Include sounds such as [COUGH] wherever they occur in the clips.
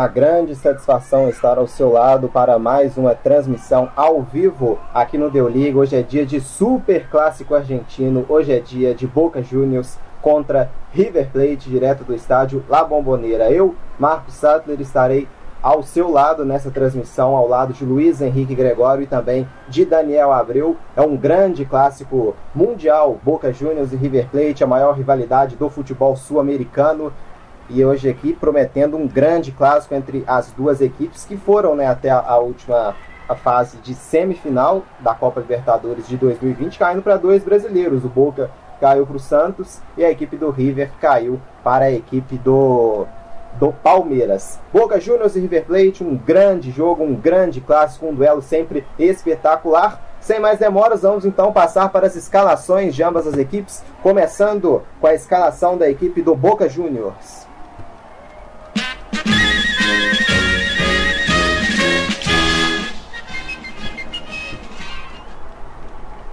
uma grande satisfação estar ao seu lado para mais uma transmissão ao vivo aqui no Deu Liga. Hoje é dia de super clássico argentino, hoje é dia de Boca Juniors contra River Plate, direto do estádio La Bombonera. Eu, Marcos Sattler, estarei ao seu lado nessa transmissão, ao lado de Luiz Henrique Gregório e também de Daniel Abreu. É um grande clássico mundial, Boca Juniors e River Plate, a maior rivalidade do futebol sul-americano. E hoje aqui prometendo um grande clássico entre as duas equipes que foram né, até a, a última a fase de semifinal da Copa Libertadores de 2020, caindo para dois brasileiros. O Boca caiu para o Santos e a equipe do River caiu para a equipe do do Palmeiras. Boca Juniors e River Plate, um grande jogo, um grande clássico, um duelo sempre espetacular. Sem mais demoras, vamos então passar para as escalações de ambas as equipes, começando com a escalação da equipe do Boca Juniors.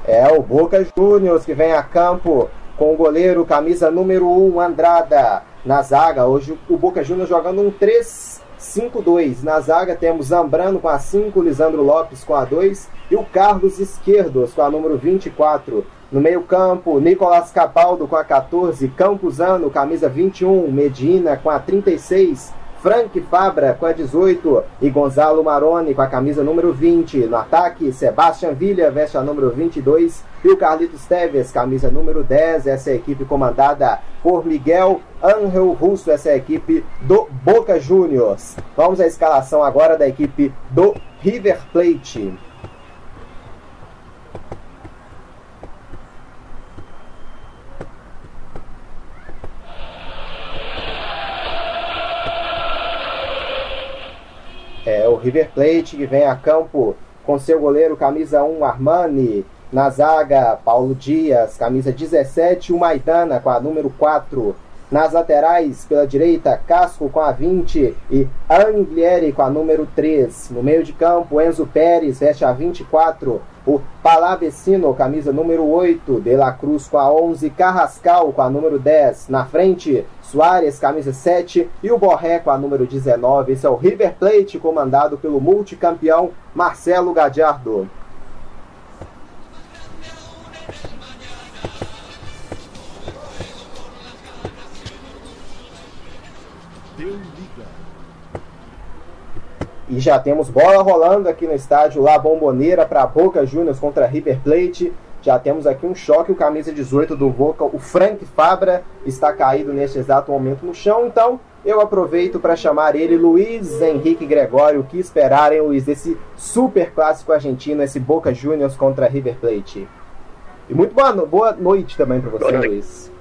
É o Boca Juniors que vem a campo com o goleiro camisa número 1, Andrada na zaga. Hoje o Boca Juniors jogando um 3-5-2. Na zaga temos Zambrano com a 5, Lisandro Lopes com a 2 e o Carlos Esquerdos com a número 24. No meio-campo, Nicolás Capaldo com a 14, Campuzano, camisa 21, Medina com a 36, Frank Fabra com a 18 e Gonzalo Maroni com a camisa número 20. No ataque, Sebastian Villa veste a número 22 e o Carlitos Teves, camisa número 10. Essa é a equipe comandada por Miguel Angel Russo, essa é a equipe do Boca Juniors. Vamos à escalação agora da equipe do River Plate. É o River Plate que vem a campo com seu goleiro camisa 1 Armani, na zaga Paulo Dias, camisa 17, o Maidana com a número 4. Nas laterais, pela direita, Casco com a 20 e Anglieri com a número 3. No meio de campo, Enzo Pérez veste a 24. O Palavecino, camisa número 8. De La Cruz com a 11. Carrascal com a número 10. Na frente, Soares, camisa 7. E o Borré com a número 19. Esse é o River Plate, comandado pelo multicampeão Marcelo Gadiardo. E já temos bola rolando aqui no estádio La Bombonera para Boca Juniors contra River Plate. Já temos aqui um choque, o camisa 18 do Boca, o Frank Fabra, está caído neste exato momento no chão. Então, eu aproveito para chamar ele, Luiz Henrique Gregório. O que esperarem, Luiz, desse super clássico argentino, esse Boca Juniors contra River Plate? E muito boa, boa noite também para você, Luiz.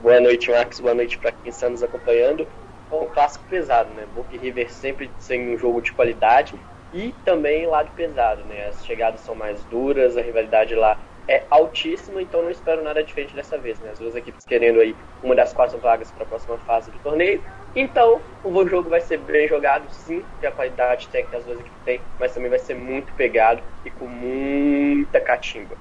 Boa noite, Marcos. Boa noite para quem está nos acompanhando um clássico pesado, né? Boca e River sempre sem um jogo de qualidade e também lado pesado, né? As chegadas são mais duras, a rivalidade lá é altíssima, então não espero nada diferente dessa vez, né? As duas equipes querendo aí uma das quatro vagas para a próxima fase do torneio. Então, o jogo vai ser bem jogado, sim, que a qualidade técnica as duas equipes têm, mas também vai ser muito pegado e com muita catimba.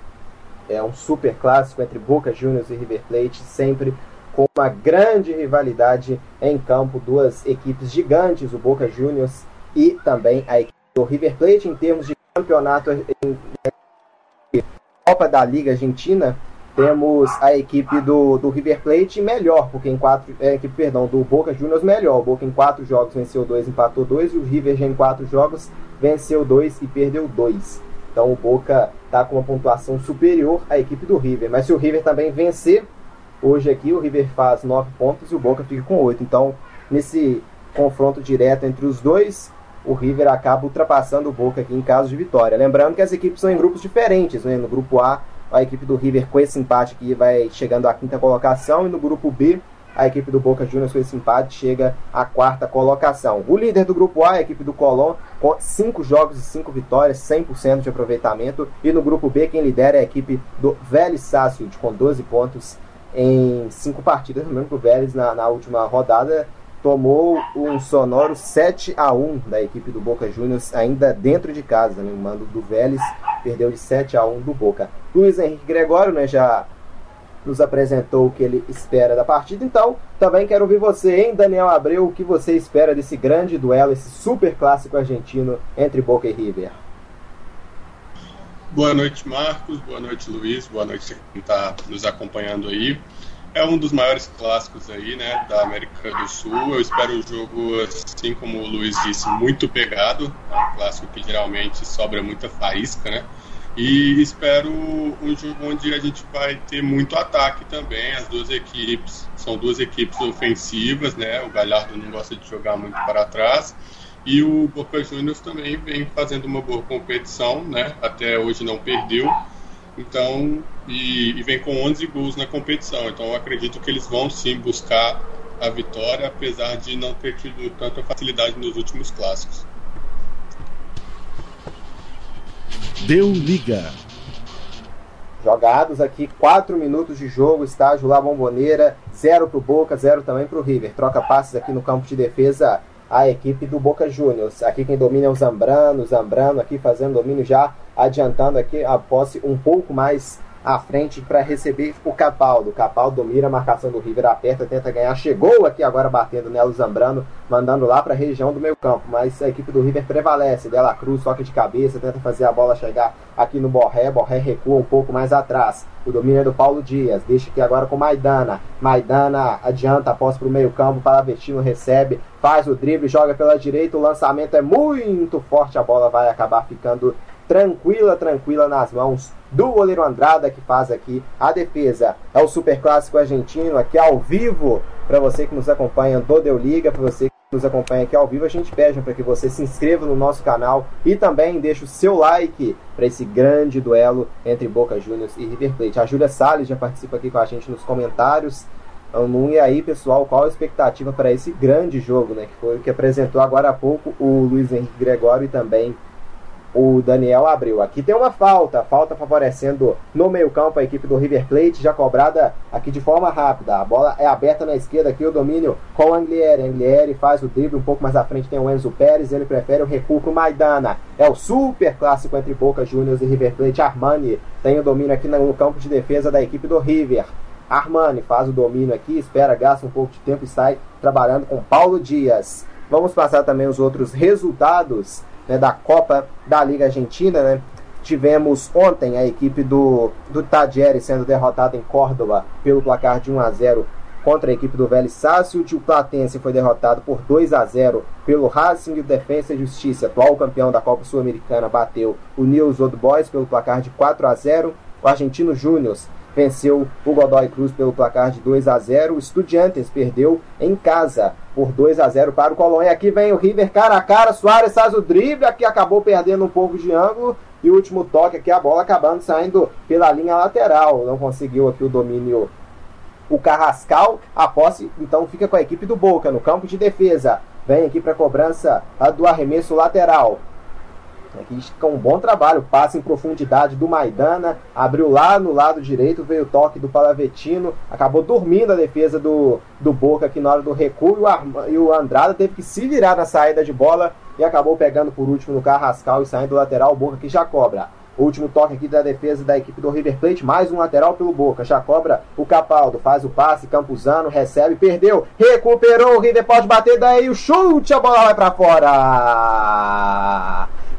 É um super clássico entre Boca Juniors e River Plate, sempre com uma grande rivalidade em campo, duas equipes gigantes, o Boca Juniors e também a equipe do River Plate em termos de campeonato em Copa da Liga Argentina. Temos a equipe do, do River Plate melhor, porque em quatro. É, perdão, do Boca Juniors melhor. O Boca em quatro jogos venceu dois, empatou dois, e o River já em quatro jogos venceu dois e perdeu dois. Então o Boca está com uma pontuação superior à equipe do River. Mas se o River também vencer, Hoje aqui o River faz 9 pontos e o Boca fica com 8. Então, nesse confronto direto entre os dois, o River acaba ultrapassando o Boca aqui em caso de vitória. Lembrando que as equipes são em grupos diferentes, né? No grupo A, a equipe do River com esse empate aqui vai chegando à quinta colocação e no grupo B, a equipe do Boca Juniors com esse empate chega à quarta colocação. O líder do grupo A, a equipe do Colón, com 5 jogos e 5 vitórias, 100% de aproveitamento. E no grupo B, quem lidera é a equipe do Vélez Sarsfield, com 12 pontos em cinco partidas, lembrando que o Vélez na, na, última rodada tomou um sonoro 7 a 1 da equipe do Boca Juniors, ainda dentro de casa, né? o mando do Vélez perdeu de 7 a 1 do Boca. Luiz Henrique Gregório né, já nos apresentou o que ele espera da partida. Então, também quero ouvir você, hein, Daniel Abreu, o que você espera desse grande duelo, esse super clássico argentino entre Boca e River. Boa noite, Marcos. Boa noite, Luiz. Boa noite quem está nos acompanhando aí. É um dos maiores clássicos aí, né, da América do Sul. Eu espero o jogo, assim como o Luiz disse, muito pegado. É um clássico que geralmente sobra muita faísca, né? E espero um jogo onde a gente vai ter muito ataque também. As duas equipes são duas equipes ofensivas, né? O Galhardo não gosta de jogar muito para trás. E o Boca Juniors também vem fazendo uma boa competição, né? Até hoje não perdeu. Então, e, e, vem com 11 gols na competição. Então, eu acredito que eles vão sim buscar a vitória, apesar de não ter tido tanta facilidade nos últimos clássicos. Deu liga. Jogados aqui 4 minutos de jogo, estágio lá Bomboneira, 0 para o Boca, 0 também para o River. Troca passes aqui no campo de defesa a equipe do Boca Juniors. Aqui quem domina é o Zambrano, Zambrano aqui fazendo domínio já adiantando aqui a posse um pouco mais à frente para receber o Capaldo. Capaldo domina a marcação do River, aperta, tenta ganhar. Chegou aqui agora batendo nela o Zambrano, mandando lá para a região do meio campo. Mas a equipe do River prevalece. Dela Cruz toca de cabeça, tenta fazer a bola chegar aqui no Borré. Borré recua um pouco mais atrás. O domínio é do Paulo Dias. Deixa aqui agora com Maidana. Maidana adianta a para o meio campo. Palavestino recebe, faz o drible, joga pela direita. O lançamento é muito forte. A bola vai acabar ficando tranquila, tranquila nas mãos do goleiro Andrada que faz aqui a defesa. É o Super Clássico Argentino aqui ao vivo para você que nos acompanha do Deu Liga, para você que nos acompanha aqui ao vivo, a gente pede para que você se inscreva no nosso canal e também deixe o seu like para esse grande duelo entre Boca Juniors e River Plate. A Júlia Salles já participa aqui com a gente nos comentários. Então, e aí, pessoal, qual a expectativa para esse grande jogo, né? Que foi o que apresentou agora há pouco o Luiz Henrique Gregório e também o Daniel abriu. Aqui tem uma falta, falta favorecendo no meio-campo a equipe do River Plate, já cobrada aqui de forma rápida. A bola é aberta na esquerda aqui, o domínio com o Anglieri. Anglieri faz o drible um pouco mais à frente, tem o Enzo Pérez, ele prefere o recuo pro Maidana. É o super clássico entre Boca Juniors e River Plate. Armani tem o domínio aqui no campo de defesa da equipe do River. Armani faz o domínio aqui, espera, gasta um pouco de tempo e sai trabalhando com Paulo Dias. Vamos passar também os outros resultados né, da Copa da Liga Argentina, né? Tivemos ontem a equipe do, do Tadieri sendo derrotada em Córdoba pelo placar de 1 a 0 contra a equipe do Vélez Sácio. O Platense foi derrotado por 2 a 0 pelo Racing o Defensa e Justiça, atual campeão da Copa Sul-Americana, bateu o News Old Boys pelo placar de 4 a 0. O Argentino Júnior venceu o Godoy Cruz pelo placar de 2 a 0. O Estudiantes perdeu em casa por 2 a 0 para o Colônia. Aqui vem o River cara a cara, Soares faz o drible, aqui acabou perdendo um pouco de ângulo e o último toque aqui a bola acabando saindo pela linha lateral. Não conseguiu aqui o domínio o Carrascal. A posse então fica com a equipe do Boca no campo de defesa. Vem aqui para a cobrança do arremesso lateral. Aqui com um bom trabalho, passe em profundidade do Maidana, abriu lá no lado direito, veio o toque do Palavetino, acabou dormindo a defesa do, do Boca aqui na hora do recuo e o, Andrada teve que se virar na saída de bola e acabou pegando por último no Carrascal e saindo do lateral, o Boca que já cobra. O último toque aqui da defesa da equipe do River Plate, mais um lateral pelo Boca. Já cobra o Capaldo, faz o passe, Campuzano recebe, perdeu, recuperou, o River pode bater, daí o chute, a bola vai para fora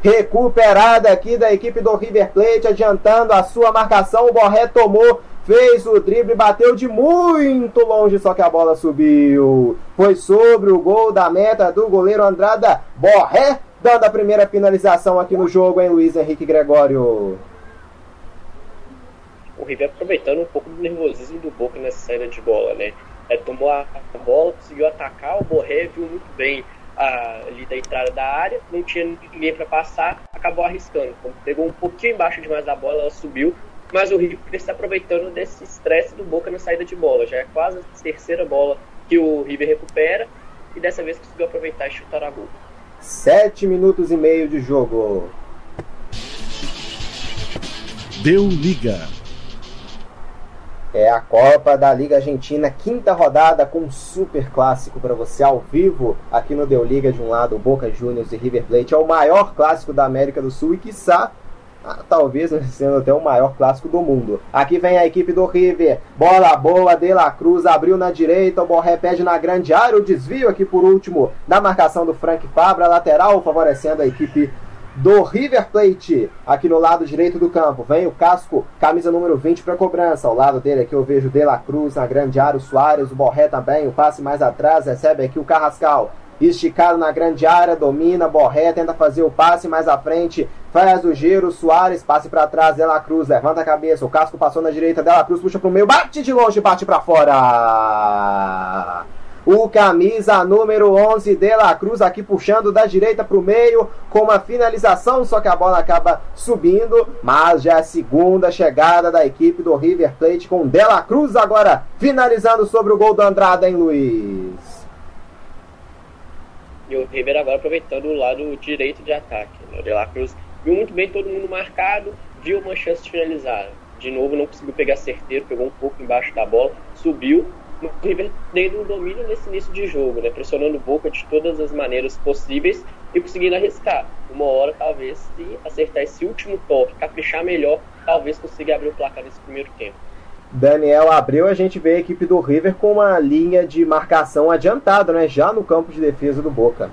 recuperada aqui da equipe do River Plate, adiantando a sua marcação. O Borré tomou, fez o drible, bateu de muito longe, só que a bola subiu. Foi sobre o gol da meta do goleiro Andrada Borré, dando a primeira finalização aqui no jogo, em Luiz Henrique Gregório. O River aproveitando um pouco do nervosismo do Boca nessa saída de bola, né? É, tomou a bola, conseguiu atacar, o Borré viu muito bem ali da entrada da área, não tinha ninguém para passar, acabou arriscando. Então, pegou um pouquinho embaixo demais da bola, ela subiu, mas o River está aproveitando desse estresse do Boca na saída de bola. Já é quase a terceira bola que o River recupera e dessa vez conseguiu aproveitar e chutar a gol. Sete minutos e meio de jogo. Deu liga. É a Copa da Liga Argentina, quinta rodada com um super clássico para você ao vivo aqui no Deu Liga de um lado, Boca Juniors e River Plate. É o maior clássico da América do Sul e quiçá ah, talvez [LAUGHS] sendo até o maior clássico do mundo. Aqui vem a equipe do River, bola boa, De La Cruz abriu na direita, o Borré pede na grande área, o desvio aqui por último da marcação do Frank Fabra, lateral, favorecendo a equipe do River Plate, aqui no lado direito do campo. Vem o Casco, camisa número 20 para cobrança. Ao lado dele aqui eu vejo De La Cruz na grande área, o Soares, o Borré também, o passe mais atrás, recebe aqui o Carrascal. Esticado na grande área, domina, Borré, tenta fazer o passe mais à frente, faz o giro, Soares, passe para trás, De La Cruz, levanta a cabeça, o Casco passou na direita, De La Cruz puxa pro meio, bate de longe, bate para fora o camisa número 11 de La Cruz aqui puxando da direita para o meio com uma finalização, só que a bola acaba subindo, mas já é a segunda chegada da equipe do River Plate com De La Cruz agora finalizando sobre o gol do Andrada em Luiz. E o River agora aproveitando o lado direito de ataque. Né? O De La Cruz viu muito bem todo mundo marcado, viu uma chance de finalizar. De novo, não conseguiu pegar certeiro, pegou um pouco embaixo da bola, subiu, o River tendo um domínio nesse início de jogo, né? pressionando o Boca de todas as maneiras possíveis e conseguindo arriscar. Uma hora, talvez, se acertar esse último toque, caprichar melhor, talvez consiga abrir o placar nesse primeiro tempo. Daniel abriu, a gente vê a equipe do River com uma linha de marcação adiantada, né? já no campo de defesa do Boca.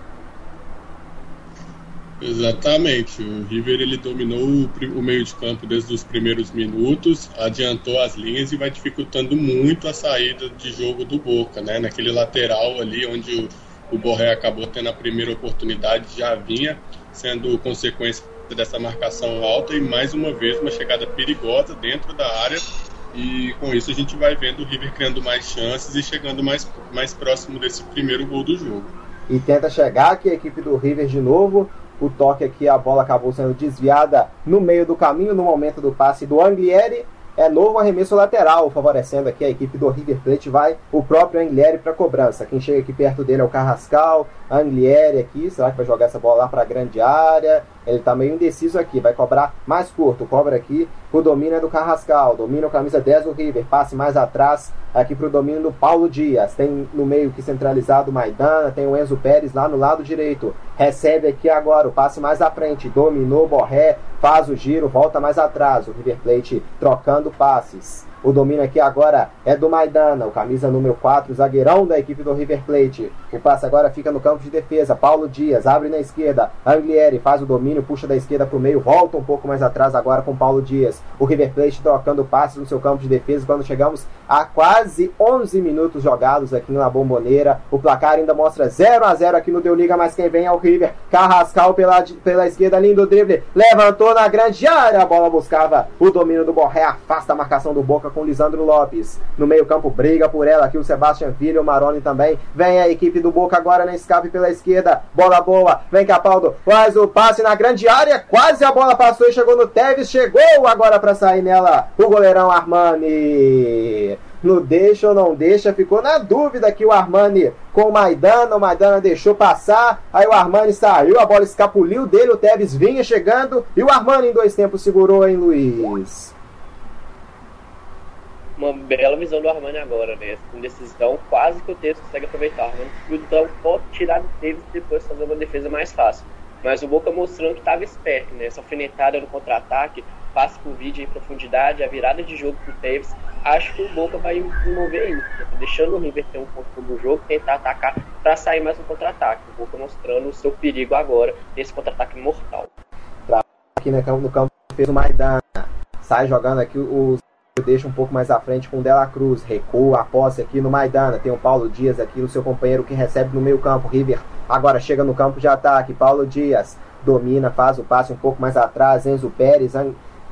Exatamente. O River ele dominou o, o, meio de campo desde os primeiros minutos, adiantou as linhas e vai dificultando muito a saída de jogo do Boca, né? Naquele lateral ali onde o, o Borré acabou tendo a primeira oportunidade, já vinha sendo consequência dessa marcação alta e mais uma vez uma chegada perigosa dentro da área e com isso a gente vai vendo o River criando mais chances e chegando mais, mais próximo desse primeiro gol do jogo. E tenta chegar aqui a equipe do River de novo, o toque aqui, a bola acabou sendo desviada no meio do caminho, no momento do passe do Anglieri. É novo arremesso lateral, favorecendo aqui a equipe do River Plate. Vai o próprio Anglieri para cobrança. Quem chega aqui perto dele é o Carrascal. Anglieri aqui, será que vai jogar essa bola lá para a grande área? Ele está meio indeciso aqui, vai cobrar mais curto. Cobra aqui, o domínio é do Carrascal. Domina o camisa 10 do River. Passe mais atrás aqui para o domínio do Paulo Dias. Tem no meio que centralizado o Maidana. Tem o Enzo Pérez lá no lado direito. Recebe aqui agora o passe mais à frente. Dominou Borré. Faz o giro, volta mais atrás. O River Plate trocando passes. O domínio aqui agora é do Maidana, o camisa número 4, zagueirão da equipe do River Plate. O passe agora fica no campo de defesa. Paulo Dias abre na esquerda. Anglieri faz o domínio, puxa da esquerda para o meio, volta um pouco mais atrás agora com Paulo Dias. O River Plate trocando passes no seu campo de defesa quando chegamos a quase 11 minutos jogados aqui na Bomboneira. O placar ainda mostra 0 a 0 aqui no Deu Liga, mas quem vem é o River. Carrascal pela, pela esquerda, lindo drible. Levantou na grande área. A bola buscava o domínio do Borré, afasta a marcação do Boca com Lisandro Lopes. No meio-campo, briga por ela aqui o Sebastian Filho, o Maroni também. Vem a equipe do Boca agora na escape pela esquerda. Bola boa, vem Capaldo, faz o passe na grande área. Quase a bola passou e chegou no Teves. Chegou agora para sair nela o goleirão Armani no deixa ou não deixa, ficou na dúvida que o Armani com o Maidana, o Maidana deixou passar, aí o Armani saiu, a bola escapuliu dele, o Tevez vinha chegando e o Armani em dois tempos segurou, hein, Luiz? Uma bela visão do Armani agora, né? Com decisão, quase que o Tevez consegue aproveitar. O Armani conseguiu um tirar do Tevez e depois fazer uma defesa mais fácil. Mas o Boca mostrando que estava esperto, né? Essa alfinetada no contra-ataque, passe por vídeo em profundidade, a virada de jogo pro Tevez. Acho que o Boca vai desenvolver isso, né? deixando o River ter um controle do jogo, tentar atacar para sair mais no contra-ataque. O Boca mostrando o seu perigo agora nesse contra-ataque mortal. Aqui no campo, no campo fez o Maidana, sai jogando aqui o deixa um pouco mais à frente com o Dela Cruz, recua a posse aqui no Maidana, tem o Paulo Dias aqui, o seu companheiro que recebe no meio campo, River. Agora chega no campo de ataque, Paulo Dias. Domina, faz o passe um pouco mais atrás, Enzo Pérez,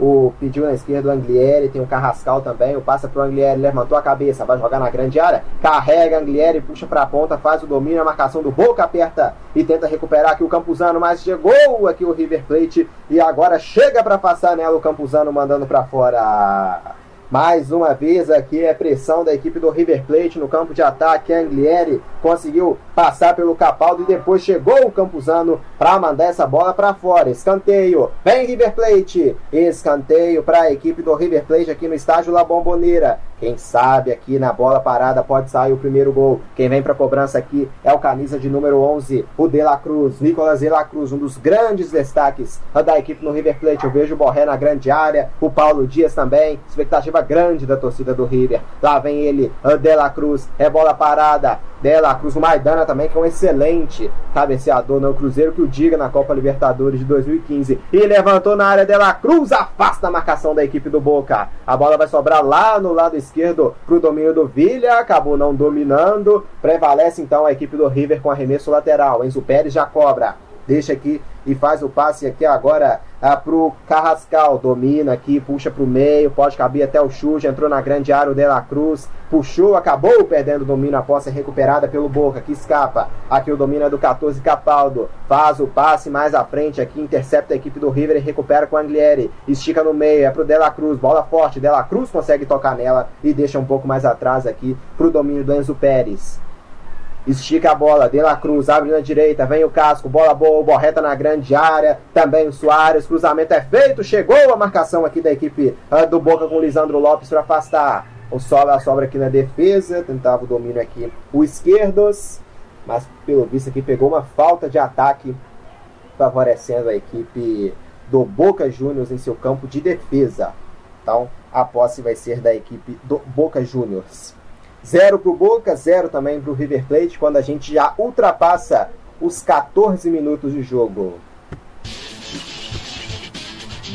o pediu na esquerda o Anglieri, tem o Carrascal também, o passa pro Anglieri, levantou a cabeça, vai jogar na grande área, carrega Anglieri, puxa para a ponta, faz o domínio, a marcação do Boca aperta e tenta recuperar aqui o Campuzano, mas chegou aqui o River Plate e agora chega para passar nela o Campuzano mandando para fora. Mais uma vez aqui é pressão da equipe do River Plate no campo de ataque. Anglieri conseguiu passar pelo Capaldo e depois chegou o Campuzano para mandar essa bola para fora. Escanteio. Vem River Plate. Escanteio para a equipe do River Plate aqui no estádio La Bombonera. Quem sabe aqui na bola parada pode sair o primeiro gol. Quem vem para cobrança aqui é o camisa de número 11, o De La Cruz, Nicolas De La Cruz, um dos grandes destaques da equipe no River Plate. Eu vejo o Borré na grande área, o Paulo Dias também, expectativa grande da torcida do River. Lá vem ele, De La Cruz, é bola parada. De La Cruz, o Maidana também, que é um excelente cabeceador no Cruzeiro, que o diga na Copa Libertadores de 2015. E levantou na área De La Cruz, afasta a marcação da equipe do Boca. A bola vai sobrar lá no lado esquerdo esquerdo para o domínio do Villa, acabou não dominando. Prevalece então a equipe do River com arremesso lateral. Enzo Pérez já cobra. Deixa aqui e faz o passe aqui agora ah, pro Carrascal. Domina aqui, puxa pro meio, pode caber até o chute. Entrou na grande área o De La Cruz, puxou, acabou perdendo o domínio. A posse é recuperada pelo Boca, que escapa. Aqui o domínio é do 14 Capaldo. Faz o passe mais à frente aqui, intercepta a equipe do River e recupera com o Anglieri. Estica no meio, é pro De La Cruz, bola forte. De La Cruz consegue tocar nela e deixa um pouco mais atrás aqui pro domínio do Enzo Pérez. Estica a bola, De La Cruz, abre na direita, vem o Casco, bola boa, Borreta na grande área, também o Soares, cruzamento é feito, chegou a marcação aqui da equipe uh, do Boca com o Lisandro Lopes para afastar. O sobra, a sobra aqui na defesa, tentava o domínio aqui o Esquerdos, mas pelo visto aqui pegou uma falta de ataque, favorecendo a equipe do Boca Juniors em seu campo de defesa. Então, a posse vai ser da equipe do Boca Juniors. Zero para o Boca, zero também para o River Plate, quando a gente já ultrapassa os 14 minutos de jogo.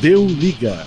Deu liga.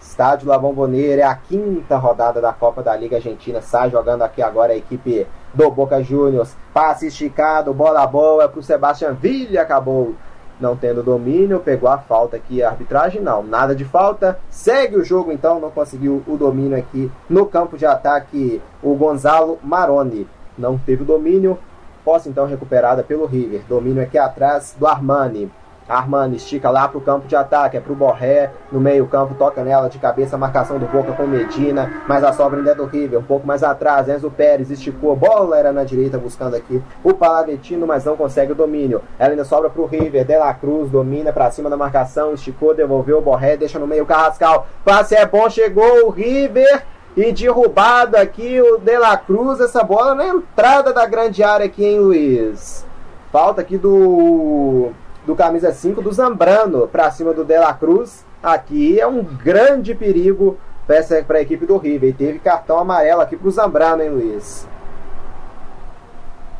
Estádio La Bombonera é a quinta rodada da Copa da Liga Argentina. Sai jogando aqui agora a equipe do Boca Juniors. Passe esticado, bola boa para o Sebastião Villa. Acabou não tendo domínio, pegou a falta aqui, a arbitragem não, nada de falta, segue o jogo então, não conseguiu o domínio aqui no campo de ataque o Gonzalo Maroni, não teve o domínio, posse então recuperada pelo River, domínio aqui atrás do Armani, Armani estica lá para o campo de ataque, é para o Borré, no meio campo, toca nela de cabeça, marcação do Boca com Medina, mas a sobra ainda é do River, um pouco mais atrás, Enzo Pérez esticou, bola era na direita, buscando aqui o Palavetino, mas não consegue o domínio, ela ainda sobra para o River, De La Cruz domina para cima da marcação, esticou, devolveu o Borré, deixa no meio o Carrascal, passe é bom, chegou o River, e derrubado aqui o De La Cruz, essa bola na entrada da grande área aqui, hein, Luiz? Falta aqui do do camisa 5 do Zambrano para cima do De La Cruz. Aqui é um grande perigo para a equipe do River. E teve cartão amarelo aqui para o Zambrano, hein, Luiz?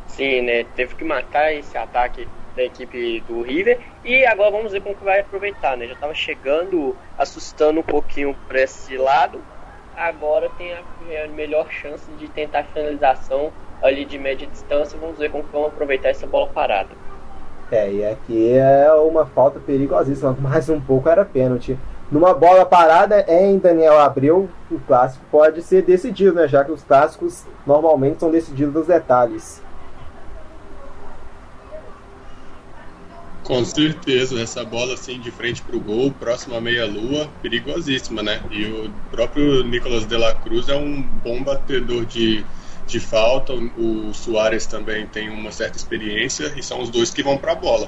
Sim, né? Teve que matar esse ataque da equipe do River. E agora vamos ver como que vai aproveitar, né? Já estava chegando, assustando um pouquinho para esse lado. Agora tem a melhor chance de tentar finalização ali de média distância. Vamos ver como vão aproveitar essa bola parada. É, e aqui é uma falta perigosíssima, [LAUGHS] mais um pouco era pênalti. Numa bola parada em Daniel Abreu, o clássico pode ser decidido, né? Já que os clássicos normalmente são decididos nos detalhes. Com certeza, essa bola assim de frente para o gol, próxima meia-lua, perigosíssima, né? E o próprio Nicolas de la Cruz é um bom batedor de, de falta, o Soares também tem uma certa experiência e são os dois que vão para a bola.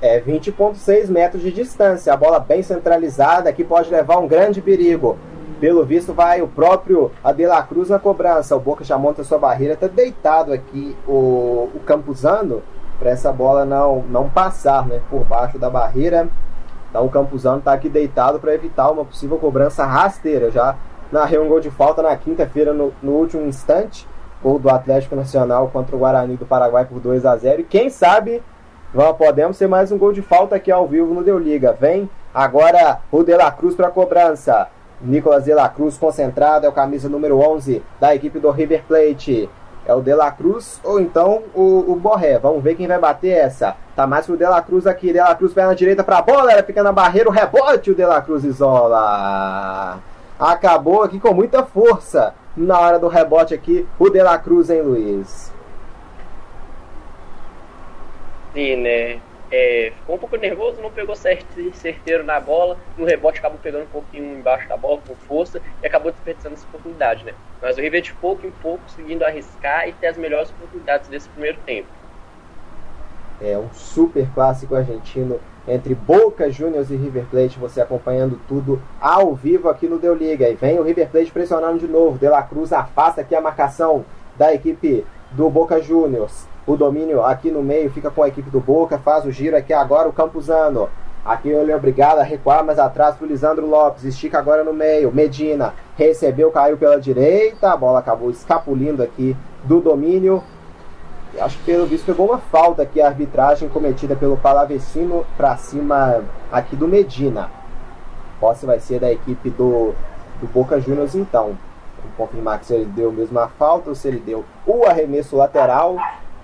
É 20,6 metros de distância, a bola bem centralizada que pode levar um grande perigo. Pelo visto, vai o próprio Adela Cruz na cobrança. O Boca já monta sua barreira, está deitado aqui o, o Campuzano para essa bola não, não passar né, por baixo da barreira. Então o Campuzano está aqui deitado para evitar uma possível cobrança rasteira. Já narrei um gol de falta na quinta-feira no, no último instante gol do Atlético Nacional contra o Guarani do Paraguai por 2 a 0 E quem sabe vamos, podemos ser mais um gol de falta aqui ao vivo no Deu Liga. Vem agora o De La Cruz para cobrança. Nicolas De La Cruz concentrado, é o camisa número 11 da equipe do River Plate. É o De La Cruz ou então o, o Borré. Vamos ver quem vai bater essa. Tá mais pro De La Cruz aqui. De La Cruz perna direita pra bola. Ela fica na barreira. O rebote. O De La Cruz isola. Acabou aqui com muita força na hora do rebote aqui, o De La Cruz, hein, Luiz? Sim, né? É, ficou um pouco nervoso, não pegou certeiro na bola, no rebote acabou pegando um pouquinho embaixo da bola com força e acabou desperdiçando essa oportunidade, né? Mas o River de pouco em pouco conseguindo arriscar e ter as melhores oportunidades desse primeiro tempo. É um super clássico argentino entre Boca Juniors e River Plate, você acompanhando tudo ao vivo aqui no Deu Liga. E vem o River Plate pressionando de novo. De La Cruz afasta aqui a marcação da equipe do Boca Juniors. O domínio aqui no meio fica com a equipe do Boca, faz o giro aqui agora o Campuzano. Aqui ele é obrigado a recuar mais atrás para Lisandro Lopes. Estica agora no meio. Medina recebeu, caiu pela direita. A bola acabou escapulindo aqui do domínio. Acho que pelo visto pegou uma falta aqui a arbitragem cometida pelo Palavecino para cima aqui do Medina. Posse vai ser da equipe do, do Boca Juniors então. Vamos confirmar que se ele deu mesmo a falta ou se ele deu o arremesso lateral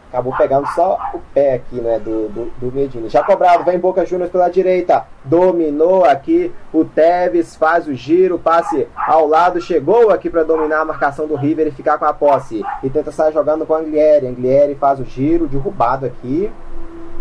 acabou pegando só o pé aqui, né, do, do, do Medina. Já cobrado, vem Boca Juniors pela direita, dominou aqui o Tevez, faz o giro, passe ao lado, chegou aqui para dominar a marcação do River e ficar com a posse. E tenta sair jogando com a Anglieri. Anglieri faz o giro, derrubado aqui.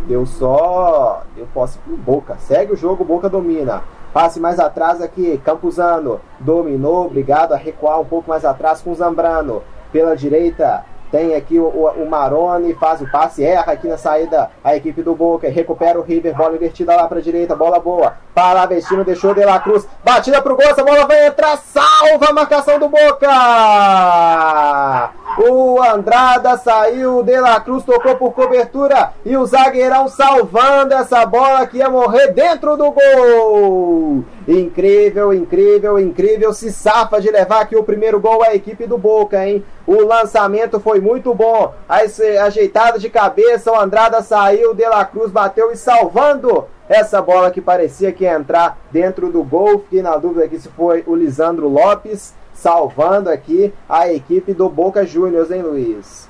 Deu só. Deu posse pro Boca. Segue o jogo, Boca domina. Passe mais atrás aqui, Campuzano dominou, obrigado a recuar um pouco mais atrás com Zambrano. Pela direita, tem aqui o, o, Maroni, faz o passe, erra aqui na saída a equipe do Boca, recupera o River, bola invertida lá para direita, bola boa. Palavestino deixou De La Cruz, batida pro gol, essa bola vai entrar, salva a marcação do Boca! O Andrada saiu, De La Cruz tocou por cobertura e o zagueirão salvando essa bola que ia morrer dentro do gol. Incrível, incrível, incrível. Se safa de levar aqui o primeiro gol a equipe do Boca, hein? O lançamento foi muito bom. Ajeitada de cabeça, o Andrada saiu, De La Cruz bateu e salvando essa bola que parecia que ia entrar dentro do gol. Fiquei na dúvida aqui se foi o Lisandro Lopes salvando aqui a equipe do Boca Juniors, hein, Luiz?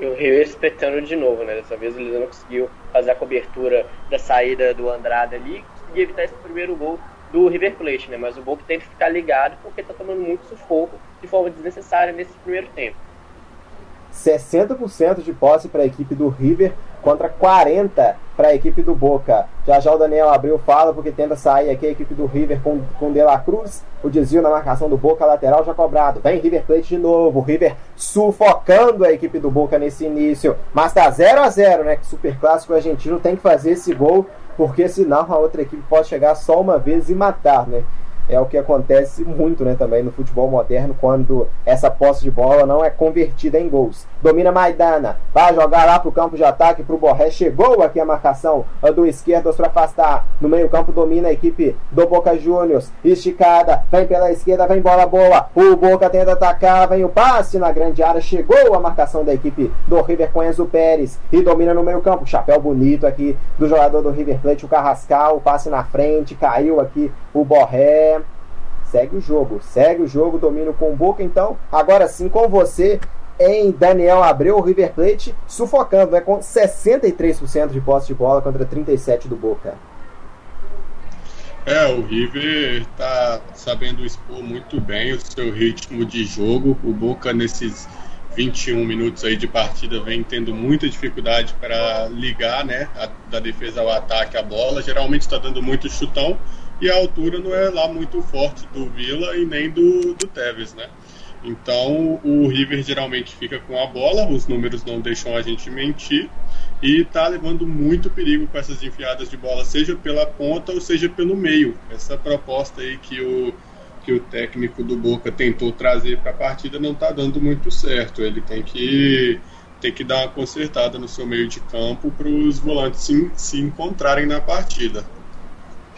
o Rio espetando de novo, né? Dessa vez o Lisandro conseguiu fazer a cobertura da saída do Andrade ali e evitar esse primeiro gol do River Plate, né? Mas o Boca tem que ficar ligado porque tá tomando muito sufoco de forma desnecessária nesse primeiro tempo. 60% de posse para a equipe do River contra 40 para a equipe do Boca. Já já o Daniel abriu fala porque tenta sair aqui a equipe do River com, com De La Cruz. O desvio na marcação do Boca lateral já cobrado. Vem River Plate de novo. O River sufocando a equipe do Boca nesse início. Mas tá 0 a 0 né? Que super clássico argentino tem que fazer esse gol porque senão a outra equipe pode chegar só uma vez e matar, né? É o que acontece muito né, também no futebol moderno quando essa posse de bola não é convertida em gols. Domina Maidana, vai jogar lá pro campo de ataque pro Borré. Chegou aqui a marcação do esquerdo para afastar. No meio-campo domina a equipe do Boca Juniors. Esticada, vem pela esquerda, vem bola boa. O Boca tenta atacar, vem o passe na grande área. Chegou a marcação da equipe do River com Enzo Pérez e domina no meio-campo. Chapéu bonito aqui do jogador do River Plate, o Carrascal. Passe na frente, caiu aqui o Borré segue o jogo, segue o jogo, com o Boca. Então, agora sim com você em Daniel Abreu, o River Plate sufocando, né, com 63% de posse de bola contra 37 do Boca. É, o River tá sabendo expor muito bem o seu ritmo de jogo. O Boca nesses 21 minutos aí de partida vem tendo muita dificuldade para ligar, né, a, da defesa ao ataque a bola. Geralmente está dando muito chutão e a altura não é lá muito forte do Vila e nem do, do Tevez, né? Então o River geralmente fica com a bola, os números não deixam a gente mentir, e tá levando muito perigo com essas enfiadas de bola, seja pela ponta ou seja pelo meio. Essa proposta aí que o, que o técnico do Boca tentou trazer para a partida não tá dando muito certo. Ele tem que tem que dar uma consertada no seu meio de campo para os volantes se, se encontrarem na partida.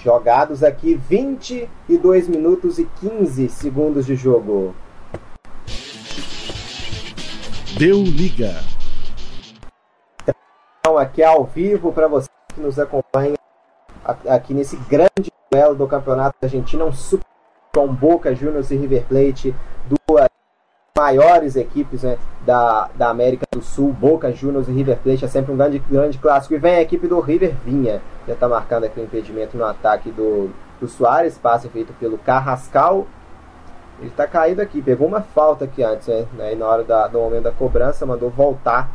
Jogados aqui 22 minutos e 15 segundos de jogo. Deu liga. Então, aqui ao vivo para você que nos acompanha aqui nesse grande duelo do Campeonato Argentino, um super com Boca Juniors e River Plate, maiores equipes né, da, da América do Sul, Boca Juniors e River Plate, é sempre um grande, grande clássico. E vem a equipe do River Vinha, já está marcando aqui o um impedimento no ataque do, do Soares, passe feito pelo Carrascal. Ele está caído aqui, pegou uma falta aqui antes, né, na hora da, do momento da cobrança, mandou voltar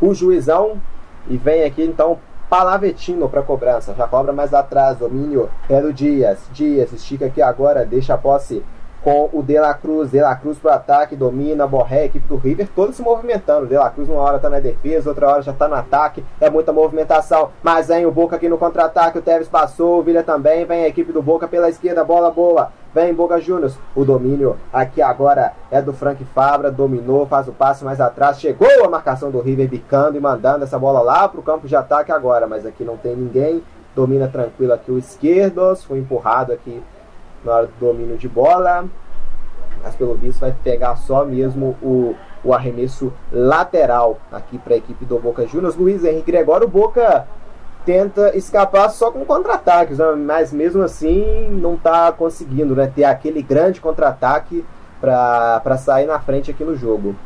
o juizão e vem aqui então Palavetino para cobrança, já cobra mais atrás, domínio é do Dias, Dias estica aqui agora, deixa a posse com o De La Cruz. De La Cruz pro ataque, domina, Borré, equipe do River, todos se movimentando. De La Cruz uma hora tá na defesa, outra hora já tá no ataque. É muita movimentação. Mas vem o Boca aqui no contra-ataque. O Tevez passou, o Vila também. Vem a equipe do Boca pela esquerda, bola boa. Vem Boca Juniors. O domínio aqui agora é do Frank Fabra. Dominou, faz o passe mais atrás. Chegou a marcação do River bicando e mandando essa bola lá pro campo de ataque agora. Mas aqui não tem ninguém. Domina tranquilo aqui o esquerdos. Foi empurrado aqui na hora do domínio de bola. Mas pelo visto vai pegar só mesmo o, o arremesso lateral aqui para a equipe do Boca Juniors. Luiz Henrique Gregório, o Boca tenta escapar só com contra-ataques, né? mas mesmo assim não está conseguindo né? ter aquele grande contra-ataque para sair na frente aqui no jogo.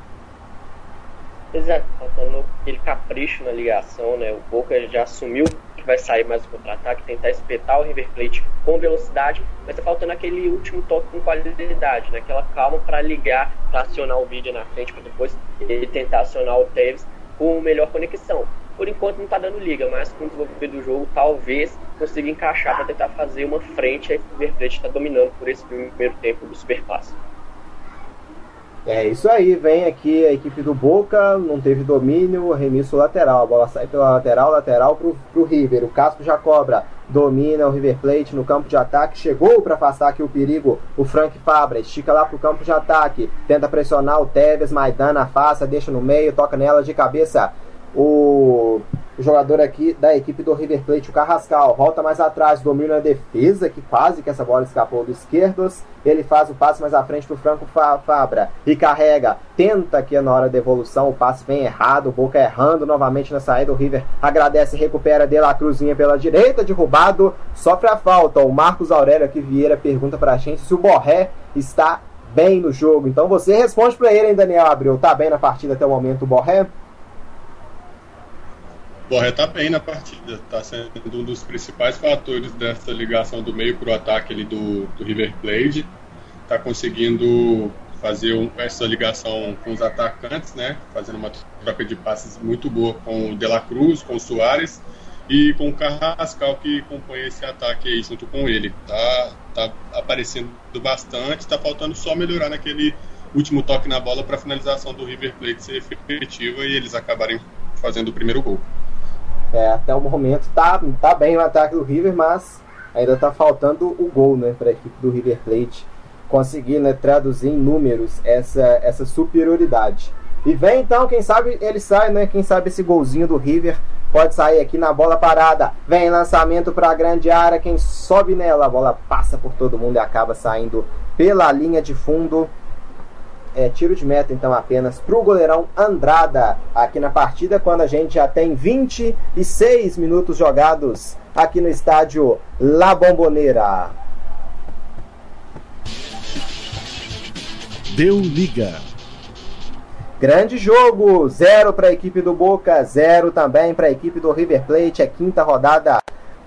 Exato, faltando aquele capricho na ligação, né? O Boca já assumiu que vai sair mais o contra-ataque, tentar espetar o River Plate com velocidade, mas tá faltando aquele último toque com qualidade, né? Aquela calma para ligar, para acionar o vídeo na frente, para depois ele tentar acionar o Tevez com melhor conexão. Por enquanto não tá dando liga, mas com o desenvolvimento do jogo talvez consiga encaixar para tentar fazer uma frente aí o River Plate está dominando por esse primeiro tempo do Super Clássico. É isso aí, vem aqui a equipe do Boca, não teve domínio, remisso lateral, a bola sai pela lateral, lateral pro, pro River, o Casco já cobra, domina o River Plate no campo de ataque, chegou para afastar aqui o perigo, o Frank Fabra, estica lá pro campo de ataque, tenta pressionar o Tevez, Maidana afasta, deixa no meio, toca nela de cabeça, o jogador aqui da equipe do River Plate, o Carrascal, volta mais atrás, domina a defesa, que quase que essa bola escapou do esquerdos. Ele faz o passe mais à frente para o Franco Fabra e carrega. Tenta aqui na hora da evolução, o passe vem errado, o Boca errando novamente na saída. O River agradece, recupera de la Cruzinha pela direita, derrubado, sofre a falta. O Marcos Aurélio aqui Vieira pergunta para a gente se o Borré está bem no jogo. Então você responde para ele, hein, Daniel Abreu? Tá bem na partida até o momento o Borré? Borré está bem na partida, está sendo um dos principais fatores dessa ligação do meio para o ataque ali do, do River Plate. Está conseguindo fazer um, essa ligação com os atacantes, né? Fazendo uma troca de passes muito boa com o De La Cruz, com o Soares e com o Carrascal que compõe esse ataque aí junto com ele. Tá, tá aparecendo bastante, está faltando só melhorar naquele último toque na bola para a finalização do River Plate ser efetiva e eles acabarem fazendo o primeiro gol. É, até o momento tá, tá bem o ataque do River, mas ainda tá faltando o gol, né, para a equipe do River Plate conseguir né, traduzir em números essa, essa superioridade. E vem então, quem sabe ele sai, né? Quem sabe esse golzinho do River pode sair aqui na bola parada. Vem lançamento para a grande área, quem sobe nela, a bola passa por todo mundo e acaba saindo pela linha de fundo é, tiro de meta então apenas para o goleirão Andrada aqui na partida, quando a gente já tem 26 minutos jogados aqui no estádio La Bombonera. Deu liga. Grande jogo, zero para a equipe do Boca, zero também para a equipe do River Plate, é quinta rodada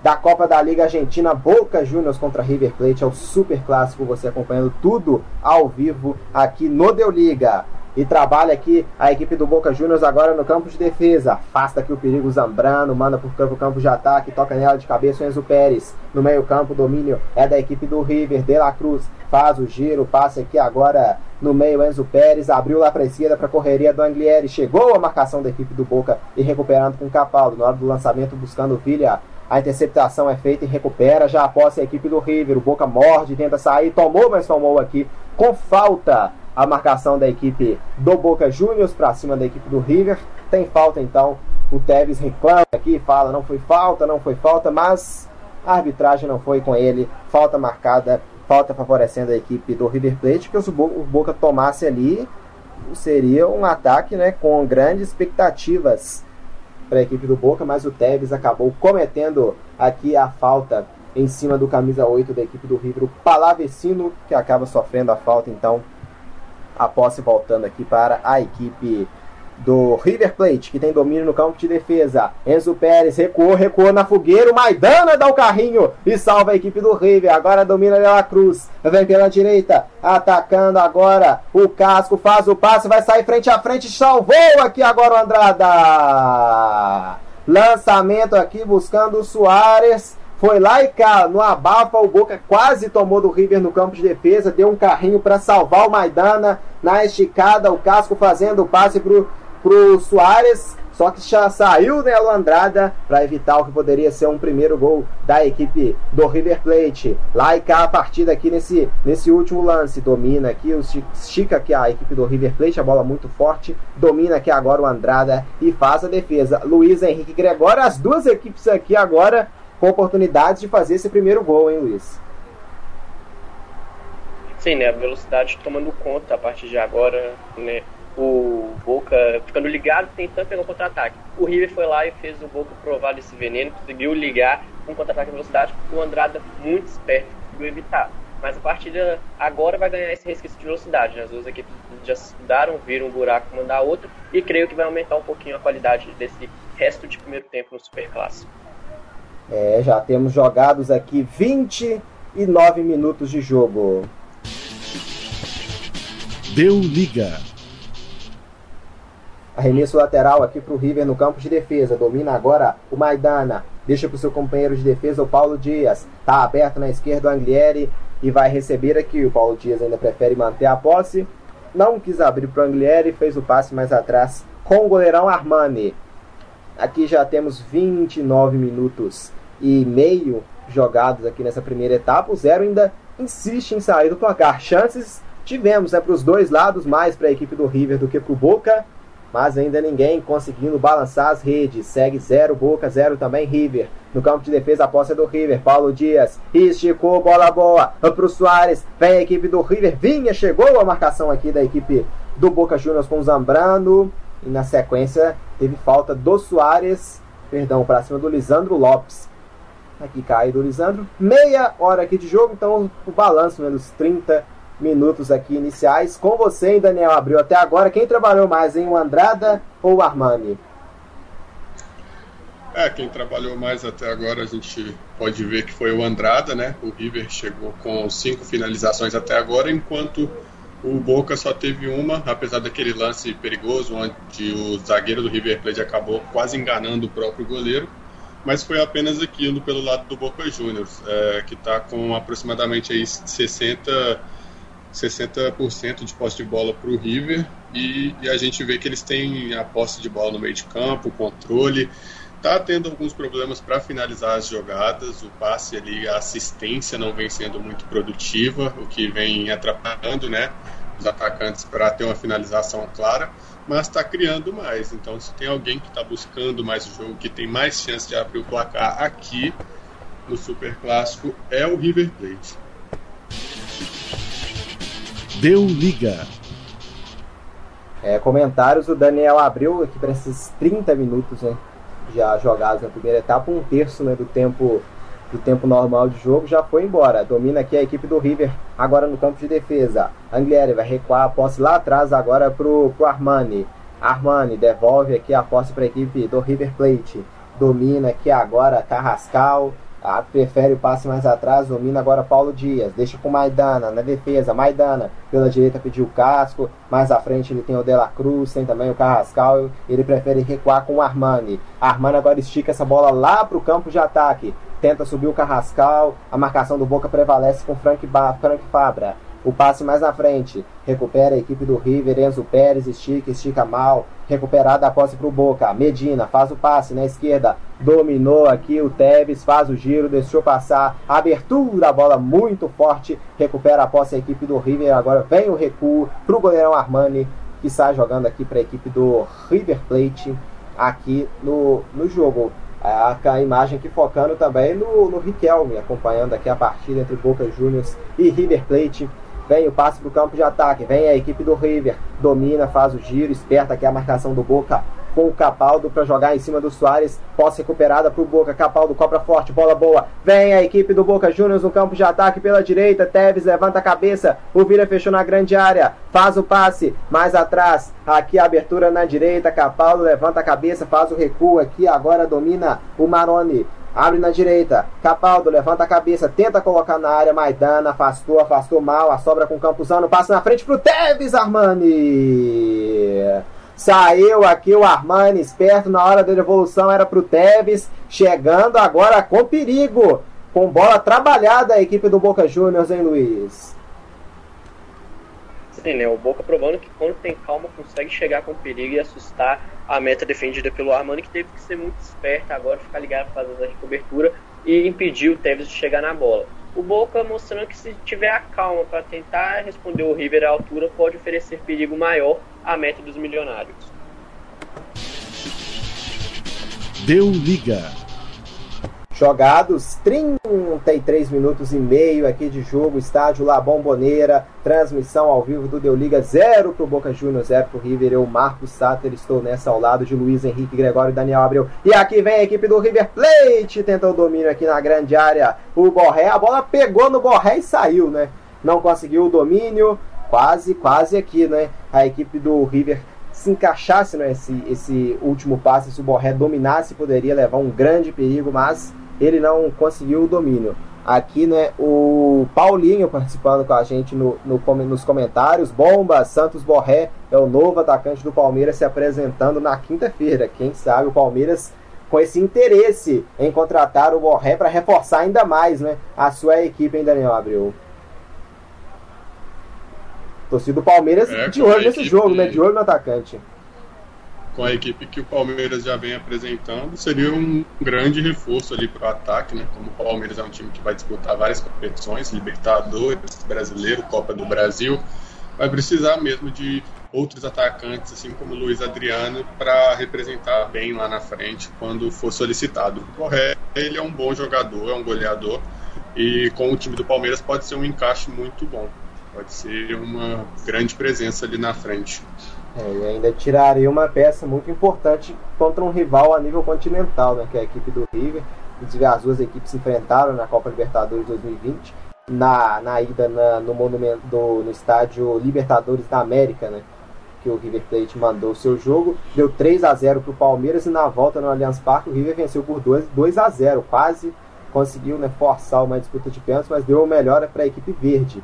da Copa da Liga Argentina, Boca Juniors contra River Plate, é o super clássico, você acompanhando tudo ao vivo aqui no Deu Liga. E trabalha aqui a equipe do Boca Juniors agora no campo de defesa. Afasta aqui o perigo Zambrano, manda por campo, campo de ataque, toca nela de cabeça o Enzo Pérez. No meio campo, domínio é da equipe do River, De La Cruz. Faz o giro, passe aqui agora no meio Enzo Pérez, abriu lá para a esquerda para a correria do Anglieri. Chegou a marcação da equipe do Boca e recuperando com o Capaldo. Na hora do lançamento, buscando o Vilha. A interceptação é feita e recupera. Já após a equipe do River. O Boca morde, tenta sair. Tomou, mas tomou aqui com falta a marcação da equipe do Boca Juniors para cima da equipe do River. Tem falta então. O Tevez reclama aqui, fala não foi falta, não foi falta, mas a arbitragem não foi com ele. Falta marcada, falta favorecendo a equipe do River Plate, que se o Boca tomasse ali, seria um ataque né, com grandes expectativas para a equipe do Boca, mas o Tevez acabou cometendo aqui a falta em cima do camisa 8 da equipe do River, o Palavecino, que acaba sofrendo a falta, então a posse voltando aqui para a equipe do River Plate, que tem domínio no campo de defesa. Enzo Pérez recuou, recuou na fogueira. O Maidana dá o carrinho e salva a equipe do River. Agora domina Lela Cruz. Vem pela direita, atacando agora. O Casco faz o passe, vai sair frente a frente. Salvou aqui agora o Andrada. Lançamento aqui buscando o Soares. foi lá e cá, no abafa, o Boca quase tomou do River no campo de defesa, deu um carrinho para salvar o Maidana na esticada, o Casco fazendo o passe pro, pro Soares, só que já saiu Nelo né, Andrada para evitar o que poderia ser um primeiro gol da equipe do River Plate. Lá e cá a partida aqui nesse, nesse último lance. Domina aqui, estica aqui a equipe do River Plate, a bola muito forte. Domina aqui agora o Andrada e faz a defesa. Luiz Henrique Gregório, as duas equipes aqui agora com oportunidades de fazer esse primeiro gol, hein, Luiz? Sim, né? A velocidade tomando conta a partir de agora, né? O Boca ficando ligado, tentando pegar um contra-ataque. O River foi lá e fez o Boca provar desse veneno, conseguiu ligar um contra-ataque de velocidade. O Andrada, muito esperto, conseguiu evitar. Mas a partida agora vai ganhar esse resquício de velocidade. Né? As duas equipes já estudaram, viram um buraco mandar a outra e creio que vai aumentar um pouquinho a qualidade desse resto de primeiro tempo no Super Clássico. É, já temos jogados aqui 29 minutos de jogo. Deu liga. Arremesso lateral aqui para o River no campo de defesa. Domina agora o Maidana. Deixa para o seu companheiro de defesa, o Paulo Dias. Está aberto na esquerda o Anglieri e vai receber aqui. O Paulo Dias ainda prefere manter a posse. Não quis abrir para o Anglieri, fez o passe mais atrás com o goleirão Armani. Aqui já temos 29 minutos e meio jogados aqui nessa primeira etapa, o Zero ainda insiste em sair do placar. Chances tivemos né, para os dois lados, mais para a equipe do River do que para o Boca, mas ainda ninguém conseguindo balançar as redes. Segue zero Boca, zero também River. No campo de defesa, a posse é do River. Paulo Dias esticou, bola boa para o Soares. Vem a equipe do River. Vinha, chegou a marcação aqui da equipe do Boca Juniors com o Zambrano. E na sequência teve falta do Soares, perdão, para cima do Lisandro Lopes. Aqui cai do Lisandro. Meia hora aqui de jogo, então o balanço né, dos 30 minutos aqui iniciais. Com você, hein, Daniel Abriu. Até agora, quem trabalhou mais, em O Andrada ou o Armani? É, quem trabalhou mais até agora a gente pode ver que foi o Andrada, né? O River chegou com cinco finalizações até agora, enquanto o Boca só teve uma, apesar daquele lance perigoso onde o zagueiro do River Plate acabou quase enganando o próprio goleiro mas foi apenas aquilo pelo lado do Boca Juniors, é, que está com aproximadamente aí 60, 60% de posse de bola para o River, e, e, a gente vê que eles têm a posse de bola no meio de campo, o controle, está tendo alguns problemas para finalizar as jogadas, o passe ali, a assistência não vem sendo muito produtiva, o que vem atrapalhando né, os atacantes para ter uma finalização clara mas está criando mais. Então, se tem alguém que está buscando mais o jogo, que tem mais chance de abrir o placar aqui no Super Clássico, é o River Plate. Deu liga. É, comentários, o Daniel abriu aqui para esses 30 minutos né, já jogados na primeira etapa, um terço né, do tempo do tempo normal de jogo já foi embora. Domina aqui a equipe do River agora no campo de defesa. Anglieri vai recuar a posse lá atrás agora pro, pro Armani. Armani devolve aqui a posse para a equipe do River Plate. Domina aqui agora Carrascal. Ah, prefere o passe mais atrás, domina agora Paulo Dias, deixa com Maidana na defesa, Maidana. Pela direita pediu o casco, mais à frente ele tem o Dela Cruz, tem também o Carrascal, ele prefere recuar com o Armani. Armani agora estica essa bola lá para o campo de ataque, tenta subir o Carrascal, a marcação do Boca prevalece com Frank, ba Frank Fabra. O passe mais na frente. Recupera a equipe do River. Enzo Pérez estica, estica mal. Recuperada a posse para o Boca. Medina faz o passe na esquerda. Dominou aqui o Tevez. Faz o giro. Deixou passar. Abertura. Bola muito forte. Recupera a posse a equipe do River. Agora vem o recuo para o goleirão Armani. Que está jogando aqui para a equipe do River Plate. Aqui no, no jogo a, a imagem aqui focando também no, no Riquelme, acompanhando aqui a partida entre Boca Juniors e River Plate. Vem o passe para o campo de ataque. Vem a equipe do River. Domina, faz o giro, esperta aqui a marcação do Boca com o Capaldo para jogar em cima do Soares. Posse recuperada para o Boca. Capaldo cobra forte, bola boa. Vem a equipe do Boca Juniors no campo de ataque pela direita. Teves levanta a cabeça. O Vila fechou na grande área. Faz o passe mais atrás. Aqui a abertura na direita. Capaldo levanta a cabeça, faz o recuo aqui. Agora domina o Maroni. Abre na direita. Capaldo levanta a cabeça, tenta colocar na área. Maidana afastou, afastou mal. A sobra com Campuzano. Passa na frente pro Tevez Armani. Saiu aqui o Armani esperto na hora da devolução era pro Tevez, chegando agora com perigo. com bola trabalhada a equipe do Boca Juniors, hein, Luiz? Né? O Boca provando que quando tem calma consegue chegar com perigo e assustar a meta defendida pelo Armani, que teve que ser muito esperto agora, ficar ligado fazendo a cobertura e impedir o Tevez de chegar na bola. O Boca mostrando que se tiver a calma para tentar responder o River à altura, pode oferecer perigo maior à meta dos milionários. Deu liga. Jogados 33 minutos e meio aqui de jogo, estádio La Bombonera, transmissão ao vivo do Deu Liga 0 pro Boca Juniors, 0 pro River. Eu, Marcos Satter, estou nessa ao lado de Luiz Henrique Gregório e Daniel Abreu. E aqui vem a equipe do River Plate, tentou o domínio aqui na grande área. O Borré, a bola pegou no Borré e saiu, né? Não conseguiu o domínio, quase, quase aqui, né? A equipe do River se encaixasse né, esse último passe, se o Borré dominasse, poderia levar um grande perigo, mas ele não conseguiu o domínio. Aqui, né, o Paulinho participando com a gente no, no, nos comentários. Bomba, Santos Borré é o novo atacante do Palmeiras se apresentando na quinta-feira. Quem sabe o Palmeiras com esse interesse em contratar o Borré para reforçar ainda mais né, a sua equipe, hein, Daniel Abreu? Torcida do Palmeiras é, de olho nesse jogo, né? De olho no atacante com a equipe que o Palmeiras já vem apresentando, seria um grande reforço ali para o ataque, né? Como o Palmeiras é um time que vai disputar várias competições, Libertadores, Brasileiro, Copa do Brasil, vai precisar mesmo de outros atacantes, assim como o Luiz Adriano, para representar bem lá na frente quando for solicitado. Correia, ele é um bom jogador, é um goleador, e com o time do Palmeiras pode ser um encaixe muito bom. Pode ser uma grande presença ali na frente. É, e ainda tiraria uma peça muito importante contra um rival a nível continental, né, que é a equipe do River. Inclusive, as duas equipes se enfrentaram na Copa Libertadores 2020, na, na ida na, no, monumento, do, no estádio Libertadores da América, né, que o River Plate mandou o seu jogo. Deu 3 a 0 para o Palmeiras e na volta no Allianz Parque o River venceu por 2, 2 a 0 Quase conseguiu né, forçar uma disputa de pênaltis, mas deu o melhor para a equipe verde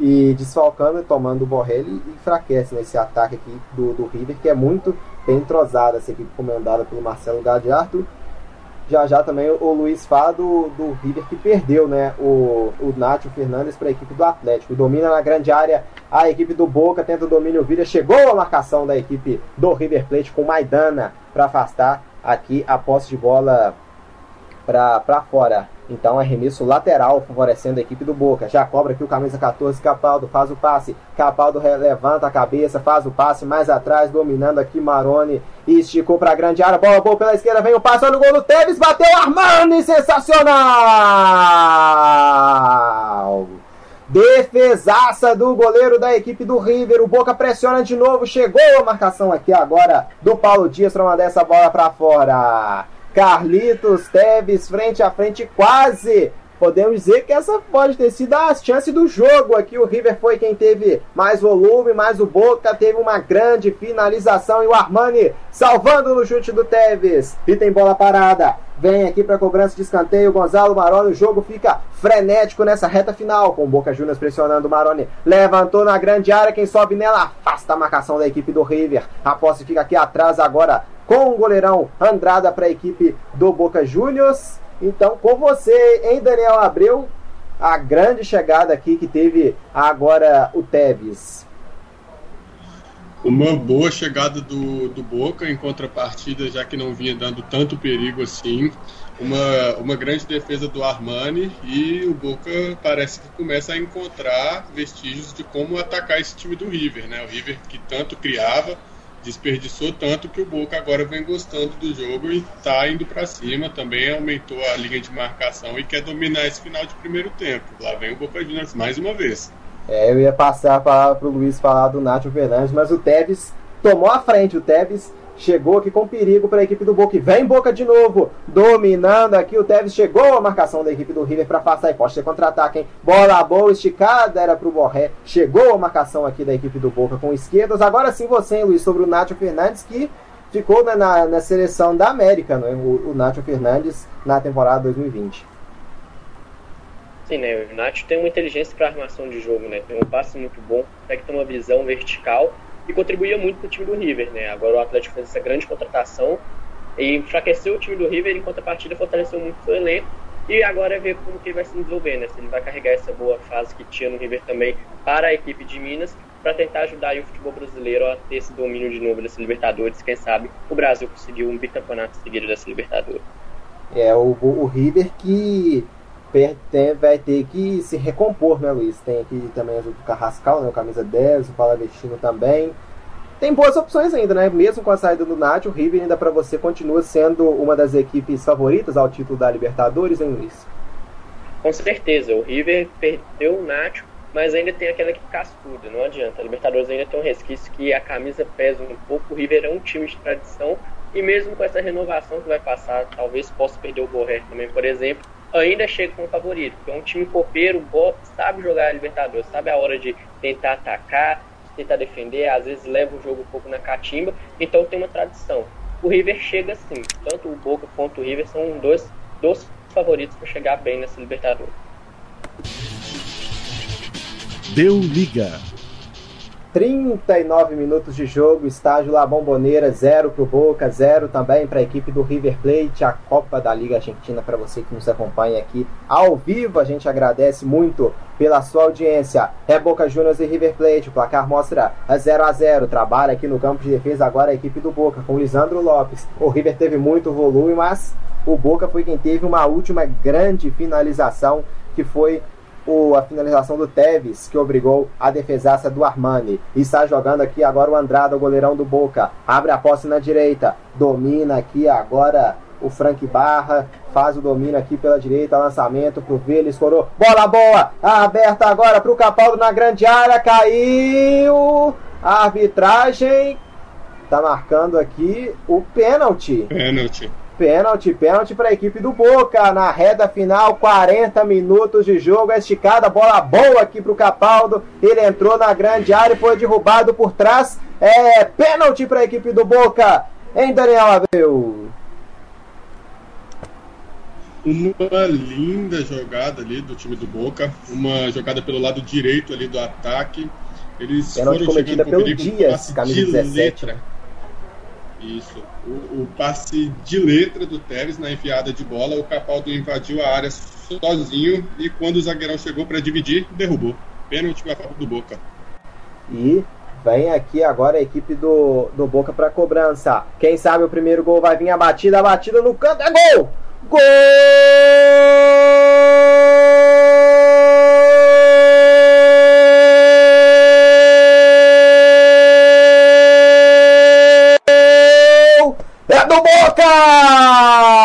e desfalcando tomando o Borrelli enfraquece nesse ataque aqui do, do River, que é muito bem entrosada essa equipe comandada pelo Marcelo Gadiardo. Já já também o, Luiz fala do, do River que perdeu né, o, o Nacho Fernandes para a equipe do Atlético. Domina na grande área a equipe do Boca, tenta o domínio, Vira chegou a marcação da equipe do River Plate com Maidana para afastar aqui a posse de bola para fora. Então arremesso lateral favorecendo a equipe do Boca. Já cobra aqui o camisa 14, Capaldo faz o passe. Capaldo levanta a cabeça, faz o passe mais atrás, dominando aqui Maroni. Esticou para a grande área, bola boa pela esquerda, vem o passe, olha o gol do Tevez, bateu Armani, sensacional! Defesaça do goleiro da equipe do River. O Boca pressiona de novo. Chegou a marcação aqui agora do Paulo Dias para mandar essa bola para fora. Carlitos Teves frente a frente quase. Podemos dizer que essa pode ter sido a chance do jogo aqui. O River foi quem teve mais volume, mas o Boca teve uma grande finalização e o Armani salvando no chute do Teves. E tem bola parada. Vem aqui para cobrança de escanteio. Gonzalo Maroni. O jogo fica frenético nessa reta final. Com o Boca Juniors pressionando o Maroni. Levantou na grande área. Quem sobe nela afasta a marcação da equipe do River. A posse fica aqui atrás agora com o goleirão Andrada para a equipe do Boca Juniors. Então, com você, em Daniel Abreu, a grande chegada aqui que teve agora o Tevez. Uma boa chegada do, do Boca em contrapartida, já que não vinha dando tanto perigo assim. Uma, uma grande defesa do Armani e o Boca parece que começa a encontrar vestígios de como atacar esse time do River, né? O River que tanto criava, desperdiçou tanto que o Boca agora vem gostando do jogo e está indo para cima. Também aumentou a linha de marcação e quer dominar esse final de primeiro tempo. Lá vem o Boca Juniors mais uma vez. É, eu ia passar a palavra para o Luiz falar do Nacho Fernandes, mas o Tevez tomou a frente. O Tevez chegou aqui com perigo para a equipe do Boca. Vem Boca de novo, dominando aqui. O Tevez chegou a marcação da equipe do River para afastar e pode ser contra-ataque, hein? Bola boa, esticada, era para o Borré. Chegou a marcação aqui da equipe do Boca com esquerdas. Agora sim você, hein, Luiz, sobre o Nacho Fernandes, que ficou né, na, na seleção da América, né? o, o Nacho Fernandes, na temporada 2020. Sim, né? O Nacho tem uma inteligência para armação de jogo, né? Tem um passe muito bom, consegue ter uma visão vertical e contribuía muito para o time do River, né? Agora o Atlético fez essa grande contratação e enfraqueceu o time do River, em contrapartida fortaleceu muito o elenco E agora é ver como que ele vai se desenvolver, né? Se ele vai carregar essa boa fase que tinha no River também para a equipe de Minas, para tentar ajudar o futebol brasileiro a ter esse domínio de novo dessa Libertadores. Quem sabe o Brasil conseguiu um bicampeonato seguido dessa Libertadores. É, o, o River que tem, vai ter que se recompor, né, Luiz? Tem aqui também o Carrascal, né, o camisa 10, o Palavestino também. Tem boas opções ainda, né? Mesmo com a saída do Nath, o River ainda para você continua sendo uma das equipes favoritas ao título da Libertadores, hein, Luiz? Com certeza, o River perdeu o Nacho, mas ainda tem aquela equipe cascuda, não adianta. A Libertadores ainda tem um resquício que a camisa pesa um pouco. O River é um time de tradição e mesmo com essa renovação que vai passar, talvez possa perder o Borré também, por exemplo, ainda chega como favorito, porque é um time copeiro, sabe jogar a Libertadores, sabe a hora de tentar atacar, tentar defender, às vezes leva o jogo um pouco na catimba, então tem uma tradição. O River chega assim, tanto o Boca quanto o River são dois, favoritos para chegar bem nessa Libertadores. Deu liga. 39 minutos de jogo, estágio La Bomboneira, 0 para o Boca, 0 também para a equipe do River Plate, a Copa da Liga Argentina para você que nos acompanha aqui ao vivo. A gente agradece muito pela sua audiência. É Boca Juniors e River Plate, o placar mostra 0 a 0 Trabalha aqui no campo de defesa agora a equipe do Boca com Lisandro Lopes. O River teve muito volume, mas o Boca foi quem teve uma última grande finalização que foi a finalização do Tevez, que obrigou a defesaça do Armani. E está jogando aqui agora o Andrada, o goleirão do Boca. Abre a posse na direita. Domina aqui agora o Frank Barra. Faz o domínio aqui pela direita. Lançamento pro Vila. Escorou. Bola boa. Aberta agora pro Capaldo na grande área. Caiu. A arbitragem. Tá marcando aqui o pênalti. Pênalti. Pênalti, pênalti para a equipe do Boca na reta final, 40 minutos de jogo, esticada, bola boa aqui para o Capaldo. Ele entrou na grande área e foi derrubado por trás. É pênalti para a equipe do Boca, em Daniel Abreu. Uma linda jogada ali do time do Boca, uma jogada pelo lado direito ali do ataque. Eles pênalti foram cometida pelo Dias, camisa de 17. Letra. Isso. O, o, passe de letra do Tevez na enfiada de bola, o Capaldo invadiu a área sozinho e quando o zagueirão chegou para dividir, derrubou. Pênalti para do Boca. E vem aqui agora a equipe do, do Boca para cobrança. Quem sabe o primeiro gol vai vir a batida, a batida no canto, é gol! Gol! Boca!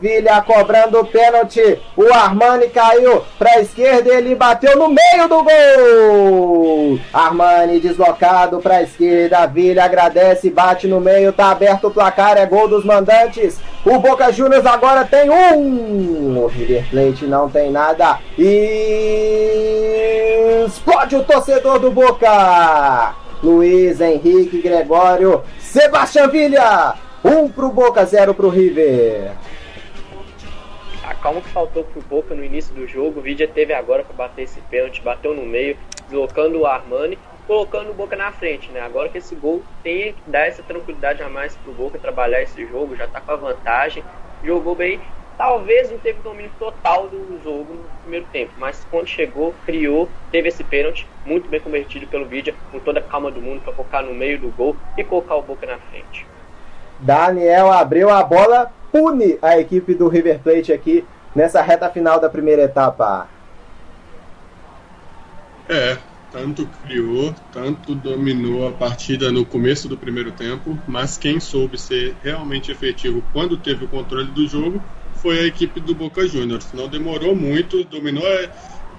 Villa cobrando o pênalti. O Armani caiu para a esquerda, ele bateu no meio do gol. Armani deslocado para a esquerda. Villa agradece, bate no meio, tá aberto o placar, é gol dos mandantes. O Boca Juniors agora tem um. O River Plate não tem nada. E explode o torcedor do Boca. Luiz Henrique Gregório, Sebastião Villa. Um pro Boca, zero pro River. A calma que faltou pro Boca no início do jogo. O Vidia teve agora para bater esse pênalti, bateu no meio, deslocando o Armani, colocando o Boca na frente, né? Agora que esse gol tem que dar essa tranquilidade a mais pro Boca trabalhar esse jogo, já tá com a vantagem, jogou bem. Talvez não teve domínio total do jogo no primeiro tempo, mas quando chegou, criou, teve esse pênalti muito bem convertido pelo Vidia, com toda a calma do mundo para colocar no meio do gol e colocar o Boca na frente. Daniel abriu a bola, pune a equipe do River Plate aqui nessa reta final da primeira etapa. É, tanto criou, tanto dominou a partida no começo do primeiro tempo, mas quem soube ser realmente efetivo quando teve o controle do jogo foi a equipe do Boca Juniors. Não demorou muito, dominou,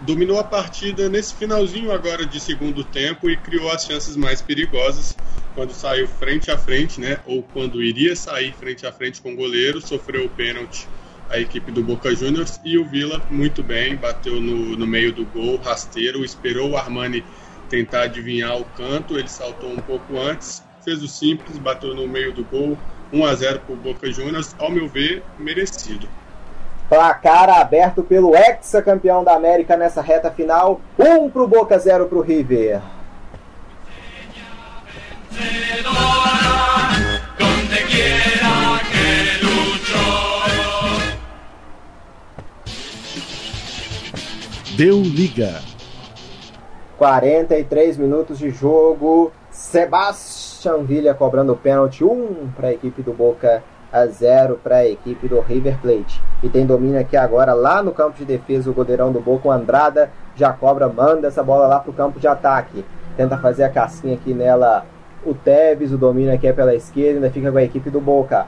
dominou a partida nesse finalzinho agora de segundo tempo e criou as chances mais perigosas quando saiu frente a frente, né? Ou quando iria sair frente a frente com o goleiro, sofreu o pênalti a equipe do Boca Juniors e o Vila muito bem, bateu no, no meio do gol, rasteiro, esperou o Armani tentar adivinhar o canto, ele saltou um pouco antes, fez o simples, bateu no meio do gol, 1 a 0 para o Boca Juniors, ao meu ver, merecido. Placar aberto pelo ex-campeão da América nessa reta final. Um para o Boca, zero para o River. Deu liga. 43 minutos de jogo. Sebastião Villa cobrando o pênalti. Um para a equipe do Boca, a 0 para a equipe do River Plate. E tem domínio aqui agora lá no campo de defesa o goleirão do Boca, o Andrada já cobra, manda essa bola lá para o campo de ataque. Tenta fazer a casquinha aqui nela o Tevez, o domínio aqui é pela esquerda, ainda fica com a equipe do Boca.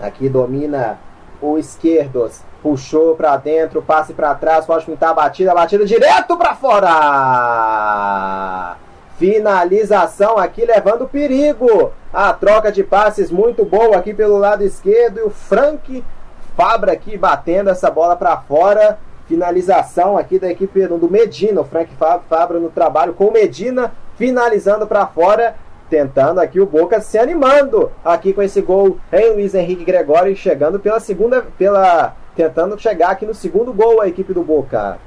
Aqui domina o esquerdos, puxou para dentro, passe para trás, pode pintar a batida, a batida direto para fora. Finalização aqui levando perigo. A troca de passes muito boa aqui pelo lado esquerdo e o Frank Fabra aqui batendo essa bola para fora. Finalização aqui da equipe do Medina, o Frank Fabra no trabalho com o Medina, finalizando para fora tentando aqui o Boca se animando aqui com esse gol em Luiz Henrique Gregório chegando pela segunda pela tentando chegar aqui no segundo gol a equipe do Boca.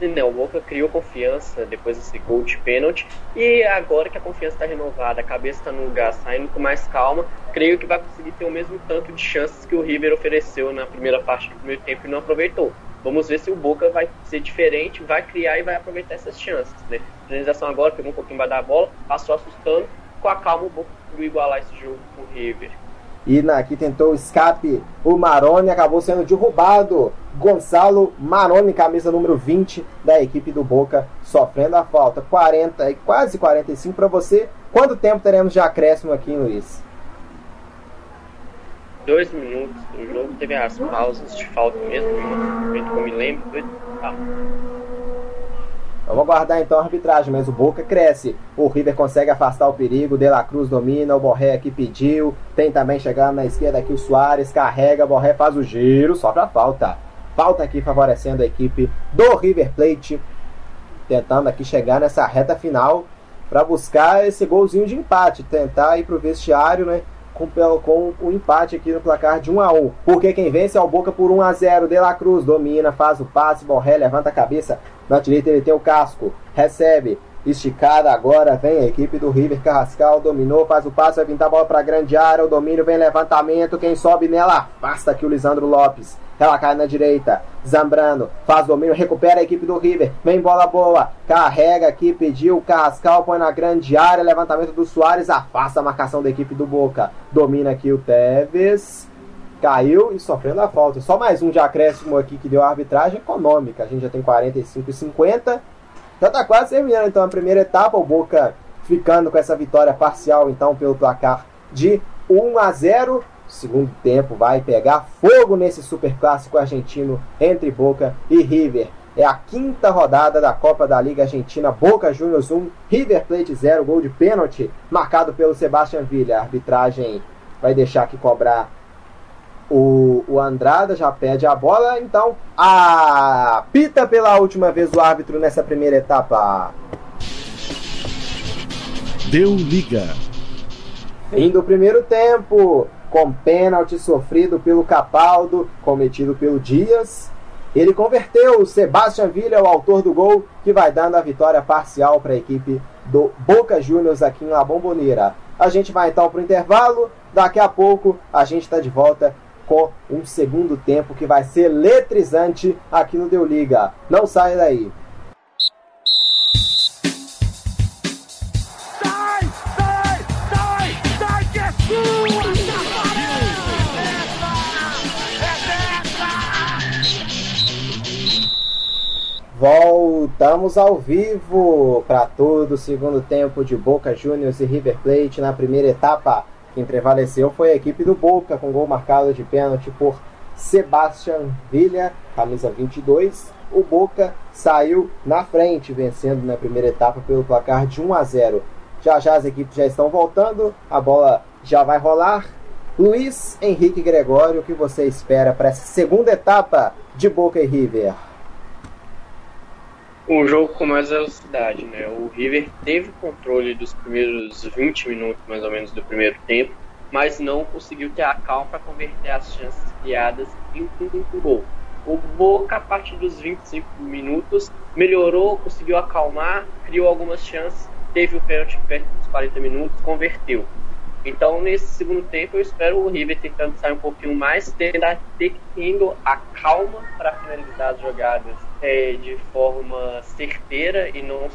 Não, o Boca criou confiança depois desse gol de pênalti e agora que a confiança está renovada, a cabeça está no lugar, saindo com mais calma, creio que vai conseguir ter o mesmo tanto de chances que o River ofereceu na primeira parte do primeiro tempo e não aproveitou. Vamos ver se o Boca vai ser diferente, vai criar e vai aproveitar essas chances. Né? A finalização agora pegou um pouquinho mais da bola, passou assustando, com a calma o Boca conseguiu igualar esse jogo com o River. E aqui tentou o escape o Maroni, acabou sendo derrubado. Gonçalo Maroni, camisa número 20 da equipe do Boca, sofrendo a falta. 40 e quase 45 para você. Quanto tempo teremos de acréscimo aqui, Luiz? dois minutos do jogo, teve as pausas de falta mesmo, que eu me lembro. Ah. Vamos aguardar então a arbitragem, mas o Boca cresce. O River consegue afastar o perigo, De La Cruz domina, o Borré aqui pediu. Tem também chegando na esquerda aqui o Soares, carrega, Borré faz o giro, só pra falta. Falta aqui favorecendo a equipe do River Plate. Tentando aqui chegar nessa reta final para buscar esse golzinho de empate. Tentar ir pro vestiário, né? com, com o empate aqui no placar de 1 a 1 Porque quem vence é o Boca por 1 a 0 De La Cruz domina, faz o passe, Borré levanta a cabeça. Na direita ele tem o casco, recebe, esticada agora, vem a equipe do River Carrascal, dominou, faz o passe, vai pintar a bola para grande área, o domínio vem levantamento, quem sobe nela, afasta aqui o Lisandro Lopes. Ela cai na direita. Zambrano faz domínio, recupera a equipe do River. Vem bola boa. Carrega aqui, pediu. Carrascal põe na grande área. Levantamento do Soares. Afasta a marcação da equipe do Boca. Domina aqui o Tevez. Caiu e sofrendo a falta. Só mais um de acréscimo aqui que deu a arbitragem econômica. A gente já tem 45 e 50. Já tá quase terminando então a primeira etapa. O Boca ficando com essa vitória parcial então pelo placar de 1 a 0 segundo tempo vai pegar fogo nesse super clássico argentino entre Boca e River. É a quinta rodada da Copa da Liga Argentina, Boca Juniors 1, River Plate 0, gol de pênalti, marcado pelo Sebastian Villa. A arbitragem vai deixar aqui cobrar o, Andrada, já pede a bola, então apita pela última vez o árbitro nessa primeira etapa. Deu liga. Fim do primeiro tempo com pênalti sofrido pelo Capaldo, cometido pelo Dias. Ele converteu o Sebastian Villa, o autor do gol, que vai dando a vitória parcial para a equipe do Boca Juniors aqui em La Bombonera. A gente vai então para o intervalo. Daqui a pouco a gente está de volta com um segundo tempo que vai ser eletrizante aqui no Deu Liga. Não saia daí. Voltamos ao vivo para todo o segundo tempo de Boca Juniors e River Plate na primeira etapa. Quem prevaleceu foi a equipe do Boca, com gol marcado de pênalti por Sebastian Villa, camisa 22. O Boca saiu na frente, vencendo na primeira etapa pelo placar de 1 a 0. Já já as equipes já estão voltando, a bola já vai rolar. Luiz Henrique Gregório, o que você espera para essa segunda etapa de Boca e River? Um jogo com mais velocidade, né? O River teve controle dos primeiros 20 minutos, mais ou menos, do primeiro tempo, mas não conseguiu ter a calma para converter as chances criadas em um gol. O Boca, a partir dos 25 minutos, melhorou, conseguiu acalmar, criou algumas chances, teve o pênalti perto dos 40 minutos, converteu. Então, nesse segundo tempo, eu espero o River tentando sair um pouquinho mais, tentar tendo a calma para finalizar as jogadas é, de forma certeira e não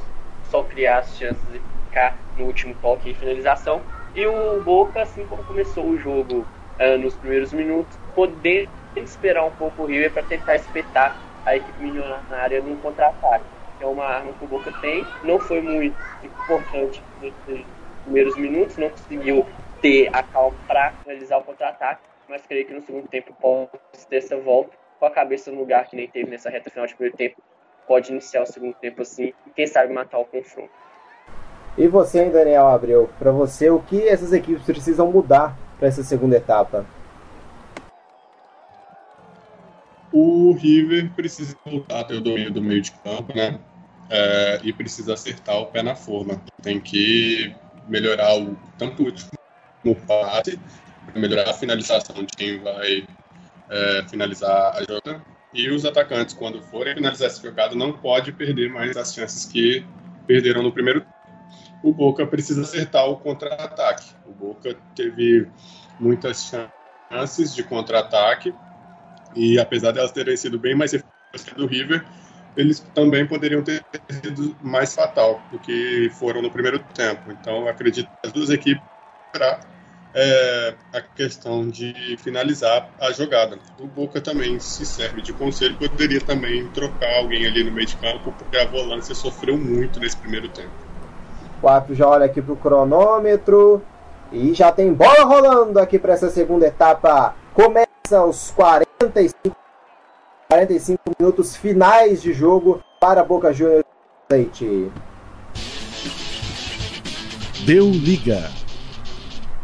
só criar as chances de ficar no último toque e finalização. E o Boca, assim como começou o jogo uh, nos primeiros minutos, poder esperar um pouco o River para tentar espetar a equipe milionária num contra-ataque. É uma arma que o Boca tem, não foi muito importante nesses primeiros minutos, não conseguiu ter a calma para finalizar o contra-ataque, mas creio que no segundo tempo pode ter essa volta com a cabeça no lugar que nem teve nessa reta final de primeiro tempo. Pode iniciar o segundo tempo assim e quem sabe matar o confronto. E você, Daniel Abreu, para você, o que essas equipes precisam mudar para essa segunda etapa? O River precisa voltar a ter o domínio do meio de campo, né? É, e precisa acertar o pé na forma. Tem que melhorar o tanto o passe, melhorar a finalização de quem vai é, finalizar a jogada. E os atacantes, quando forem finalizar essa jogada, não pode perder mais as chances que perderam no primeiro o Boca precisa acertar o contra-ataque. O Boca teve muitas chances de contra-ataque e apesar delas terem sido bem mais eficazes do River, eles também poderiam ter sido mais fatal do que foram no primeiro tempo. Então, acredito que as duas equipes para é, a questão de finalizar a jogada. O Boca também se serve de conselho, poderia também trocar alguém ali no meio de campo, porque a volância sofreu muito nesse primeiro tempo. O árbitro já olha aqui pro cronômetro e já tem bola rolando aqui para essa segunda etapa. Começa os 45, 45 minutos finais de jogo para Boca Juniors. Deu liga.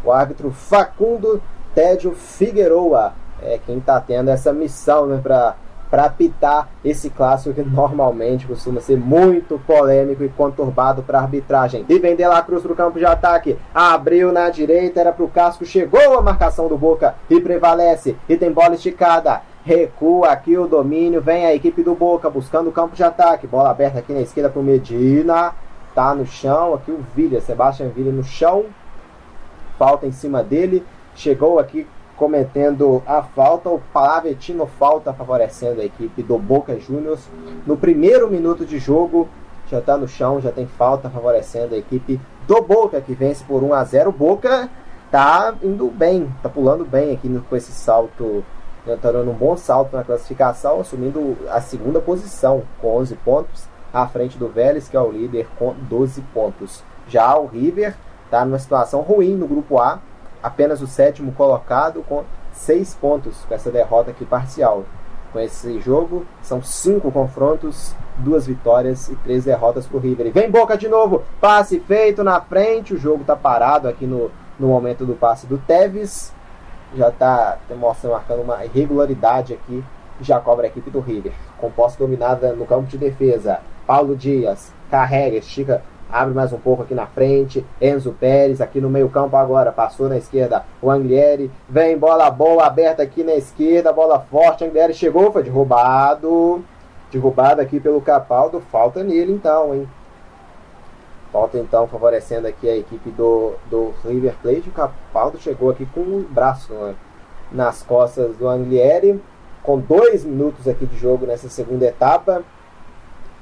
O árbitro Facundo Tédio Figueroa é quem está tendo essa missão né, para para apitar esse clássico que normalmente costuma ser muito polêmico e conturbado para arbitragem. E vem De La Cruz para o campo de ataque. Abriu na direita, era para o Casco. Chegou a marcação do Boca e prevalece. E tem bola esticada. Recua aqui o domínio. Vem a equipe do Boca buscando o campo de ataque. Bola aberta aqui na esquerda para o Medina. Tá no chão. Aqui o Villa, Sebastião Villa no chão. Falta em cima dele. Chegou aqui cometendo a falta. O Pavetino falta favorecendo a equipe do Boca Juniors. No primeiro minuto de jogo, já está no chão, já tem falta favorecendo a equipe do Boca, que vence por 1 a 0 Boca tá indo bem, tá pulando bem aqui no, com esse salto, né, tá um bom salto na classificação, assumindo a segunda posição com 11 pontos, à frente do Vélez, que é o líder com 12 pontos. Já o River está numa situação ruim no grupo A, apenas o sétimo colocado com seis pontos com essa derrota aqui parcial. Com esse jogo, são cinco confrontos, duas vitórias e três derrotas para o River. E vem Boca de novo, passe feito na frente, o jogo está parado aqui no, no momento do passe do Tevez. Já está mostrando, marcando uma irregularidade aqui, já cobra a equipe do River. Composta dominada no campo de defesa. Paulo Dias carrega, estica abre mais um pouco aqui na frente, Enzo Pérez aqui no meio campo agora, passou na esquerda o Anglieri, vem bola boa aberta aqui na esquerda, bola forte, Anglieri chegou, foi derrubado, derrubado aqui pelo Capaldo, falta nele então, hein. Falta então favorecendo aqui a equipe do, do River Plate, o Capaldo chegou aqui com o braço né, nas costas do Anglieri, com dois minutos aqui de jogo nessa segunda etapa,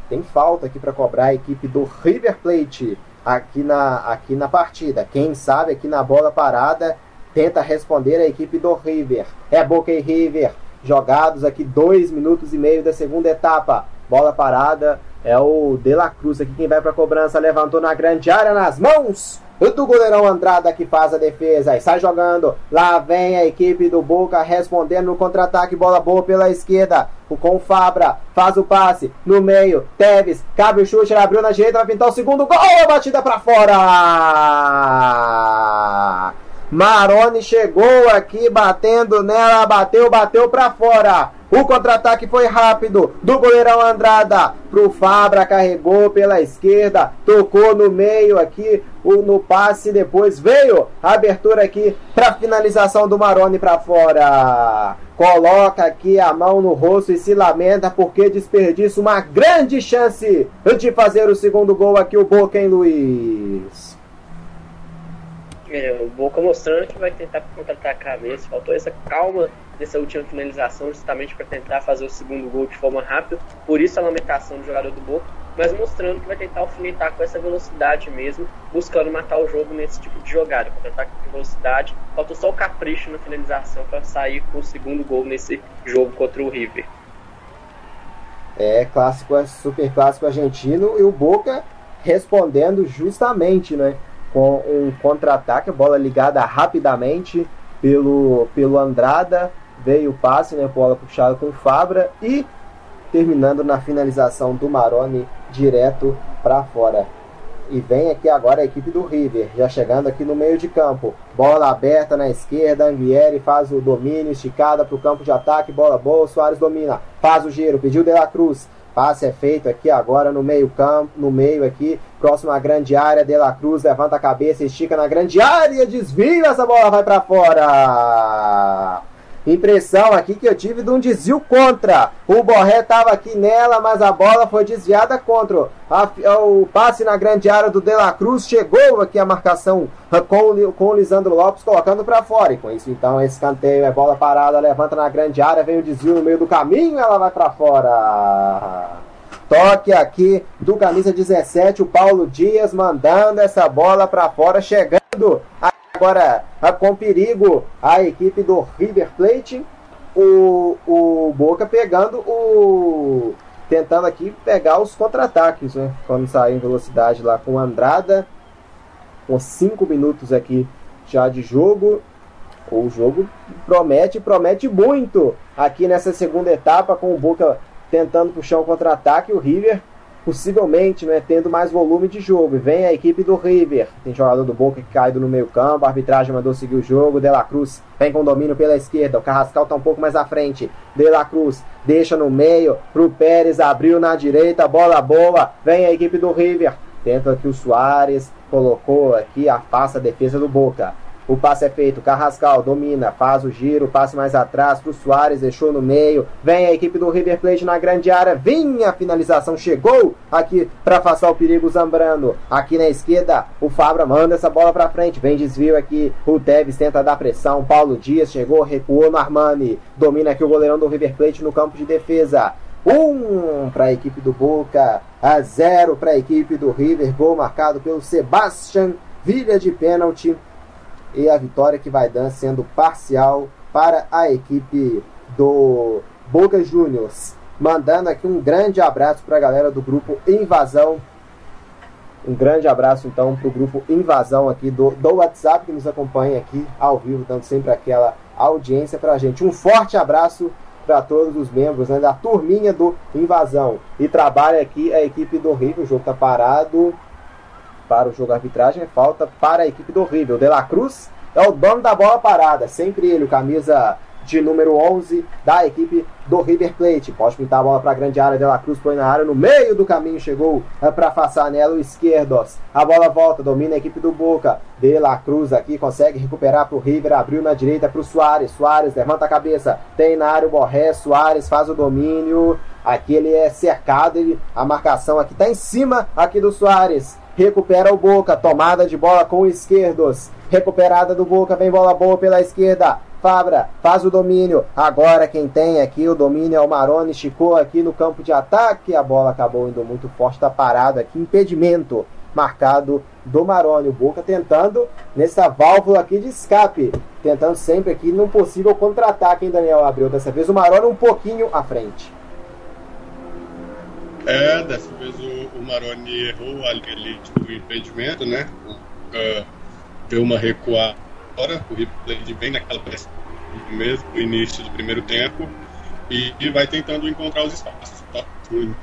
tem falta aqui para cobrar a equipe do River Plate aqui na, aqui na partida. Quem sabe aqui na bola parada tenta responder a equipe do River. É Boca e River jogados aqui dois minutos e meio da segunda etapa. Bola parada é o De La Cruz aqui quem vai para a cobrança. Levantou na grande área nas mãos do goleirão Andrada que faz a defesa e sai jogando. Lá vem a equipe do Boca respondendo no contra-ataque. Bola boa pela esquerda. Com o Fabra faz o passe no meio. Teves cabe o chute, abriu na direita, vai pintar o segundo gol. Batida para fora. Maroni chegou aqui batendo nela, bateu, bateu para fora. O contra-ataque foi rápido do goleirão Andrada pro Fabra, carregou pela esquerda, tocou no meio aqui, no passe, depois veio a abertura aqui para finalização do Maroni para fora. Coloca aqui a mão no rosto e se lamenta porque desperdiça uma grande chance de fazer o segundo gol aqui o Boca em Luiz. É, o Boca mostrando que vai tentar contra-atacar mesmo. Faltou essa calma nessa última finalização, justamente para tentar fazer o segundo gol de forma rápida. Por isso a lamentação do jogador do Boca, mas mostrando que vai tentar alfinetar com essa velocidade mesmo, buscando matar o jogo nesse tipo de jogada. Contra-ataque com velocidade. Faltou só o capricho na finalização para sair com o segundo gol nesse jogo contra o River. É clássico, é super clássico argentino e o Boca respondendo justamente, né? Com um contra-ataque, bola ligada rapidamente pelo, pelo Andrada, veio o passe, né? Bola puxada com Fabra e terminando na finalização do Maroni direto para fora. E vem aqui agora a equipe do River, já chegando aqui no meio de campo. Bola aberta na esquerda, Anguieri faz o domínio, esticada para o campo de ataque, bola boa, Soares domina, faz o giro, pediu De La Cruz. Passe é feito aqui agora no meio campo, no meio aqui, próximo à grande área, De La Cruz levanta a cabeça, estica na grande área, desvio, essa bola vai para fora. Impressão aqui que eu tive de um desvio contra. O Borré estava aqui nela, mas a bola foi desviada contra. A, o passe na grande área do De La Cruz chegou aqui a marcação com, com o Lisandro Lopes colocando para fora. E com isso, então, esse canteio é bola parada, levanta na grande área, vem o desvio no meio do caminho, ela vai para fora. Toque aqui do camisa 17, o Paulo Dias mandando essa bola para fora, chegando Agora, com perigo, a equipe do River Plate. O, o Boca pegando o. Tentando aqui pegar os contra-ataques, né? Quando sair em velocidade lá com Andrada. Com 5 minutos aqui já de jogo. O jogo promete, promete muito aqui nessa segunda etapa, com o Boca tentando puxar um contra-ataque. O River possivelmente né, tendo mais volume de jogo. E vem a equipe do River, tem jogador do Boca que caído no meio campo, a arbitragem mandou seguir o jogo, De La Cruz vem com domínio pela esquerda, o Carrascal está um pouco mais à frente, De La Cruz deixa no meio, pro Pérez, abriu na direita, bola boa, vem a equipe do River, tenta aqui o Soares, colocou aqui, afasta a defesa do Boca. O passe é feito, Carrascal domina, faz o giro, passe mais atrás para o Soares, deixou no meio. Vem a equipe do River Plate na grande área, vinha a finalização, chegou aqui para afastar o perigo Zambrano. Aqui na esquerda, o Fabra manda essa bola para frente, vem desvio aqui. O Tevez tenta dar pressão, Paulo Dias chegou, recuou no Armani. Domina aqui o goleirão do River Plate no campo de defesa. Um para a equipe do Boca, a zero para a equipe do River. Gol marcado pelo Sebastian Vilha de pênalti e a vitória que vai dar sendo parcial para a equipe do Boca Juniors. Mandando aqui um grande abraço para a galera do grupo Invasão. Um grande abraço então para o grupo Invasão aqui do, do WhatsApp que nos acompanha aqui ao vivo, dando sempre aquela audiência para a gente. Um forte abraço para todos os membros né, da turminha do Invasão. E trabalha aqui a equipe do Rio, o jogo está parado para o jogo arbitragem, é falta para a equipe do River. O De La Cruz é o dono da bola parada, sempre ele, camisa de número 11 da equipe do River Plate. Pode pintar a bola para a grande área, De La Cruz põe na área, no meio do caminho chegou é, para afastar nela o esquerdos. A bola volta, domina a equipe do Boca. De La Cruz aqui consegue recuperar para o River, abriu na direita para o Soares. Soares levanta a cabeça, tem na área o Borré, Soares faz o domínio. Aqui ele é cercado, ele, a marcação aqui está em cima aqui do Soares recupera o Boca, tomada de bola com esquerdos, recuperada do Boca, vem bola boa pela esquerda, Fabra faz o domínio, agora quem tem aqui o domínio é o Maroni, esticou aqui no campo de ataque, a bola acabou indo muito forte, está parado aqui, impedimento marcado do Maroni, o Boca tentando nessa válvula aqui de escape, tentando sempre aqui num possível contra-ataque, hein, Daniel Abreu, dessa vez o Maroni um pouquinho à frente. É, dessa vez o, o Maroni errou ali o impedimento, né? Uh, deu uma recuada, o replay vem naquela pressão mesmo no início do primeiro tempo e, e vai tentando encontrar os espaços. Tá? Muito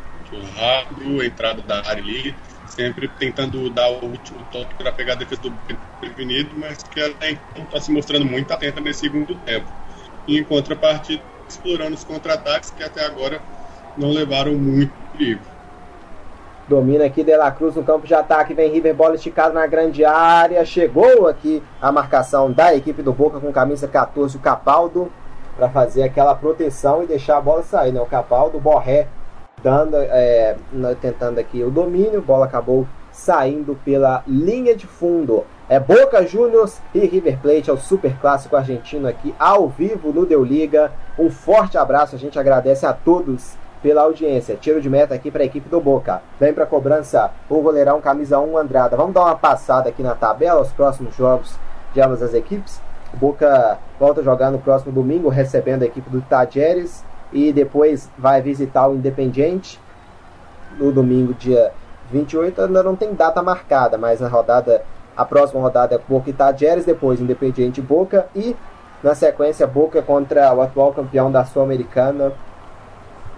rápido, entrada da área ali, sempre tentando dar o último toque para pegar a defesa do prevenido, mas que até então está se mostrando muito atenta nesse segundo tempo. E em contrapartida, explorando os contra-ataques que até agora não levaram muito Domina aqui De La Cruz no campo de ataque. Vem River, bola esticada na grande área. Chegou aqui a marcação da equipe do Boca com camisa 14, o Capaldo, para fazer aquela proteção e deixar a bola sair. Né? O Capaldo, Borré, dando, é, tentando aqui o domínio. Bola acabou saindo pela linha de fundo. É Boca Juniors e River Plate, é o super clássico argentino aqui ao vivo no Deu Liga. Um forte abraço, a gente agradece a todos pela audiência. Tiro de meta aqui para a equipe do Boca. Vem para cobrança o goleirão camisa 1 Andrada. Vamos dar uma passada aqui na tabela, os próximos jogos de ambas as equipes. O Boca volta a jogar no próximo domingo, recebendo a equipe do Tajeres e depois vai visitar o Independiente no domingo, dia 28. Ainda não tem data marcada, mas na rodada, a próxima rodada é Boca e Tajeres, depois Independiente Boca e na sequência Boca contra o atual campeão da Sul-Americana,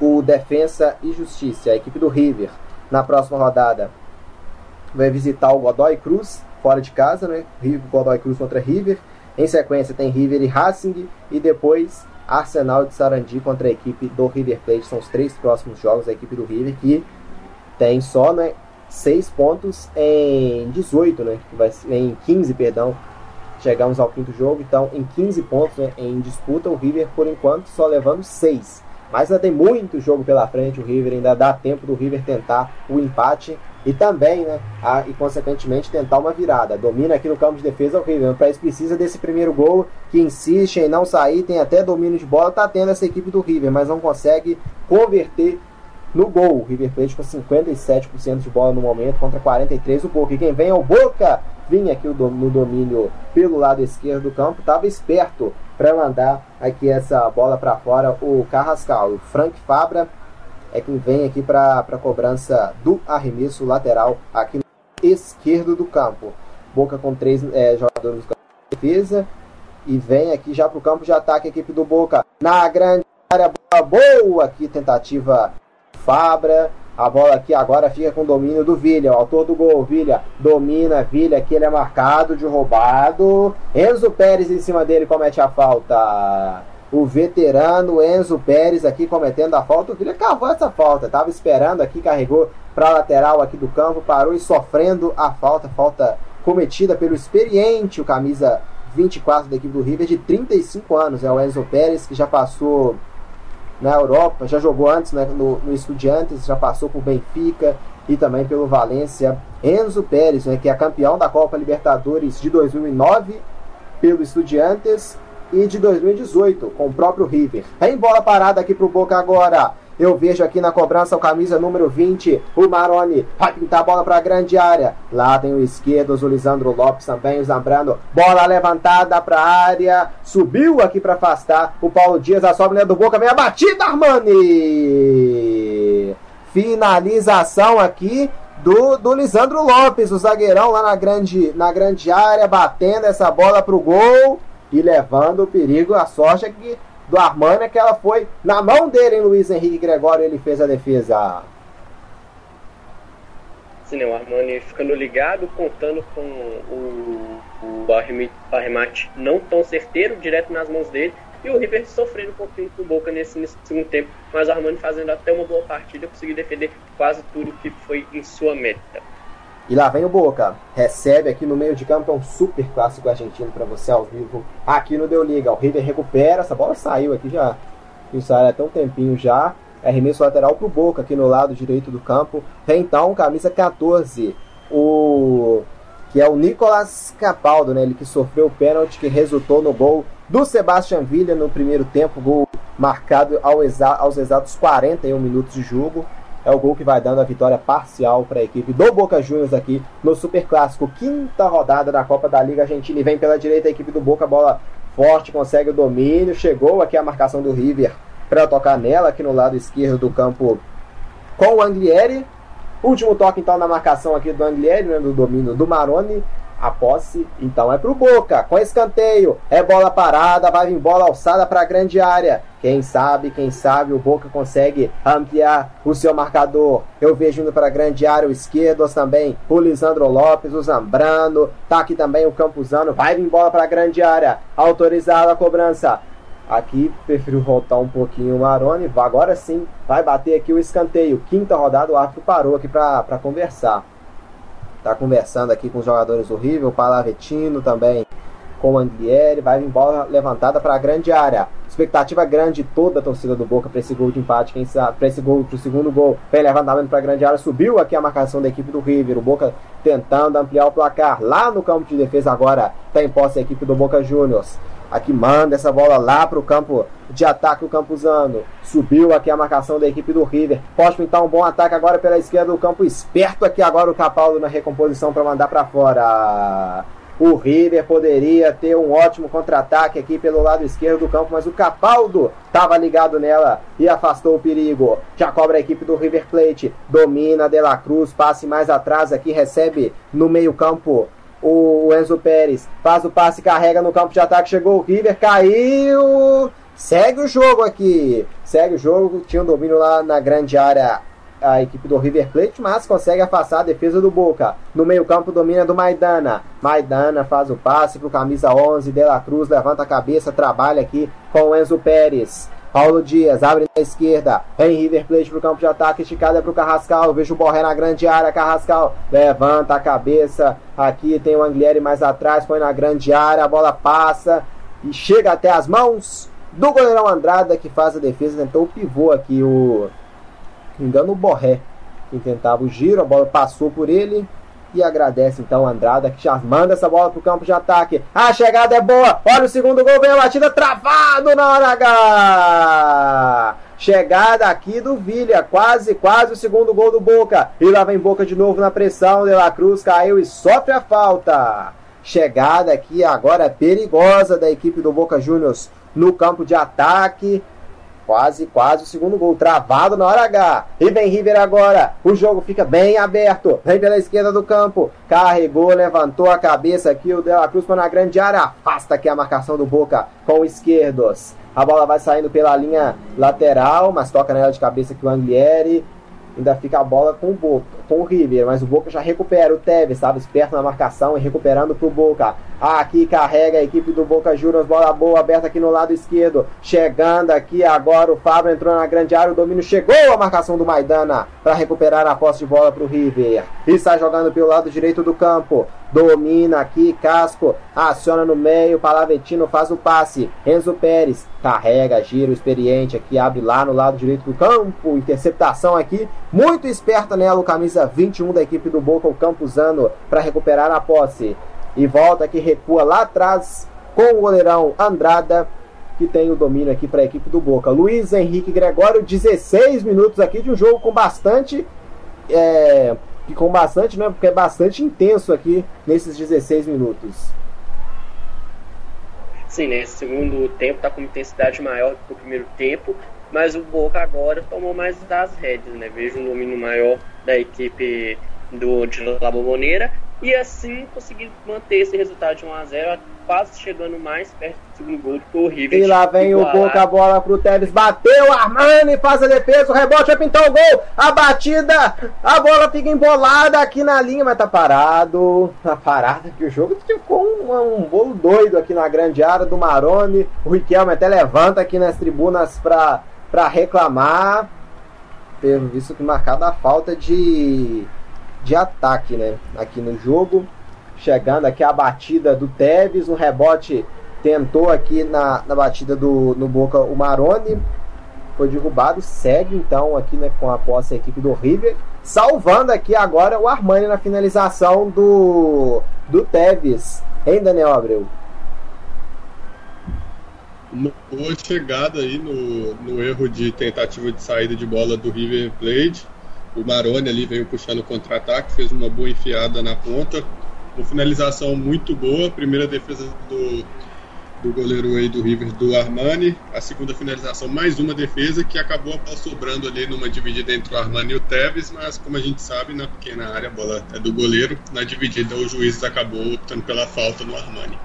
o Defensa e Justiça, a equipe do River. Na próxima rodada vai visitar o Godoy Cruz, fora de casa, né? Godoy Cruz contra River. Em sequência tem River e Racing e depois Arsenal de Sarandi contra a equipe do River Plate. São os três próximos jogos da equipe do River que tem só né, 6 pontos em 18, né? Vai, em 15, perdão. Chegamos ao quinto jogo, então em 15 pontos né, em disputa, o River por enquanto só levando 6. Mas ainda tem muito jogo pela frente, o River ainda dá tempo do River tentar o empate e também, né, a, e consequentemente tentar uma virada. Domina aqui no campo de defesa o River. Para isso precisa desse primeiro gol que insiste em não sair, tem até domínio de bola, tá tendo essa equipe do River, mas não consegue converter no gol. O River Plate com 57% de bola no momento contra 43 o Boca. E quem vem é o Boca. Vinha aqui no domínio pelo lado esquerdo do campo, estava esperto para mandar aqui essa bola para fora o Carrascal. O Frank Fabra é quem vem aqui para a cobrança do arremesso lateral aqui no esquerdo do campo. Boca com três é, jogadores de defesa e vem aqui já para o campo de ataque a equipe do Boca. Na grande área, boa, boa aqui tentativa Fabra. A bola aqui agora fica com domínio do Vilha, o autor do gol. Vilha domina, Vilha aqui ele é marcado de roubado. Enzo Pérez em cima dele comete a falta. O veterano Enzo Pérez aqui cometendo a falta. O Vilha cavou essa falta, estava esperando aqui, carregou para lateral aqui do campo, parou e sofrendo a falta. Falta cometida pelo experiente, o camisa 24 da equipe do River, de 35 anos. É o Enzo Pérez que já passou na Europa, já jogou antes né, no, no Estudiantes, já passou por Benfica e também pelo Valência. Enzo Pérez, né, que é campeão da Copa Libertadores de 2009 pelo Estudiantes e de 2018 com o próprio River. Tem bola parada aqui pro Boca agora. Eu vejo aqui na cobrança o camisa número 20, o Maroni. Vai pintar a bola para a grande área. Lá tem o esquerdo, o Lisandro Lopes também, o Zambrano. Bola levantada para a área. Subiu aqui para afastar o Paulo Dias. A sobra do Boca vem a batida, Armani. Finalização aqui do, do Lisandro Lopes, o zagueirão lá na grande, na grande área, batendo essa bola pro gol e levando o perigo. A sorte é que do Armani é que ela foi na mão dele, hein, Luiz Henrique Gregório, ele fez a defesa. Sim, né, o Armani ficando ligado, contando com o, o arremate não tão certeiro, direto nas mãos dele, e o River sofrendo um pouquinho com Boca nesse, nesse segundo tempo, mas o Armani fazendo até uma boa partida, conseguiu defender quase tudo que foi em sua meta. E lá vem o Boca. Recebe aqui no meio de campo. É um super clássico argentino para você ao vivo. Aqui no Deu Liga. O River recupera. Essa bola saiu aqui já. Isso até um tempinho já. Arremesso lateral pro Boca aqui no lado direito do campo. Vem então camisa 14. O que é o Nicolas Capaldo, né? Ele que sofreu o pênalti que resultou no gol do Sebastian Villa no primeiro tempo, gol marcado ao exa aos exatos 41 minutos de jogo é o gol que vai dando a vitória parcial para a equipe do Boca Juniors aqui no Super Clássico, quinta rodada da Copa da Liga Argentina. E vem pela direita a equipe do Boca, bola forte, consegue o domínio. Chegou aqui a marcação do River para tocar nela aqui no lado esquerdo do campo com o Anglieri. Último toque então na marcação aqui do Anglieri, né, do domínio do Maroni. A posse, então, é pro Boca. Com escanteio. É bola parada. Vai vir bola alçada para a grande área. Quem sabe, quem sabe, o Boca consegue ampliar o seu marcador. Eu vejo indo para a grande área o esquerdo também. O Lisandro Lopes, o Zambrano. Tá aqui também o Campuzano. Vai vir bola para a grande área. Autorizada a cobrança. Aqui prefiro voltar um pouquinho o Maroni. Agora sim, vai bater aqui o escanteio. Quinta rodada, o árbitro parou aqui para conversar. Tá conversando aqui com os jogadores do River, o Palavetino também com o Anglieri, vai vir bola levantada para a grande área. Expectativa grande toda a torcida do Boca para esse gol de empate, quem sabe, para esse gol, para o segundo gol. Vem levantamento para a grande área, subiu aqui a marcação da equipe do River. O Boca tentando ampliar o placar. Lá no campo de defesa agora está em posse a equipe do Boca Juniors. Aqui manda essa bola lá para o campo de ataque o Campuzano. Subiu aqui a marcação da equipe do River. Pode pintar um bom ataque agora pela esquerda do campo. Esperto aqui agora o Capaldo na recomposição para mandar para fora. O River poderia ter um ótimo contra-ataque aqui pelo lado esquerdo do campo, mas o Capaldo estava ligado nela e afastou o perigo. Já cobra a equipe do River Plate, domina De La Cruz, passe mais atrás aqui, recebe no meio-campo o Enzo Pérez, faz o passe, carrega no campo de ataque, chegou o River, caiu. Segue o jogo aqui. Segue o jogo, tinha um domínio lá na grande área a equipe do River Plate, mas consegue afastar a defesa do Boca. No meio-campo domina do Maidana. Maidana faz o passe para o camisa 11, De La Cruz levanta a cabeça, trabalha aqui com o Enzo Pérez. Paulo Dias abre na esquerda, vem River Plate para o campo de ataque, esticada para o Carrascal. Vejo o Borré na grande área, Carrascal levanta a cabeça. Aqui tem o Anglieri mais atrás, põe na grande área, a bola passa e chega até as mãos do goleirão Andrada que faz a defesa. Tentou o pivô aqui, o engano o Borré, que tentava o giro, a bola passou por ele e agradece então o Andrada que já manda essa bola para o campo de ataque. A chegada é boa, olha o segundo gol, vem a batida travado na hora H. Chegada aqui do Vilha, quase, quase o segundo gol do Boca. E lá vem Boca de novo na pressão. De La Cruz caiu e sofre a falta. Chegada aqui agora perigosa da equipe do Boca Juniors no campo de ataque. Quase, quase o segundo gol. Travado na hora H. E vem River agora. O jogo fica bem aberto. Vem pela esquerda do campo. Carregou, levantou a cabeça aqui. O De La Cruz para na grande área. Afasta aqui a marcação do Boca com esquerdos. A bola vai saindo pela linha lateral, mas toca nela de cabeça aqui o Anglieri. Ainda fica a bola com o Boca, com o River, mas o Boca já recupera. O Tevez estava esperto na marcação e recuperando para o Boca. Aqui carrega a equipe do Boca Juniors, bola boa, aberta aqui no lado esquerdo. Chegando aqui agora o Fábio entrou na grande área, o domínio chegou a marcação do Maidana para recuperar a posse de bola para o River. E está jogando pelo lado direito do campo. Domina aqui, Casco, aciona no meio, Palavetino faz o passe. Enzo Pérez carrega, giro experiente aqui, abre lá no lado direito do campo. Interceptação aqui, muito esperta nela, o camisa 21 da equipe do Boca, o Campuzano, para recuperar a posse. E volta aqui, recua lá atrás com o goleirão Andrada, que tem o domínio aqui para a equipe do Boca. Luiz Henrique Gregório, 16 minutos aqui de um jogo com bastante. É, com bastante, né? Porque é bastante intenso aqui nesses 16 minutos. Sim, né? Esse segundo tempo tá com intensidade maior do que o primeiro tempo, mas o Boca agora tomou mais das rédeas, né? Vejo um domínio maior da equipe do de La Bombonera e assim conseguir manter esse resultado de 1 a 0 quase chegando mais perto do segundo gol do que o River. E lá vem o Boca, a bola pro Tevez, bateu, Armani faz a defesa, o rebote vai pintar o gol, a batida, a bola fica embolada aqui na linha, mas tá parado, tá parado aqui o jogo, ficou um, um bolo doido aqui na grande área do Maroni, o Riquelme até levanta aqui nas tribunas pra, pra reclamar, pelo visto que marcada a falta de de ataque, né? Aqui no jogo. Chegando aqui a batida do Tevez, um rebote tentou aqui na, na batida do no Boca o Maroni. Foi derrubado, segue então aqui né, com a posse equipe do River, salvando aqui agora o Armani na finalização do, do Tevez. Hein, Daniel Abreu? Boa chegada aí no, no erro de tentativa de saída de bola do River Plate o Maroni ali veio puxando o contra-ataque, fez uma boa enfiada na ponta. Uma finalização muito boa. Primeira defesa do, do goleiro aí do River, do Armani. A segunda finalização, mais uma defesa que acabou sobrando ali numa dividida entre o Armani e o Tevez, mas como a gente sabe, na pequena área a bola é do goleiro. Na dividida o juiz acabou optando pela falta no Armani.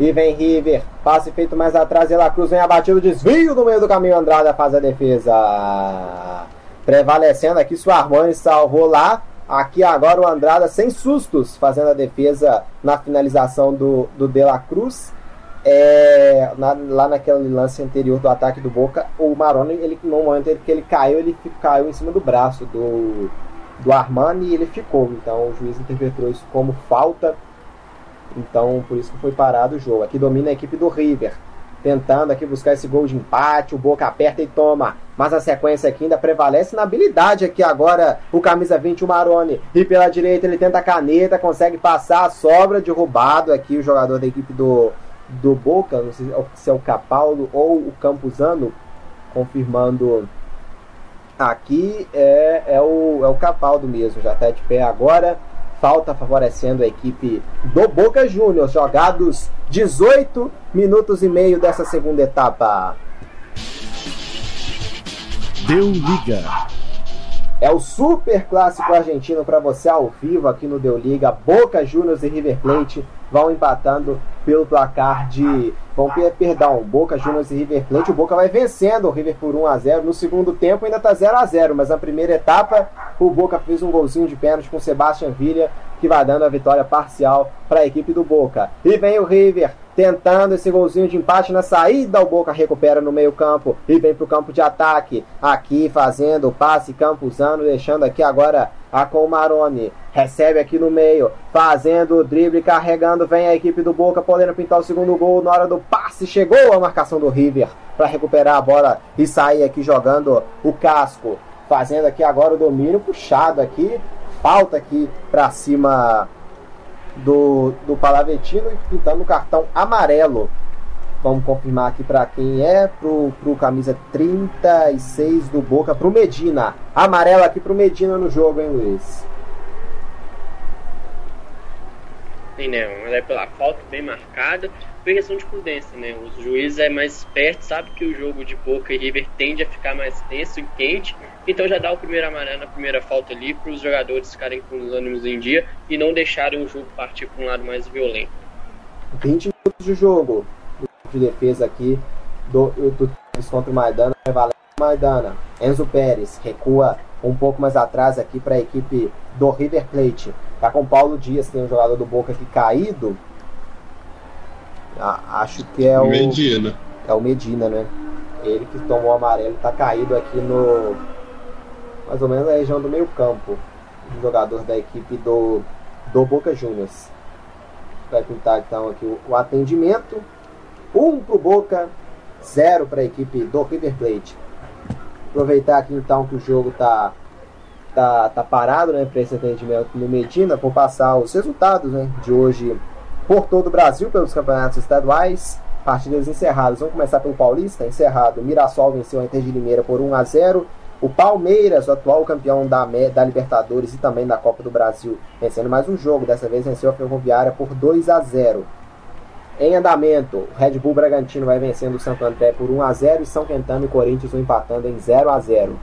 E vem River, passe feito mais atrás, e La Cruz vem abatido, desvio no meio do caminho, Andrada faz a defesa prevalecendo aqui. Se o Armani salvou lá, aqui agora o Andrada sem sustos, fazendo a defesa na finalização do, do De La Cruz. É, na, lá naquele lance anterior do ataque do Boca, o Maroni, ele, no momento que ele caiu, ele caiu em cima do braço do, do Armani e ele ficou. Então o juiz interpretou isso como falta Então, por isso que foi parado o jogo. Aqui domina a equipe do River. Tentando aqui buscar esse gol de empate. O Boca aperta e toma. Mas a sequência aqui ainda prevalece na habilidade aqui agora. O camisa 20, o Maroni. E pela direita ele tenta a caneta. Consegue passar sobra. Derrubado aqui o jogador da equipe do, do Boca. Não sei se é o Capaldo ou o Campuzano. Confirmando aqui é, é, o, é o Capaldo mesmo. Já está de pé agora falta favorecendo a equipe do Boca Juniors. Jogados 18 minutos e meio dessa segunda etapa. Deu liga. É o super clássico argentino para você ao vivo aqui no Deu Liga. Boca Juniors e River Plate vão empatando pelo placar de. Vão, perdão, Boca Juniors e River Plate. O Boca vai vencendo o River por 1 a 0 No segundo tempo ainda está 0 a 0 mas na primeira etapa o Boca fez um golzinho de pênalti com Sebastian Villa, que vai dando a vitória parcial para a equipe do Boca. E vem o River tentando esse golzinho de empate na saída. O Boca recupera no meio-campo e vem para o campo de ataque. Aqui fazendo o passe Campuzano, deixando aqui agora a com o Maroni. Recebe aqui no meio, fazendo o drible, carregando. Vem a equipe do Boca, podendo pintar o segundo gol. Na hora do passe, chegou a marcação do River para recuperar a bola e sair aqui jogando o casco. Fazendo aqui agora o domínio puxado aqui. Falta aqui para cima do, do Palavetino e pintando o cartão amarelo. Vamos confirmar aqui para quem é, pro, pro camisa 36 do Boca, pro Medina. Amarelo aqui pro Medina no jogo, hein, Luiz? Sim, né? É pela falta bem marcada, questão de prudência, né? Os juízes é mais esperto, sabe que o jogo de Boca e River tende a ficar mais tenso e quente, então já dá o primeiro amarelo na primeira falta ali para os jogadores ficarem com os ânimos em dia e não deixarem o jogo partir para um lado mais violento. 20 minutos de jogo de defesa aqui do, do, contra o Maidana, valendo Maidana. Enzo Pérez recua um pouco mais atrás aqui para a equipe do River Plate. Tá com Paulo Dias, tem um jogador do Boca aqui caído. Acho que é o Medina. É o Medina, né? Ele que tomou o amarelo, tá caído aqui no mais ou menos na região do meio-campo. Um jogador da equipe do, do Boca Juniors. Vai pintar então aqui o, o atendimento. Um pro Boca, zero para a equipe do River Plate. Aproveitar aqui então que o jogo tá tá, tá parado, né, para esse atendimento no Medina, vou passar os resultados, né, de hoje por todo o Brasil pelos campeonatos estaduais. Partidas encerradas. Vamos começar pelo Paulista, encerrado. Mirassol venceu a Inter de Limeira por 1 a 0. O Palmeiras, o atual campeão da, da Libertadores e também da Copa do Brasil, vencendo mais um jogo. Dessa vez venceu a Ferroviária por 2 a 0. Em andamento, o Red Bull Bragantino vai vencendo o Santo André por 1 a 0 e São Quentano e Corinthians vão empatando em 0 a 0.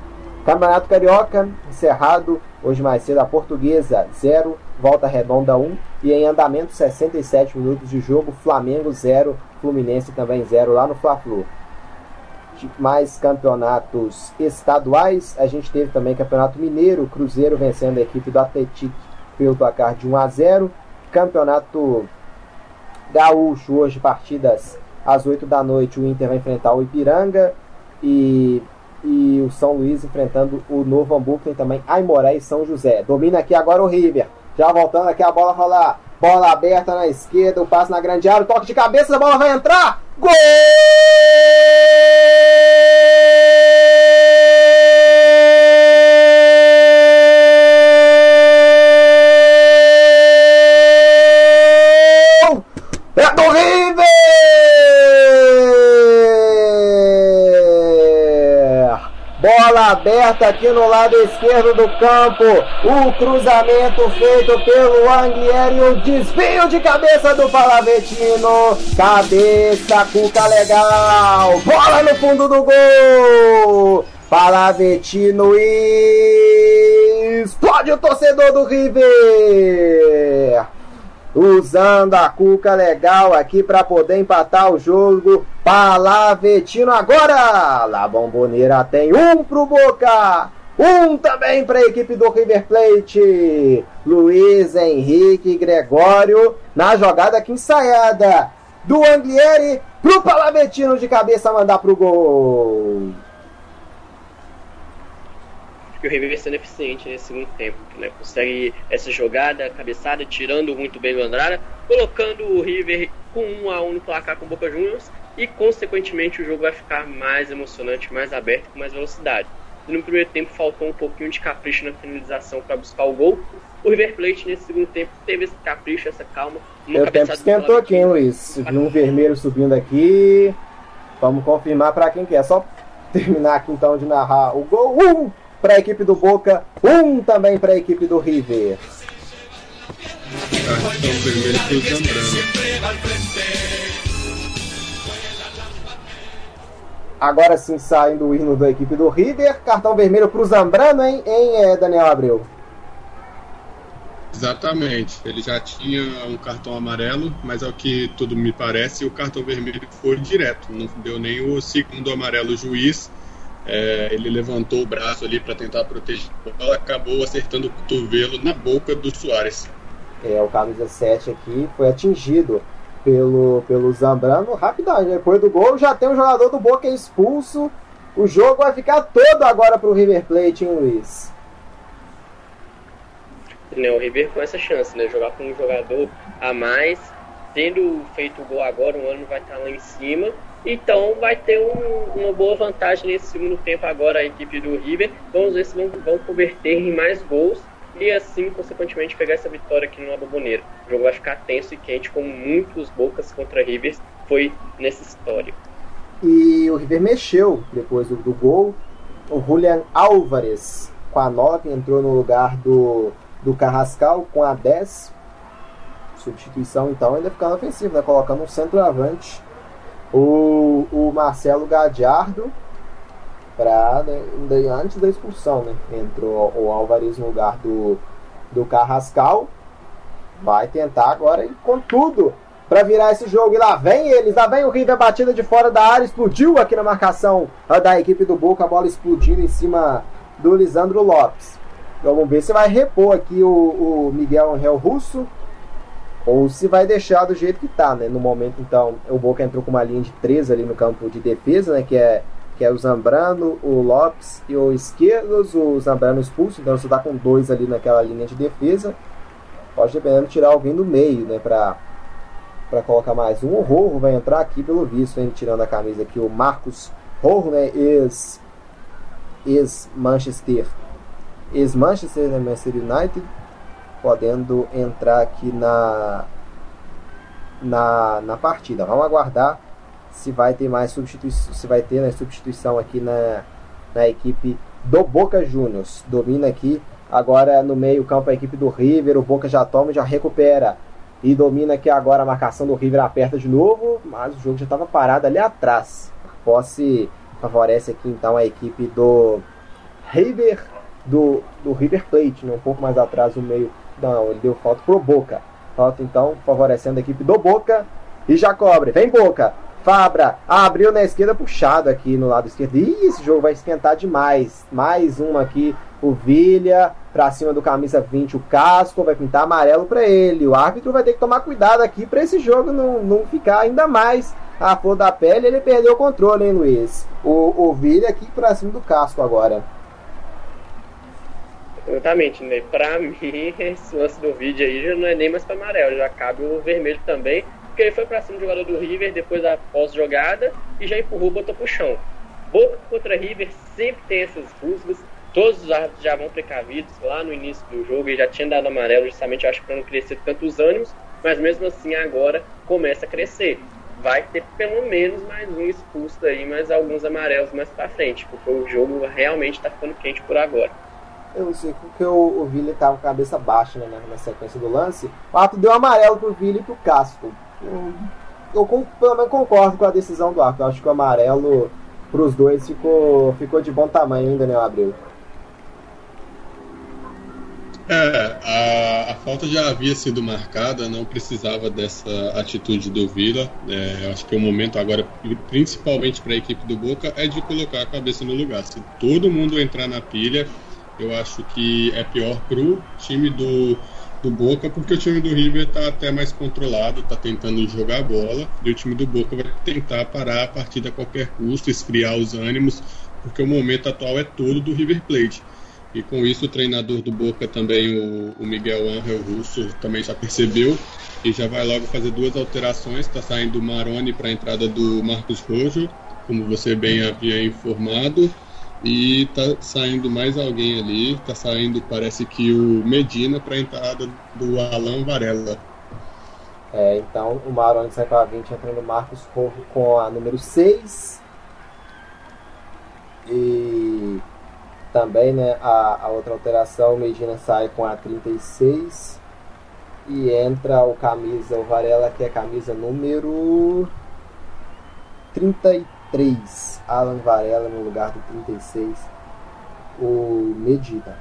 Campeonato Carioca, encerrado hoje mais cedo, a Portuguesa 0, Volta Redonda 1 e em andamento 67 minutos de jogo, Flamengo 0, Fluminense também 0 lá no Fla-Flu mais campeonatos estaduais. A gente teve também Campeonato Mineiro, Cruzeiro vencendo a equipe do Atlético pelo placar de 1 a 0. Campeonato Gaúcho, hoje partidas às 8 da noite, o Inter vai enfrentar o Ipiranga e, e o São Luís enfrentando o Novo Hamburgo, tem também Aimoré e São José. Domina aqui agora o River. Já voltando aqui a bola rolar. Bola aberta na esquerda, o passe na grande área, o toque de cabeça, a bola vai entrar. Gol! É do River! Bola aberta aqui no lado esquerdo do campo. O cruzamento feito pelo Anguieri. O desvio de cabeça do Palavetino. Cabeça, Cuca legal. Bola no fundo do gol. Palavetino e explode o torcedor do River usando a cuca legal aqui para poder empatar o jogo. Palavetino agora! La Bomboneira tem um pro Boca. Um também para a equipe do River Plate. Luiz Henrique Gregório na jogada aqui ensaiada do Anglieri pro Palavetino de cabeça mandar pro gol. E o River sendo eficiente nesse segundo tempo. Né? Consegue essa jogada, cabeçada, tirando muito bem o Andrada, colocando o River com 1 a 1 no placar com o Boca Juniors e, consequentemente, o jogo vai ficar mais emocionante, mais aberto, com mais velocidade. E no primeiro tempo faltou um pouquinho de capricho na finalização para buscar o gol. O River Plate nesse segundo tempo teve esse capricho, essa calma. O tempo esquentou aqui, hein, Luiz? Viu um vermelho subindo aqui. Vamos confirmar para quem quer. Só terminar aqui então de narrar o gol. Um para a equipe do Boca, um também para a equipe do River. Agora sim saindo o hino da equipe do River. Cartão vermelho para o Zambrano, hein, hein, é, Daniel Abreu? Exatamente. Ele já tinha um cartão amarelo, mas ao que tudo me parece, o cartão vermelho foi direto. Não deu nem o segundo amarelo juiz. É, ele levantou o braço ali para tentar proteger a bola, acabou acertando o cotovelo na boca do Soares. É, o camisa 7 aqui foi atingido pelo, pelo Zambrano rapidamente. Depois do gol já tem um jogador do Boca expulso. O jogo vai ficar todo agora para o River Plate, hein, Luiz? Né, o River com essa chance, né? Jogar com um jogador a mais, tendo feito o gol agora, o ano vai estar lá em cima. Então vai ter um, uma boa vantagem nesse segundo tempo agora a equipe do River. Vamos ver se vão, vão converter em mais gols e assim, consequentemente, pegar essa vitória aqui no Boboneira. O jogo vai ficar tenso e quente, como muitos Bocas contra River foi nessa história. E o River mexeu depois do, do gol. O Julian Álvares, com a 9, entrou no lugar do, do Carrascal, com a 10. Substituição, então, ainda ficando ofensivo, né? colocando um centroavante. O, o Marcelo Gadiardo pra, né, antes da expulsão, né? Entrou o Álvares no lugar do, do Carrascal. Vai tentar agora e com tudo para virar esse jogo. E lá vem eles, lá vem o River batida de fora da área, explodiu aqui na marcação da equipe do Boca, a bola explodindo em cima do Lisandro Lopes. Vamos ver se vai repor aqui o, o Miguel Angel Russo ou se vai deixar do jeito que tá, né? No momento, então, o Boca entrou com uma linha de três ali no campo de defesa, né? Que é que é o Zambrano, o Lopes e o Esquerdos, o Zambrano expulso, então você está com dois ali naquela linha de defesa. Pode dependendo tirar alguém do meio, né, para para colocar mais um. O Rojo vai entrar aqui pelo visto, hein, tirando a camisa aqui o Marcos Rojo, né, ex ex Manchester, ex Manchester, né, Manchester United, podendo entrar aqui na na, na partida. Vamos aguardar se vai ter mais substituição, se vai ter né, substituição aqui na, na equipe do Boca Juniors. Domina aqui agora no meio campo a equipe do River, o Boca já toma já recupera. E domina aqui agora a marcação do River aperta de novo, mas o jogo já estava parado ali atrás. A posse favorece aqui então a equipe do River do, do River Plate, né? um pouco mais atrás o meio. Não, ele deu falta pro Boca. Falta então favorecendo a equipe do Boca. E já cobre. Vem Boca. Fabra abriu na esquerda, puxado aqui no lado esquerdo. Ih, esse jogo vai esquentar demais. Mais uma aqui, o Vilha, pra cima do camisa 20, o Casco, vai pintar amarelo para ele. O árbitro vai ter que tomar cuidado aqui para esse jogo não, não ficar ainda mais a flor da pele. Ele perdeu o controle, hein, Luiz? O, o Vilha aqui pra cima do Casco agora. Exatamente, né? Pra [LAUGHS] mim, esse lance do vídeo aí já não é nem mais para amarelo, já cabe o vermelho também porque ele foi para cima do jogador do River depois da pós-jogada e já empurrou, botou pro chão. Boca contra River sempre tem essas rusgas, todos os árbitros já vão precavidos lá no início do jogo e já tinha dado amarelo, justamente acho para não crescer tantos ânimos, mas mesmo assim agora começa a crescer. Vai ter pelo menos mais um expulso aí, mais alguns amarelos mais para frente, porque o jogo realmente está ficando quente por agora. Eu sei porque o, o Vili tava com a cabeça baixa né, na, sequência do lance. O ato deu amarelo pro Vili e pro Casco eu, eu pelo menos concordo com a decisão do árbitro. Acho que o amarelo para os dois ficou, ficou de bom tamanho ainda, né, Abreu? É, a, a, falta já havia sido marcada, não precisava dessa atitude do Vila. É, acho que o momento agora, principalmente para a equipe do Boca, é de colocar a cabeça no lugar. Se todo mundo entrar na pilha, eu acho que é pior para o time do, do Boca, porque o time do River está até mais controlado, está tentando jogar a bola, e o time do Boca vai tentar parar a partida a qualquer custo, esfriar os ânimos, porque o momento atual é todo do River Plate. E com isso o treinador do Boca também, o, o Miguel Ángel Russo, também já percebeu e já vai logo fazer duas alterações. Está saindo o Maroni para a entrada do Marcos Rojo, como você bem havia informado. E tá saindo mais alguém ali, tá saindo, parece que o Medina para a entrada do Alan Varela. É, então o Maroni sai para 20, entrando o Marcos Rojo com a número 6. E também, né, a, a outra alteração, o Medina sai com a 36 e entra o camisa, o Varela, que é camisa número 33. Alan Varela no lugar do 36. O Medina.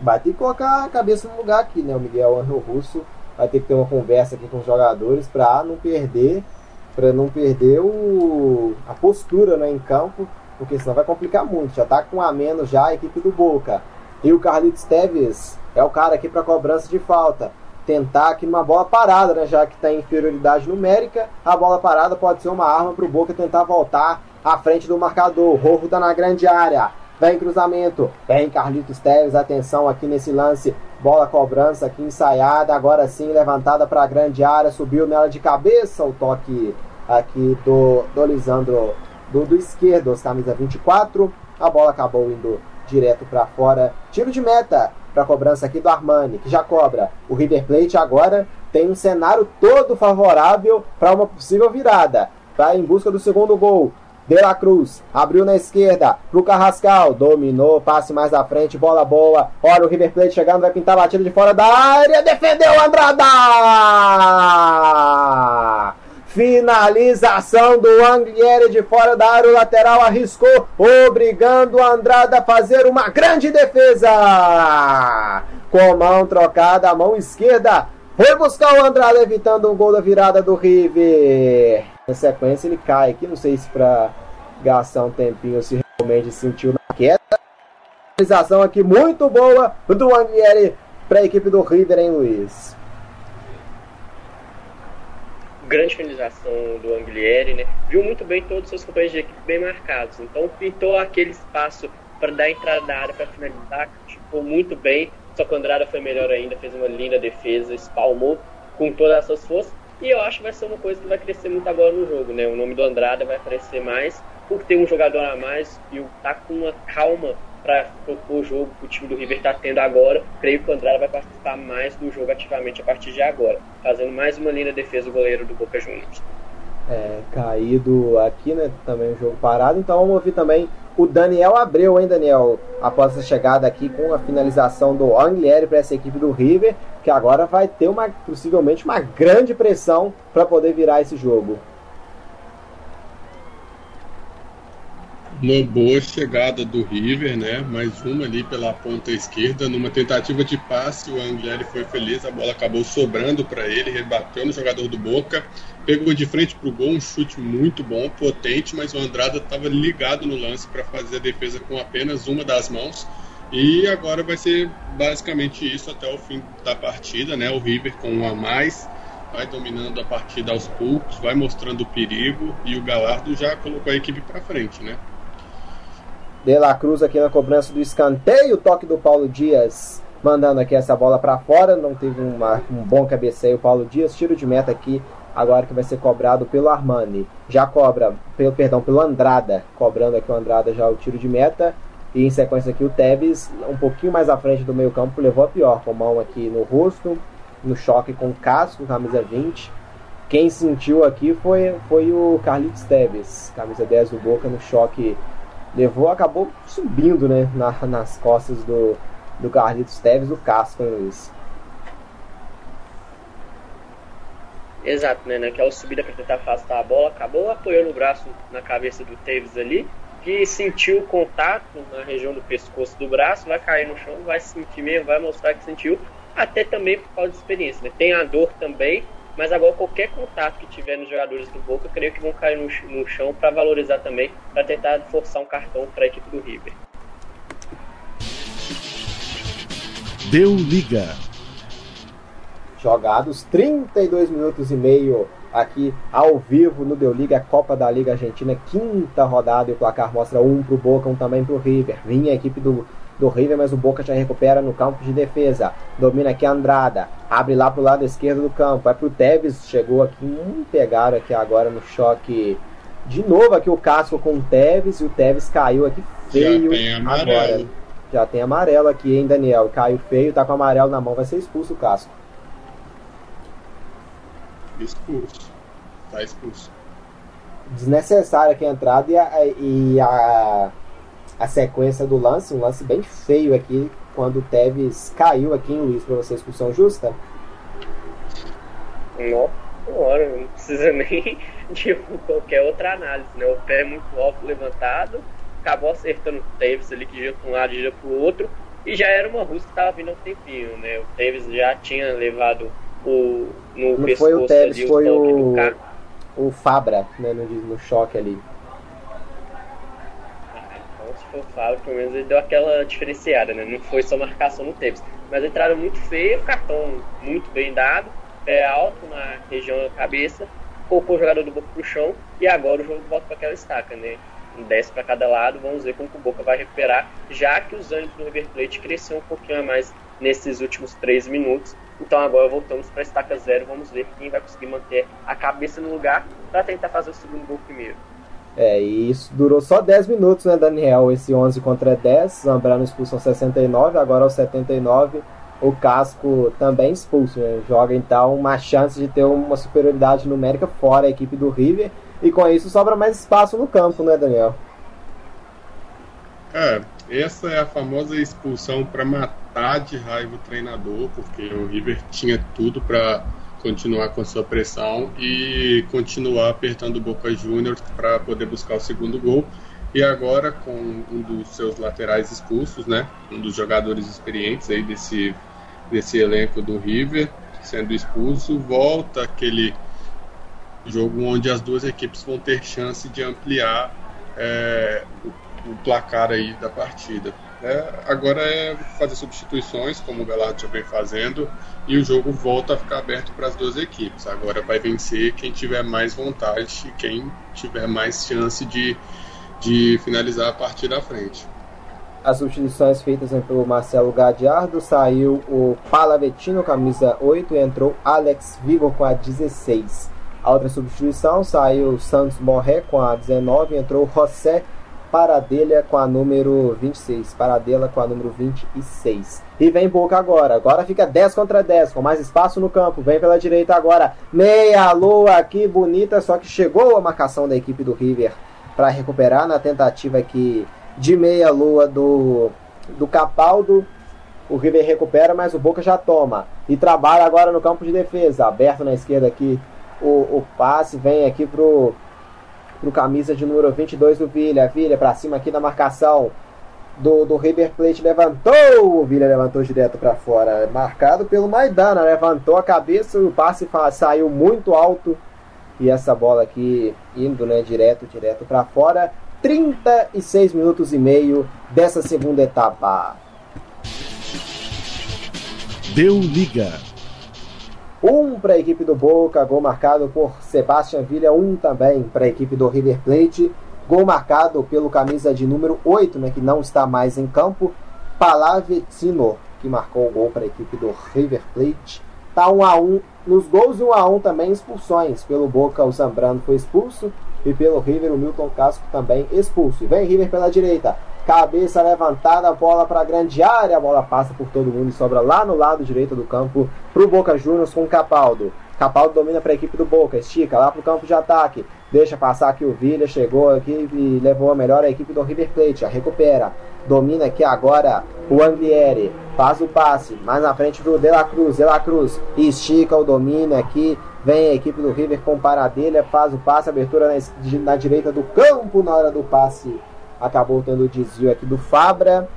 Vai ter que colocar a cabeça no lugar aqui, né? O Miguel Angel Russo vai ter que ter uma conversa aqui com os jogadores para não perder para não perder o, a postura né, em campo porque senão vai complicar muito. Já tá com a menos já a equipe do Boca. E o Carlitos Teves é o cara aqui para cobrança de falta. Tentar aqui numa bola parada, né? Já que está em inferioridade numérica, a bola parada pode ser uma arma para o Boca tentar voltar à frente do marcador. Rojo tá na grande área. Vem cruzamento. Vem Carlitos Teves. Atenção aqui nesse lance. Bola cobrança aqui ensaiada. Agora sim levantada para a grande área. Subiu nela de cabeça. O toque aqui do, do Lisandro do, do esquerdo, os camisa 24. A bola acabou indo direto para fora. Tiro de meta para cobrança aqui do Armani, que já cobra. O River Plate agora tem um cenário todo favorável para uma possível virada. Vai em busca do segundo gol. De La Cruz abriu na esquerda pro Carrascal, dominou, passe mais à frente, bola boa. Olha o River Plate chegando, vai pintar a batida de fora da área, defendeu Andrada! Finalização do Angliere de fora da área, o lateral arriscou, obrigando o Andrade a fazer uma grande defesa. Com mão trocada, a mão esquerda, foi buscar o Andrade, evitando um gol da virada do River. Na sequência, ele cai aqui, não sei se para gastar um tempinho, se realmente sentiu na queda. Finalização aqui muito boa do Angliere para a equipe do River, hein, Luiz? grande finalização do Anglieri, né? Viu muito bem todos os seus companheiros de equipe bem marcados. Então pintou aquele espaço para dar entrada na área para finalizar, ficou muito bem. Só que o Andrada foi melhor ainda, fez uma linda defesa, espalmou com todas as suas forças. E eu acho que vai ser uma coisa que vai crescer muito agora no jogo, né? O nome do Andrada vai aparecer mais por ter um jogador a mais e tá com uma calma para propor o jogo que o time do River está tendo agora. Creio que o Andrade vai participar mais do jogo ativamente a partir de agora, fazendo mais uma linda defesa do goleiro do Boca Juniors. É, caído aqui, né? Também o jogo parado. Então vamos ouvir também o Daniel Abreu, hein, Daniel? Após essa chegada aqui com a finalização do Anglieri para essa equipe do River, que agora vai ter uma possivelmente uma grande pressão para poder virar esse jogo. Uma boa chegada do River, né? Mais uma ali pela ponta esquerda, numa tentativa de passe, o Anglieri foi feliz, a bola acabou sobrando para ele, rebateu no jogador do Boca, pegou de frente pro gol, um chute muito bom, potente, mas o Andrada estava ligado no lance para fazer a defesa com apenas uma das mãos. E agora vai ser basicamente isso até o fim da partida, né? O River com um a mais vai dominando a partida aos poucos, vai mostrando o perigo e o Galardo já colocou a equipe para frente, né? De La Cruz aqui na cobrança do escanteio, toque do Paulo Dias mandando aqui essa bola para fora, não teve uma, um bom cabeceio o Paulo Dias, tiro de meta aqui agora que vai ser cobrado pelo Armani. Já cobra, pelo, perdão, pelo Andrada, cobrando aqui o Andrada já o tiro de meta. E em sequência aqui o Tevez, um pouquinho mais à frente do meio campo, levou a pior, com mão aqui no rosto, no choque com o casco, camisa 20. Quem sentiu aqui foi, foi o Carlitos Tevez, camisa 10 do Boca, no choque levou, acabou subindo né, na, nas costas do, do Carlitos Teves, o casco, hein, Luiz? Exato, né? Naquela subida para tentar afastar a bola, acabou apoiando o braço na cabeça do Teves ali, que sentiu o contato na região do pescoço do braço, vai cair no chão, vai sentir mesmo, vai mostrar que sentiu, até também por causa de experiência, né? Tem a dor também, mas agora qualquer contato que tiver nos jogadores do Boca, creio que vão cair no, no chão para valorizar também, para tentar forçar um cartão para a equipe do River. Deu liga. Jogados 32 minutos e meio aqui ao vivo no Deu Liga, Copa da Liga Argentina, quinta rodada e o placar mostra um para o Boca, um também para o River. Vinha a equipe do do River, mas o Boca já recupera no campo de defesa. Domina aqui a Andrada, abre lá pro lado esquerdo do campo, vai pro Tevez, chegou aqui, hum, pegaram aqui agora no choque. De novo aqui o casco com o Tevez e o Tevez caiu aqui feio agora. Já tem amarelo aqui, hein, Daniel? Caiu feio, tá com amarelo na mão, vai ser expulso o casco. Expulso. Tá expulso. Desnecessária aqui a entrada e a, e a, a sequência do lance, um lance bem feio aqui, quando o Tevez caiu aqui em Luiz, pra você expulsão justa? Não, senhora, não precisa [LAUGHS] nem de qualquer outra análise, né? O pé é muito alto levantado, acabou acertando o Tevez ali, que gira para um lado, gira para o outro, e já era uma Rússia que estava vindo há um tempinho, né? O Tevez já tinha levado o, no Não pescoço foi o Tevez, ali, foi o, carro. o Fabra, né, no, no choque ali. Então, se for o Fábio, pelo menos ele deu aquela diferenciada, né? Não foi só marcação no Tevez. Mas entrada muito feia, cartão muito bem dado, pé alto na região da cabeça, colocou o jogador do Boca pro chão e agora o jogo volta para aquela estaca, né? 10 para cada lado, vamos ver como o Boca vai recuperar, já que os ânimos do River Plate cresceu um pouquinho a mais nesses últimos 3 minutos. Então agora voltamos para a estaca zero, vamos ver quem vai conseguir manter a cabeça no lugar para tentar fazer o segundo gol primeiro. É, e isso durou só 10 minutos, né, Daniel? Esse 11 contra 10, Zambrano expulso aos 69, agora aos 79 o Casco também expulso, né? Joga então uma chance de ter uma superioridade numérica fora a equipe do River e com isso sobra mais espaço no campo, né, Daniel? É, essa é a famosa expulsão para matar de raiva o treinador, porque o River tinha tudo para continuar com a sua pressão e continuar apertando o Boca Juniors para poder buscar o segundo gol. E agora com um dos seus laterais expulsos, né, um dos jogadores experientes aí desse desse elenco do River sendo expulso, volta aquele jogo onde as duas equipes vão ter chance de ampliar é, o, o, placar aí da partida. É, agora é fazer substituições, como o Belardo já vem fazendo, e o jogo volta a ficar aberto para as duas equipes. Agora vai vencer quem tiver mais vontade e quem tiver mais chance de, de finalizar a partida à frente as substituições feitas pelo Marcelo Gadiardo, saiu o Palavetino, camisa 8, e entrou Alex Vigo com a 16. A outra substituição saiu Santos Morré com a 19, entrou José Paradelha com a número 26. Paradela com a número 26. E vem Boca agora. Agora fica 10 contra 10, com mais espaço no campo. Vem pela direita agora. Meia lua aqui, bonita. Só que chegou a marcação da equipe do River para recuperar na tentativa que de meia lua do, do Capaldo. O River recupera, mas o Boca já toma. E trabalha agora no campo de defesa. Aberto na esquerda aqui o, o passe. Vem aqui pro, pro camisa de número 22 do Villa. Villa para cima aqui na marcação do, do River Plate. Levantou! O Villa levantou direto para fora. Marcado pelo Maidana. Levantou a cabeça. O passe saiu muito alto. E essa bola aqui indo né, direto, direto para fora. 36 minutos e meio dessa segunda etapa. Deu liga. Um para a equipe do Boca, gol marcado por Sebastian Villa, um também para a equipe do River Plate. Gol marcado pelo camisa de número 8, né, que não está mais em campo, Palavetino, que marcou o gol para a equipe do River Plate. Tá 1 a 1 nos gols 1 a 1 também expulsões. Pelo Boca o Zambrano foi expulso, e pelo River, o Milton Casco também expulso. Vem River pela direita. Cabeça levantada, bola para a grande área. A bola passa por todo mundo e sobra lá no lado direito do campo para o Boca Juniors com Capaldo. Capaldo domina para a equipe do Boca, estica lá para o campo de ataque. Deixa passar aqui o Villa, chegou aqui e levou a melhor a equipe do River Plate. A recupera. Domina aqui agora o Anglieri. Faz o passe. Mais na frente do De La Cruz. De La Cruz estica o domínio aqui. Vem a equipe do River com Paradelha. Faz o passe. Abertura na, na direita do campo na hora do passe. Acabou tendo desvio aqui do Fabra.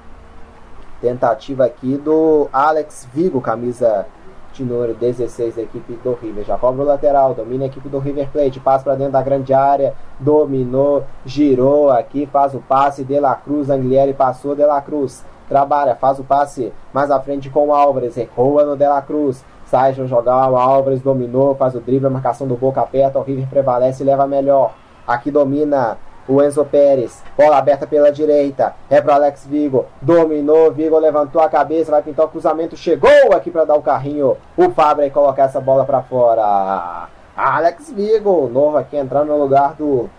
Tentativa aqui do Alex Vigo, camisa de número 16 da equipe do River. Já cobra o lateral, domina a equipe do River Plate, passa para dentro da grande área, dominou, girou aqui, faz o passe, De La Cruz, Anglieri passou, De La Cruz, trabalha, faz o passe mais à frente com o Álvares, recua no De La Cruz, sai para jogar, o Álvares dominou, faz o drible, a marcação do Boca aperta, o River prevalece e leva melhor. Aqui domina o Enzo Pérez. Bola aberta pela direita. É para Alex Vigo. Dominou. Vigo levantou a cabeça. Vai pintar o cruzamento. Chegou aqui para dar o carrinho. O Fabra e colocar essa bola para fora. Alex Vigo. Novo aqui entrando no lugar do,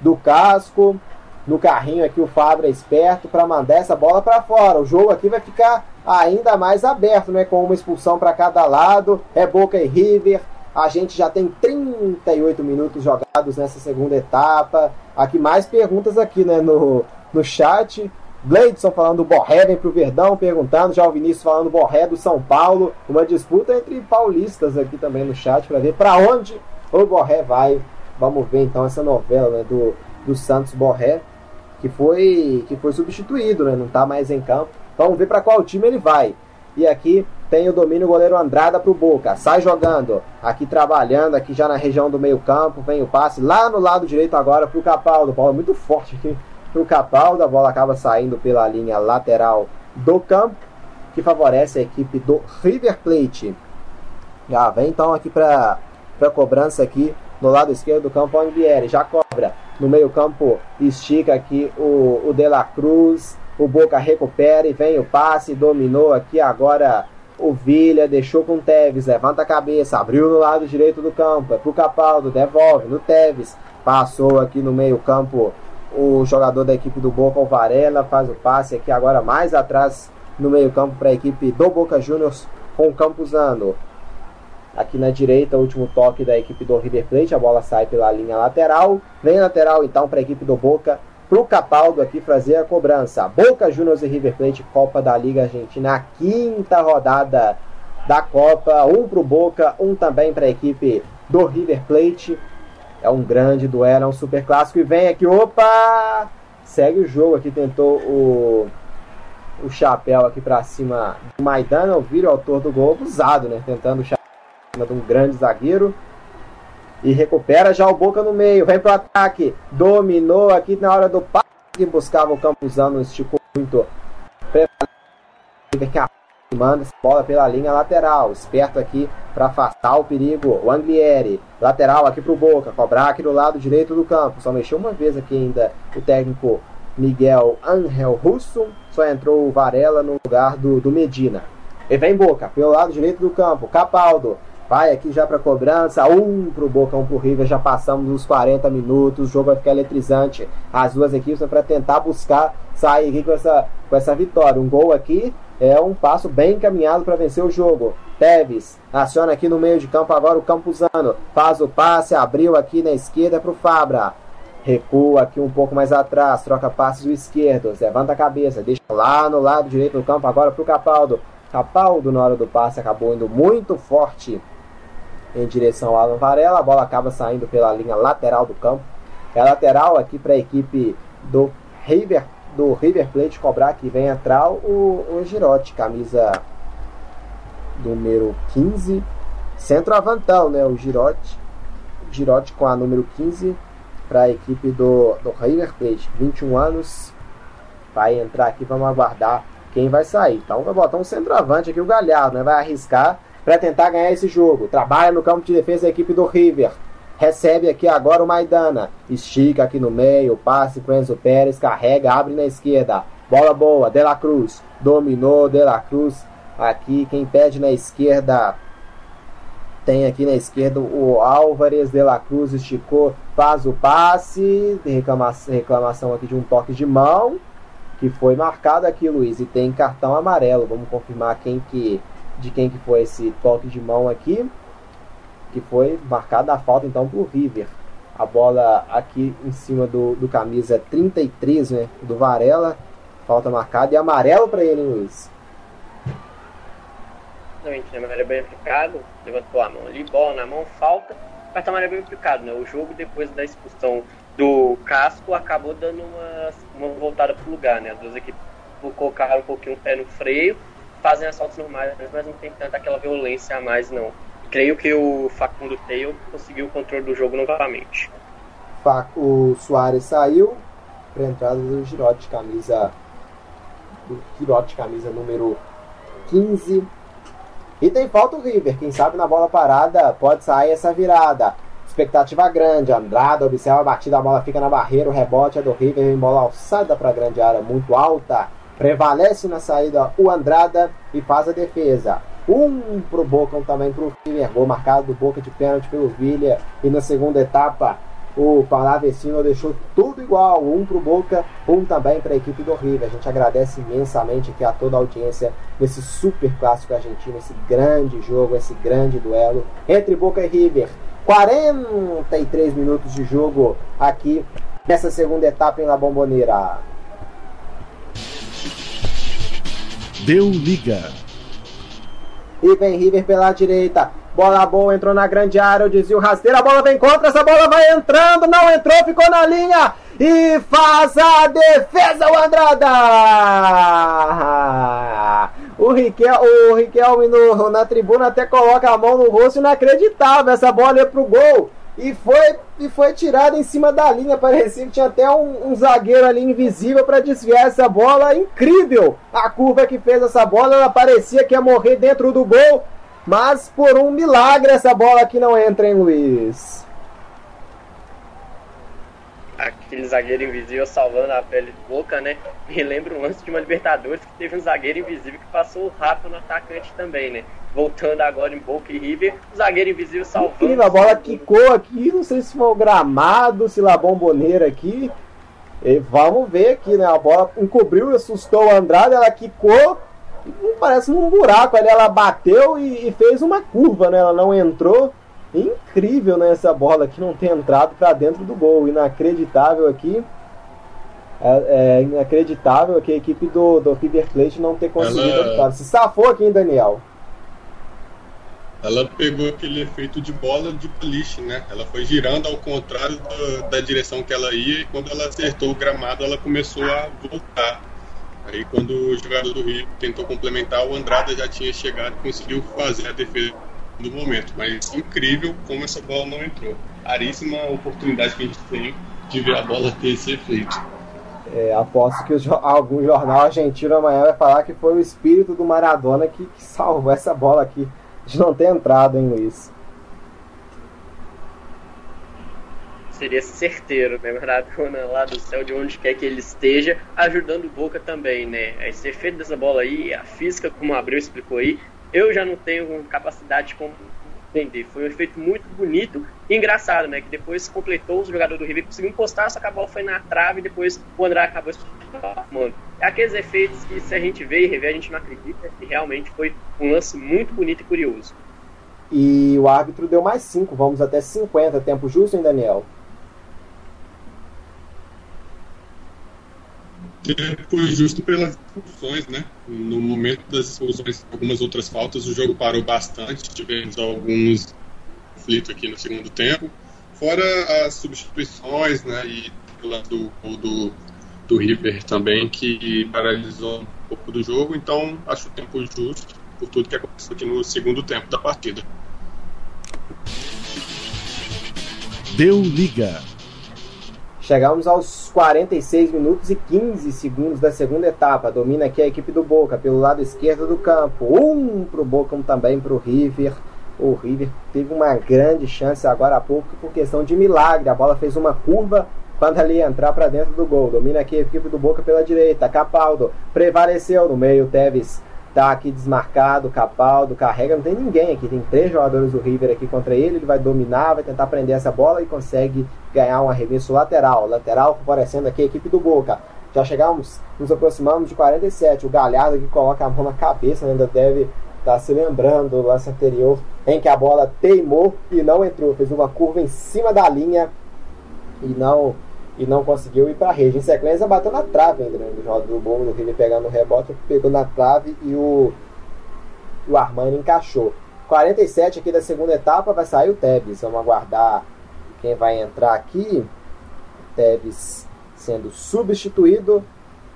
do Casco. No carrinho aqui o Fabra é esperto para mandar essa bola para fora. O jogo aqui vai ficar ainda mais aberto, né? Com uma expulsão para cada lado. É Boca e River. A gente já tem 38 minutos jogados nessa segunda etapa. Aqui mais perguntas aqui, né, no, no chat. Gleidson falando do Borré, vem pro Verdão, perguntando. Já o Vinícius falando Borré do São Paulo. Uma disputa entre paulistas aqui também no chat para ver para onde o Borré vai. Vamos ver então essa novela né, do, do Santos Borré, que foi, que foi substituído, né, não está mais em campo. Vamos ver para qual time ele vai. E aqui tem o domínio o goleiro Andrada para o Boca. Sai jogando. Aqui trabalhando, aqui já na região do meio campo. Vem o passe lá no lado direito agora para o Capaldo. Bola muito forte aqui para o Capaldo. A bola acaba saindo pela linha lateral do campo. Que favorece a equipe do River Plate. Já vem então aqui para a cobrança aqui no lado esquerdo do campo o Anguieri. Já cobra. No meio campo estica aqui o, o De La Cruz. O Boca recupera e vem o passe. Dominou aqui agora o Vilha deixou com o Tevez, levanta a cabeça, abriu no lado direito do campo, é pro Capaldo, devolve no Tevez, passou aqui no meio campo o jogador da equipe do Boca, o Varela, faz o passe aqui agora mais atrás no meio campo para a equipe do Boca Juniors com o Campuzano. Aqui na direita, o último toque da equipe do River Plate, a bola sai pela linha lateral, vem lateral então para a equipe do Boca, para o Capaldo aqui fazer a cobrança. Boca Juniors e River Plate, Copa da Liga Argentina, quinta rodada da Copa. Um para o Boca, um também para a equipe do River Plate. É um grande duelo, é um super clássico. E vem aqui, opa! Segue o jogo aqui, tentou o, o chapéu aqui para cima do Maidana. O Viro, autor do gol, abusado, né? Tentando o chapéu de um grande zagueiro. E recupera já o Boca no meio. Vem pro ataque. Dominou aqui na hora do passe que buscava o Campuzano. Esticou muito. Manda essa bola pela linha lateral. Esperto aqui para afastar o perigo. O Anglieri. Lateral aqui pro Boca. Cobrar aqui do lado direito do campo. Só mexeu uma vez aqui ainda o técnico Miguel Angel Russo. Só entrou o Varela no lugar do, do Medina. E vem Boca pelo lado direito do campo. Capaldo. Vai aqui já para cobrança, um para o Boca, um para o River, já passamos os 40 minutos, o jogo vai ficar eletrizante. As duas equipes para tentar buscar sair aqui com essa, com essa vitória. Um gol aqui é um passo bem encaminhado para vencer o jogo. Teves aciona aqui no meio de campo agora o Campuzano, faz o passe, abriu aqui na esquerda para o Fabra. Recua aqui um pouco mais atrás, troca passes do esquerdo, levanta a cabeça, deixa lá no lado direito do campo agora para o Capaldo. Capaldo na hora do passe acabou indo muito forte em direção ao Alan Varela. A bola acaba saindo pela linha lateral do campo. É lateral aqui para a equipe do River, do River Plate cobrar que vem entrar o, o Girotti, camisa número 15. Centroavantão, né? O Girotti. Girotti com a número 15 para a equipe do, do River Plate. 21 anos. Vai entrar aqui, vamos aguardar quem vai sair. Então vai botar um centroavante aqui, o Galhardo, né? Vai arriscar para tentar ganhar esse jogo. Trabalha no campo de defesa da equipe do River. Recebe aqui agora o Maidana. Estica aqui no meio. Passe para Enzo Pérez. Carrega, abre na esquerda. Bola boa. De La Cruz. Dominou De La Cruz. Aqui quem pede na esquerda. Tem aqui na esquerda o Álvares de la Cruz esticou, faz o passe, reclamação, reclamação aqui de um toque de mão, que foi marcado aqui, Luiz, e tem cartão amarelo. Vamos confirmar quem que de quem que foi esse toque de mão aqui, que foi marcada a falta então para River. A bola aqui em cima do, do camisa 33, né, do Varela, falta marcada e amarelo para ele, Luiz. Exatamente, né, mas bem aplicado, levantou a mão ali, bola na mão, falta, mas tá bem aplicado, né, o jogo depois da expulsão do Casco acabou dando uma, uma voltada pro lugar, né, as duas equipes colocaram um pouquinho o pé no freio, fazem assaltos normais, mas não tem tanta aquela violência a mais, não. Creio que o Facundo Taylor conseguiu o controle do jogo novamente. O Soares saiu para entrada do Girotti, camisa do Girotti, camisa número 15. E tem falta o River, quem sabe na bola parada pode sair essa virada. Expectativa grande. Andrada observa a batida, a bola fica na barreira. O rebote é do River. Bola alçada para a grande área, muito alta. Prevalece na saída o Andrada e faz a defesa. Um pro Boca, um também pro River. Gol marcado do Boca de pênalti pelo Villa. E na segunda etapa, o Palavecino deixou tudo igual. Um pro Boca, um também para a equipe do River. A gente agradece imensamente aqui a toda a audiência nesse super clássico argentino, esse grande jogo, esse grande duelo entre Boca e River. 43 minutos de jogo aqui nessa segunda etapa em La Bombonera. Deu liga. E vem River pela direita. Bola boa, entrou na grande área, o desvio rasteiro, a bola vem contra, essa bola vai entrando, não entrou, ficou na linha e faz a defesa o Andrada! O, Riquel, o Riquelme no, na tribuna até coloca a mão no rosto, inacreditável, essa bola ia pro gol e foi, e foi tirada em cima da linha. Parecia que tinha até um, um zagueiro ali invisível para desviar essa bola. Incrível a curva que fez essa bola. Ela parecia que ia morrer dentro do gol. Mas por um milagre essa bola aqui não entra, em Luiz? Aquele zagueiro invisível salvando a pele de boca, né? Me lembra um lance de uma Libertadores que teve um zagueiro invisível que passou rápido no atacante também, né? Voltando agora em Boca e River, o zagueiro invisível salvando. Incrível, a bola quicou aqui, não sei se foi o gramado, se lá bomboneira aqui. E vamos ver aqui, né? A bola encobriu e assustou o Andrade, ela quicou parece num buraco ali, ela bateu e, e, fez uma curva, né? Ela não entrou. Incrível, né? Essa bola que não tem entrado para dentro do gol. Inacreditável aqui. É, é, inacreditável que a equipe do, do River Plate não ter conseguido ela... Se safou aqui, hein, Daniel? Ela pegou aquele efeito de bola de boliche, né? Ela foi girando ao contrário da, da direção que ela ia e quando ela acertou o gramado, ela começou a voltar. Aí quando o jogador do Rio tentou complementar, o Andrada já tinha chegado e conseguiu fazer a defesa no momento. Mas incrível como essa bola não entrou. Raríssima oportunidade que a gente tem de ver a bola ter esse efeito. É, aposto que o, algum jornal argentino amanhã vai falar que foi o espírito do Maradona que, que salvou essa bola aqui de não ter entrado, hein, Luiz? seria certeiro, né? Maradona lá do céu, de onde quer que ele esteja, ajudando o Boca também, né? Esse efeito dessa bola aí, a física, como o Abreu explicou aí, eu já não tenho capacidade de compreender. Foi um efeito muito bonito e engraçado, né? Que depois completou, o jogador do River conseguiu encostar, só que a foi na trave e depois o André acabou mano. É aqueles efeitos que se a gente vê e rever, a gente não acredita que realmente foi um lance muito bonito e curioso. E o árbitro deu mais 5, vamos até 50, tempo justo, hein, Daniel? Foi justo pelas expulsões, né? No momento das expulsões, algumas outras faltas, o jogo parou bastante, tivemos alguns conflitos aqui no segundo tempo, fora as substituições, né? E do, do, do River também, que paralisou um pouco do jogo, então acho o tempo justo por tudo que aconteceu aqui no segundo tempo da partida. Deu liga. Chegamos aos 46 minutos e 15 segundos da segunda etapa. Domina aqui a equipe do Boca pelo lado esquerdo do campo. Um para o Boca, um também para o River. O River teve uma grande chance agora há pouco por questão de milagre. A bola fez uma curva quando ali entrar para dentro do gol. Domina aqui a equipe do Boca pela direita. Capaldo prevaleceu no meio. Teves tá aqui desmarcado, Capaldo carrega, não tem ninguém aqui, tem três jogadores do River aqui contra ele, ele vai dominar, vai tentar prender essa bola e consegue ganhar um arremesso lateral, lateral favorecendo aqui a equipe do Boca. Já chegamos, nos aproximamos de 47, o Galhardo que coloca a mão na cabeça, ainda deve estar tá se lembrando do lance anterior em que a bola teimou e não entrou, fez uma curva em cima da linha e não e não conseguiu ir para a rede. Em sequência, bateu na trave ainda, né? O do bom no River pegando o rebote, pegou na trave e o, o Armani encaixou. 47 aqui da segunda etapa, vai sair o Tevez. Vamos aguardar quem vai entrar aqui. Tevez sendo substituído.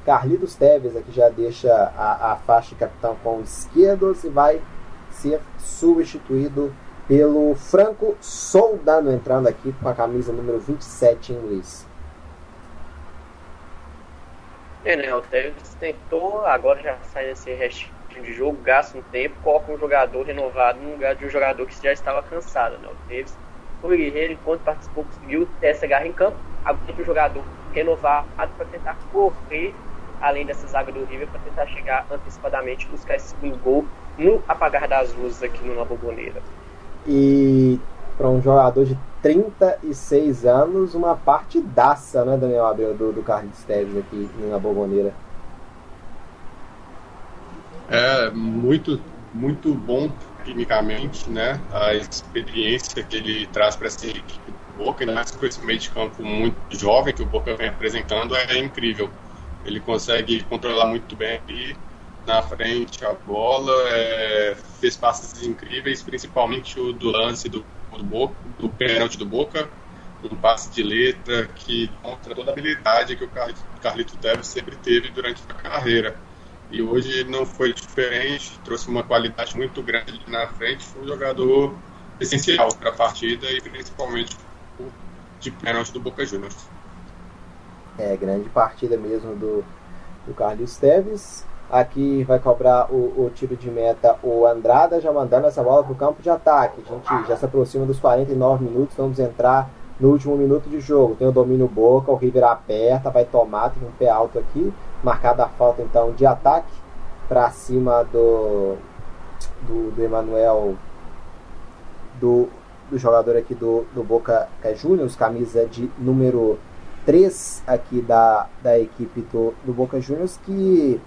Carlitos Tevez aqui já deixa a, a faixa de capitão com o esquerdo e vai ser substituído pelo Franco Soldano entrando aqui com a camisa número 27 em Luiz. É, né? O Tevez tentou, agora já sai desse restinho de jogo, gasta um tempo, coloca um jogador renovado no lugar de um jogador que já estava cansado, né? O Tevez Rui Guerreiro, enquanto participou, conseguiu ter essa garra em campo. Agora tem o jogador renovado para tentar correr além dessa zaga do River para tentar chegar antecipadamente buscar esse segundo gol no apagar das luzes aqui no La Bombonera. E para um jogador de 36 anos, uma partidaça, né, Daniel Abel, do, do Carlos Teves aqui na Bombonera. É muito, muito bom tecnicamente, né? A experiência que ele traz para essa equipe do Boca, ainda mais com esse meio de campo muito jovem que o Boca vem apresentando, é incrível. Ele consegue controlar muito bem ali na frente a bola, é, fez passes incríveis, principalmente o do lance do, do, Boca, do pênalti do Boca, um passe de letra que mostra toda a habilidade que o Carlito Tevez sempre teve durante a carreira. E hoje não foi diferente, trouxe uma qualidade muito grande na frente, foi um jogador essencial para a partida e principalmente de pênalti do Boca Juniors. É, grande partida mesmo do, do Carlos Teves. Aqui vai cobrar o, o, tiro de meta o Andrada, já mandando essa bola para o campo de ataque. A gente já se aproxima dos 49 minutos, vamos entrar no último minuto de jogo. Tem o domínio Boca, o River aperta, vai tomar, tem um pé alto aqui. Marcada a falta então de ataque para cima do, do, do Emanuel, do, do jogador aqui do, do Boca Juniors, camisa de número 3 aqui da, da equipe do, do Boca Juniors, que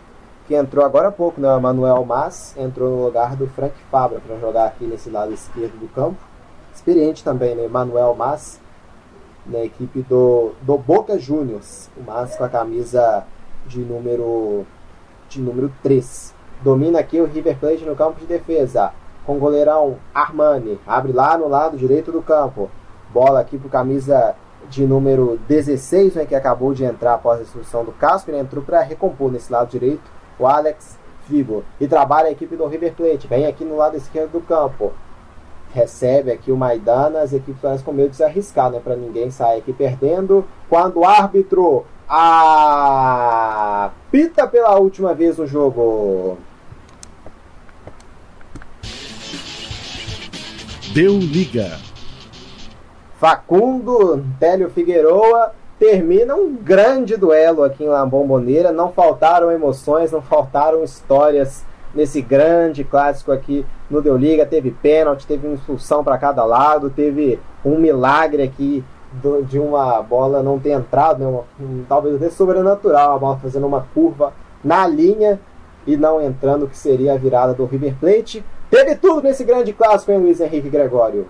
que entrou agora há pouco, né? O Manuel Mas entrou no lugar do Frank Fabra para jogar aqui nesse lado esquerdo do campo. Experiente também, né? Manuel Mas na equipe do, do Boca Juniors. O Mas com a camisa de número de número 3. Domina aqui o River Plate no campo de defesa. Com o goleirão Armani. Abre lá no lado direito do campo. Bola aqui para camisa de número 16, né, que acabou de entrar após a expulsão do Casper. Entrou para recompor nesse lado direito o Alex Figo. E trabalha a equipe do River Plate. Vem aqui no lado esquerdo do campo. Recebe aqui o Maidana. As equipes estão com medo de se arriscar, né? Para ninguém sair aqui perdendo. Quando o árbitro apita pela última vez o jogo. Deu liga. Facundo Télio Figueroa termina um grande duelo aqui em La Bombonera. Não faltaram emoções, não faltaram histórias nesse grande clássico aqui no Deu Liga. Teve pênalti, teve uma expulsão para cada lado, teve um milagre aqui do, de uma bola não ter entrado, né? uma, um, talvez até sobrenatural, a bola fazendo uma curva na linha e não entrando, que seria a virada do River Plate. Teve tudo nesse grande clássico, hein, Luiz Henrique Gregório?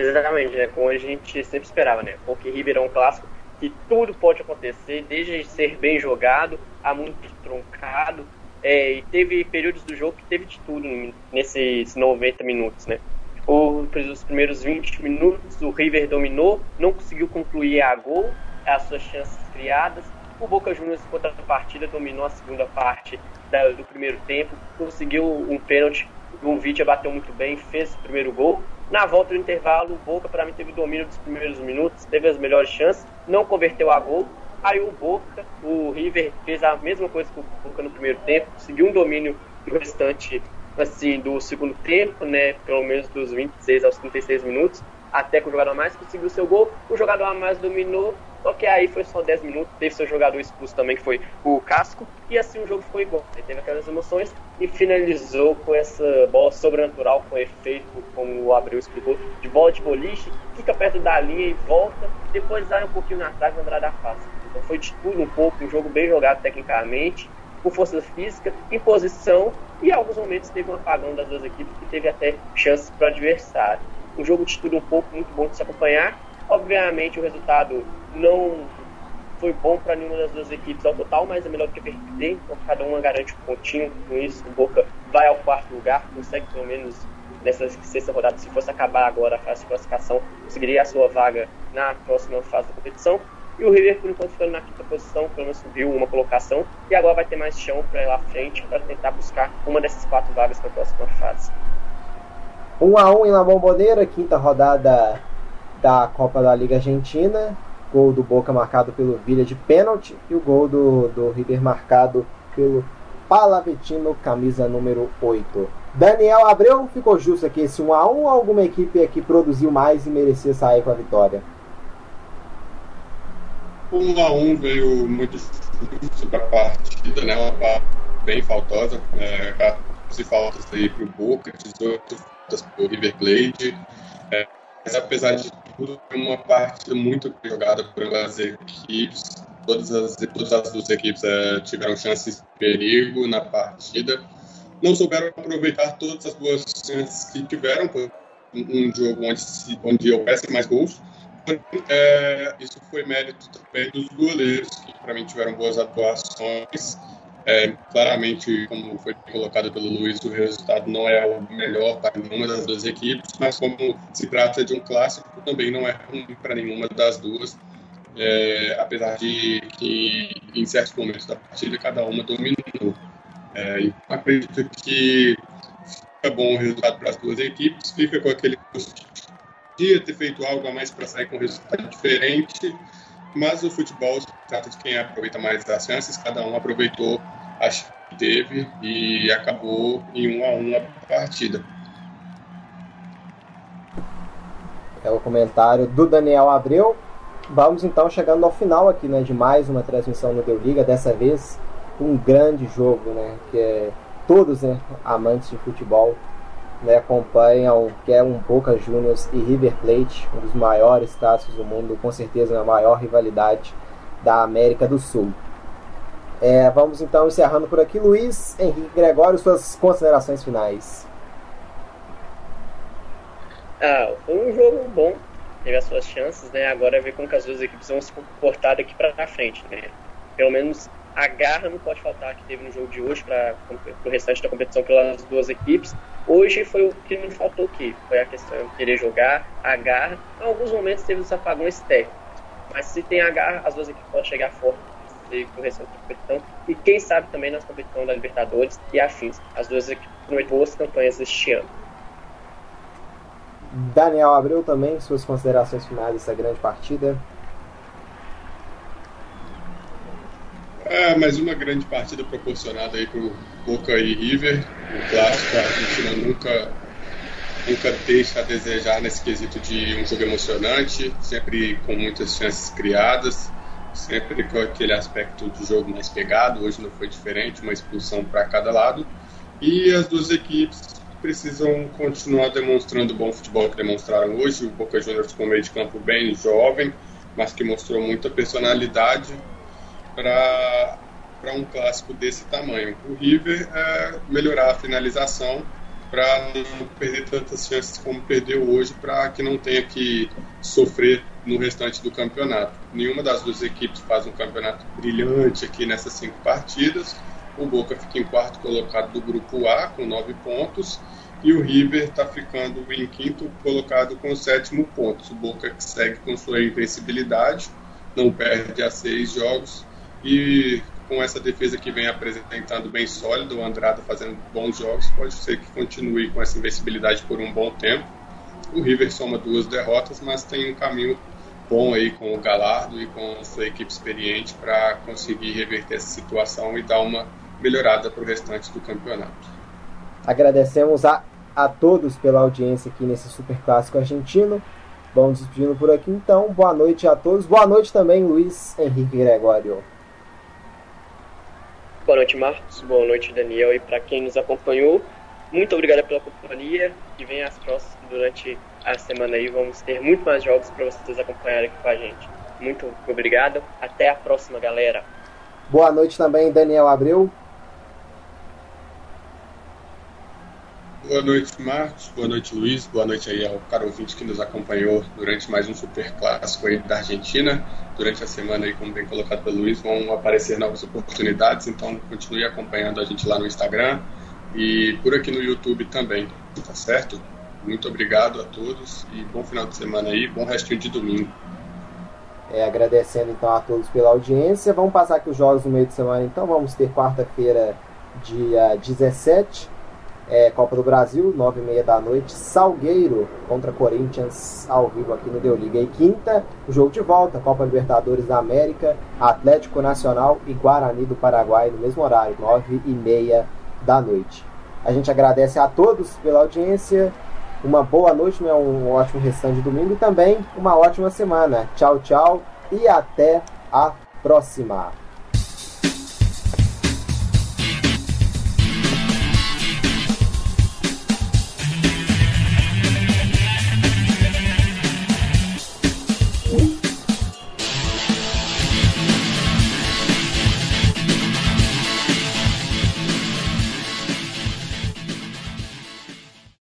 Exatamente, né? Como a gente sempre esperava, né? Porque River é um clássico que tudo pode acontecer, desde ser bem jogado a muito truncado. É, e teve períodos do jogo que teve de tudo nesses 90 minutos, né? Os primeiros 20 minutos o River dominou, não conseguiu concluir a gol, as suas chances criadas. O Boca Juniors, contra a partida, dominou a segunda parte da, do primeiro tempo, conseguiu um pênalti. O Vitia bateu muito bem, fez o primeiro gol na volta do intervalo, o Boca, para mim, teve o domínio dos primeiros minutos, teve as melhores chances, não converteu a gol. Aí o Boca, o River fez a mesma coisa que o Boca no primeiro tempo, conseguiu um domínio do restante assim, do segundo tempo, né, pelo menos dos 26 aos 36 minutos, até que o jogador a mais conseguiu seu gol. O jogador a mais dominou, só que aí foi só 10 minutos, teve seu jogador expulso também, que foi o Casco, e assim o jogo ficou igual. Ele teve aquelas emoções e finalizou com essa bola sobrenatural, com efeito, como o Abreu explicou, de bola de boliche, fica perto da linha e volta, depois dá um pouquinho na trave e Andrada fácil. Então foi de tudo um pouco, um jogo bem jogado tecnicamente, com força física, em posição, e em alguns momentos teve um apagão das duas equipes que teve até chances para o adversário. Um jogo de tudo um pouco muito bom de se acompanhar. Obviamente o resultado não foi bom para nenhuma das duas equipes ao total, mas é melhor do que perder. Então cada uma garante um pontinho. Com isso, o Boca vai ao quarto lugar, consegue pelo menos nessa sexta rodada, se fosse acabar agora a fase de classificação, conseguiria a sua vaga na próxima fase da competição. E o River, por enquanto, ficando na quinta posição, pelo menos subiu uma colocação. E agora vai ter mais chão para ir lá frente para tentar buscar uma dessas quatro vagas para a próxima fase. 1 a 1 em La Bombonera, quinta rodada da Copa da Liga Argentina. Gol do Boca marcado pelo Villa de pênalti e o gol do, do River marcado pelo Palavetino, camisa número 8. Daniel Abreu, ficou justo aqui esse 1 a 1 ou alguma equipe aqui produziu mais e merecia sair com a vitória? 1 a 1 veio muito justo para a partida, né? Uma bem faltosa, é, 14 faltas aí para o Boca, 18 faltas para o River Plate. É, mas apesar de tudo, foi uma partida muito jogada pelas equipes. Todas as, todas as duas equipes é, tiveram chances de perigo na partida. Não souberam aproveitar todas as boas chances que tiveram. Um jogo onde, onde houvesse mais gols. É, isso foi mérito também dos goleiros, que para mim tiveram boas atuações. É, claramente, como foi colocado pelo Luiz, o resultado não é o melhor para nenhuma das duas equipes, mas como se trata de um clássico, também não é ruim para nenhuma das duas. É, apesar de que em certos momentos da partida cada uma dominou. É, acredito que fica bom o resultado para as duas equipes, fica com aquele podia ter feito algo a mais para sair com um resultado diferente, mas o futebol se trata de quem aproveita mais as chances, cada um aproveitou as que teve e acabou em um a um a partida. É o comentário do Daniel Abreu. Vamos então chegando ao final aqui né, de mais uma transmissão no Deu Liga, dessa vez um grande jogo, né, que é todos né, amantes de futebol né, acompanham, que é um Boca Juniors e River Plate, um dos maiores clássicos do mundo, com certeza a maior rivalidade da América do Sul. É, vamos então encerrando por aqui. Luiz Henrique Gregório, suas considerações finais. Ah, foi um jogo bom, teve as suas chances, né? Agora é ver como que as duas equipes vão se comportar daqui para frente, né? Pelo menos a garra não pode faltar que teve no jogo de hoje para o restante da competição pelas duas equipes. Hoje foi o que não faltou aqui, foi a questão de querer jogar, a garra. Em alguns momentos teve os apagões técnicos, mas se tem a garra, as duas equipes podem chegar forte para o restante da competição e quem sabe também nas competições da Libertadores e afins. As duas equipes foram boas campanhas este ano. Daniel Abreu também, suas considerações finais dessa grande partida. É, mais uma grande partida proporcionada aí pro Boca e River. O clássico, a Argentina nunca, nunca deixa a desejar nesse quesito de um jogo emocionante, sempre com muitas chances criadas, sempre com aquele aspecto do jogo mais pegado. Hoje não foi diferente, uma expulsão para cada lado. E as duas equipes precisam continuar demonstrando o bom futebol que demonstraram hoje. O Boca Juniors com meio de campo bem jovem, mas que mostrou muita personalidade para um clássico desse tamanho. O River é melhorar a finalização para não perder tantas chances como perdeu hoje, para que não tenha que sofrer no restante do campeonato. Nenhuma das duas equipes faz um campeonato brilhante aqui nessas cinco partidas. O Boca fica em quarto colocado do grupo A com nove pontos e o River está ficando em quinto colocado com sétimo pontos. O Boca que segue com sua invencibilidade, não perde a seis jogos e com essa defesa que vem apresentando bem sólida, o Andrada fazendo bons jogos, pode ser que continue com essa invencibilidade por um bom tempo. O River soma duas derrotas, mas tem um caminho bom aí com o Galardo e com sua equipe experiente para conseguir reverter essa situação e dar uma melhorada para o restante do campeonato. Agradecemos a, a todos pela audiência aqui nesse Super Clássico argentino. Vamos despedindo por aqui então. Boa noite a todos. Boa noite também, Luiz Henrique Gregório. Boa noite, Marcos. Boa noite, Daniel. E para quem nos acompanhou, muito obrigado pela companhia. E venha as próximas durante a semana aí. Vamos ter muito mais jogos para vocês acompanharem aqui com a gente. Muito obrigado. Até a próxima, galera. Boa noite também, Daniel Abreu. Boa noite, Marcos. Boa noite, Luiz. Boa noite aí ao caro ouvinte que nos acompanhou durante mais um super clássico aí da Argentina. Durante a semana aí, como bem colocado pelo Luiz, vão aparecer novas oportunidades, então continue acompanhando a gente lá no Instagram e por aqui no YouTube também, tá certo? Muito obrigado a todos e bom final de semana aí, bom restinho de domingo. É, agradecendo então a todos pela audiência. Vamos passar aqui os jogos no meio de semana, então vamos ter quarta-feira, dia 17 é, Copa do Brasil, 9h30 da noite, Salgueiro contra Corinthians, ao vivo aqui no Deu Liga. E quinta, o jogo de volta, Copa Libertadores da América, Atlético Nacional e Guarani do Paraguai, no mesmo horário, 9h30 da noite. A gente agradece a todos pela audiência, uma boa noite, né? um ótimo restante de domingo e também uma ótima semana. Tchau, tchau e até a próxima.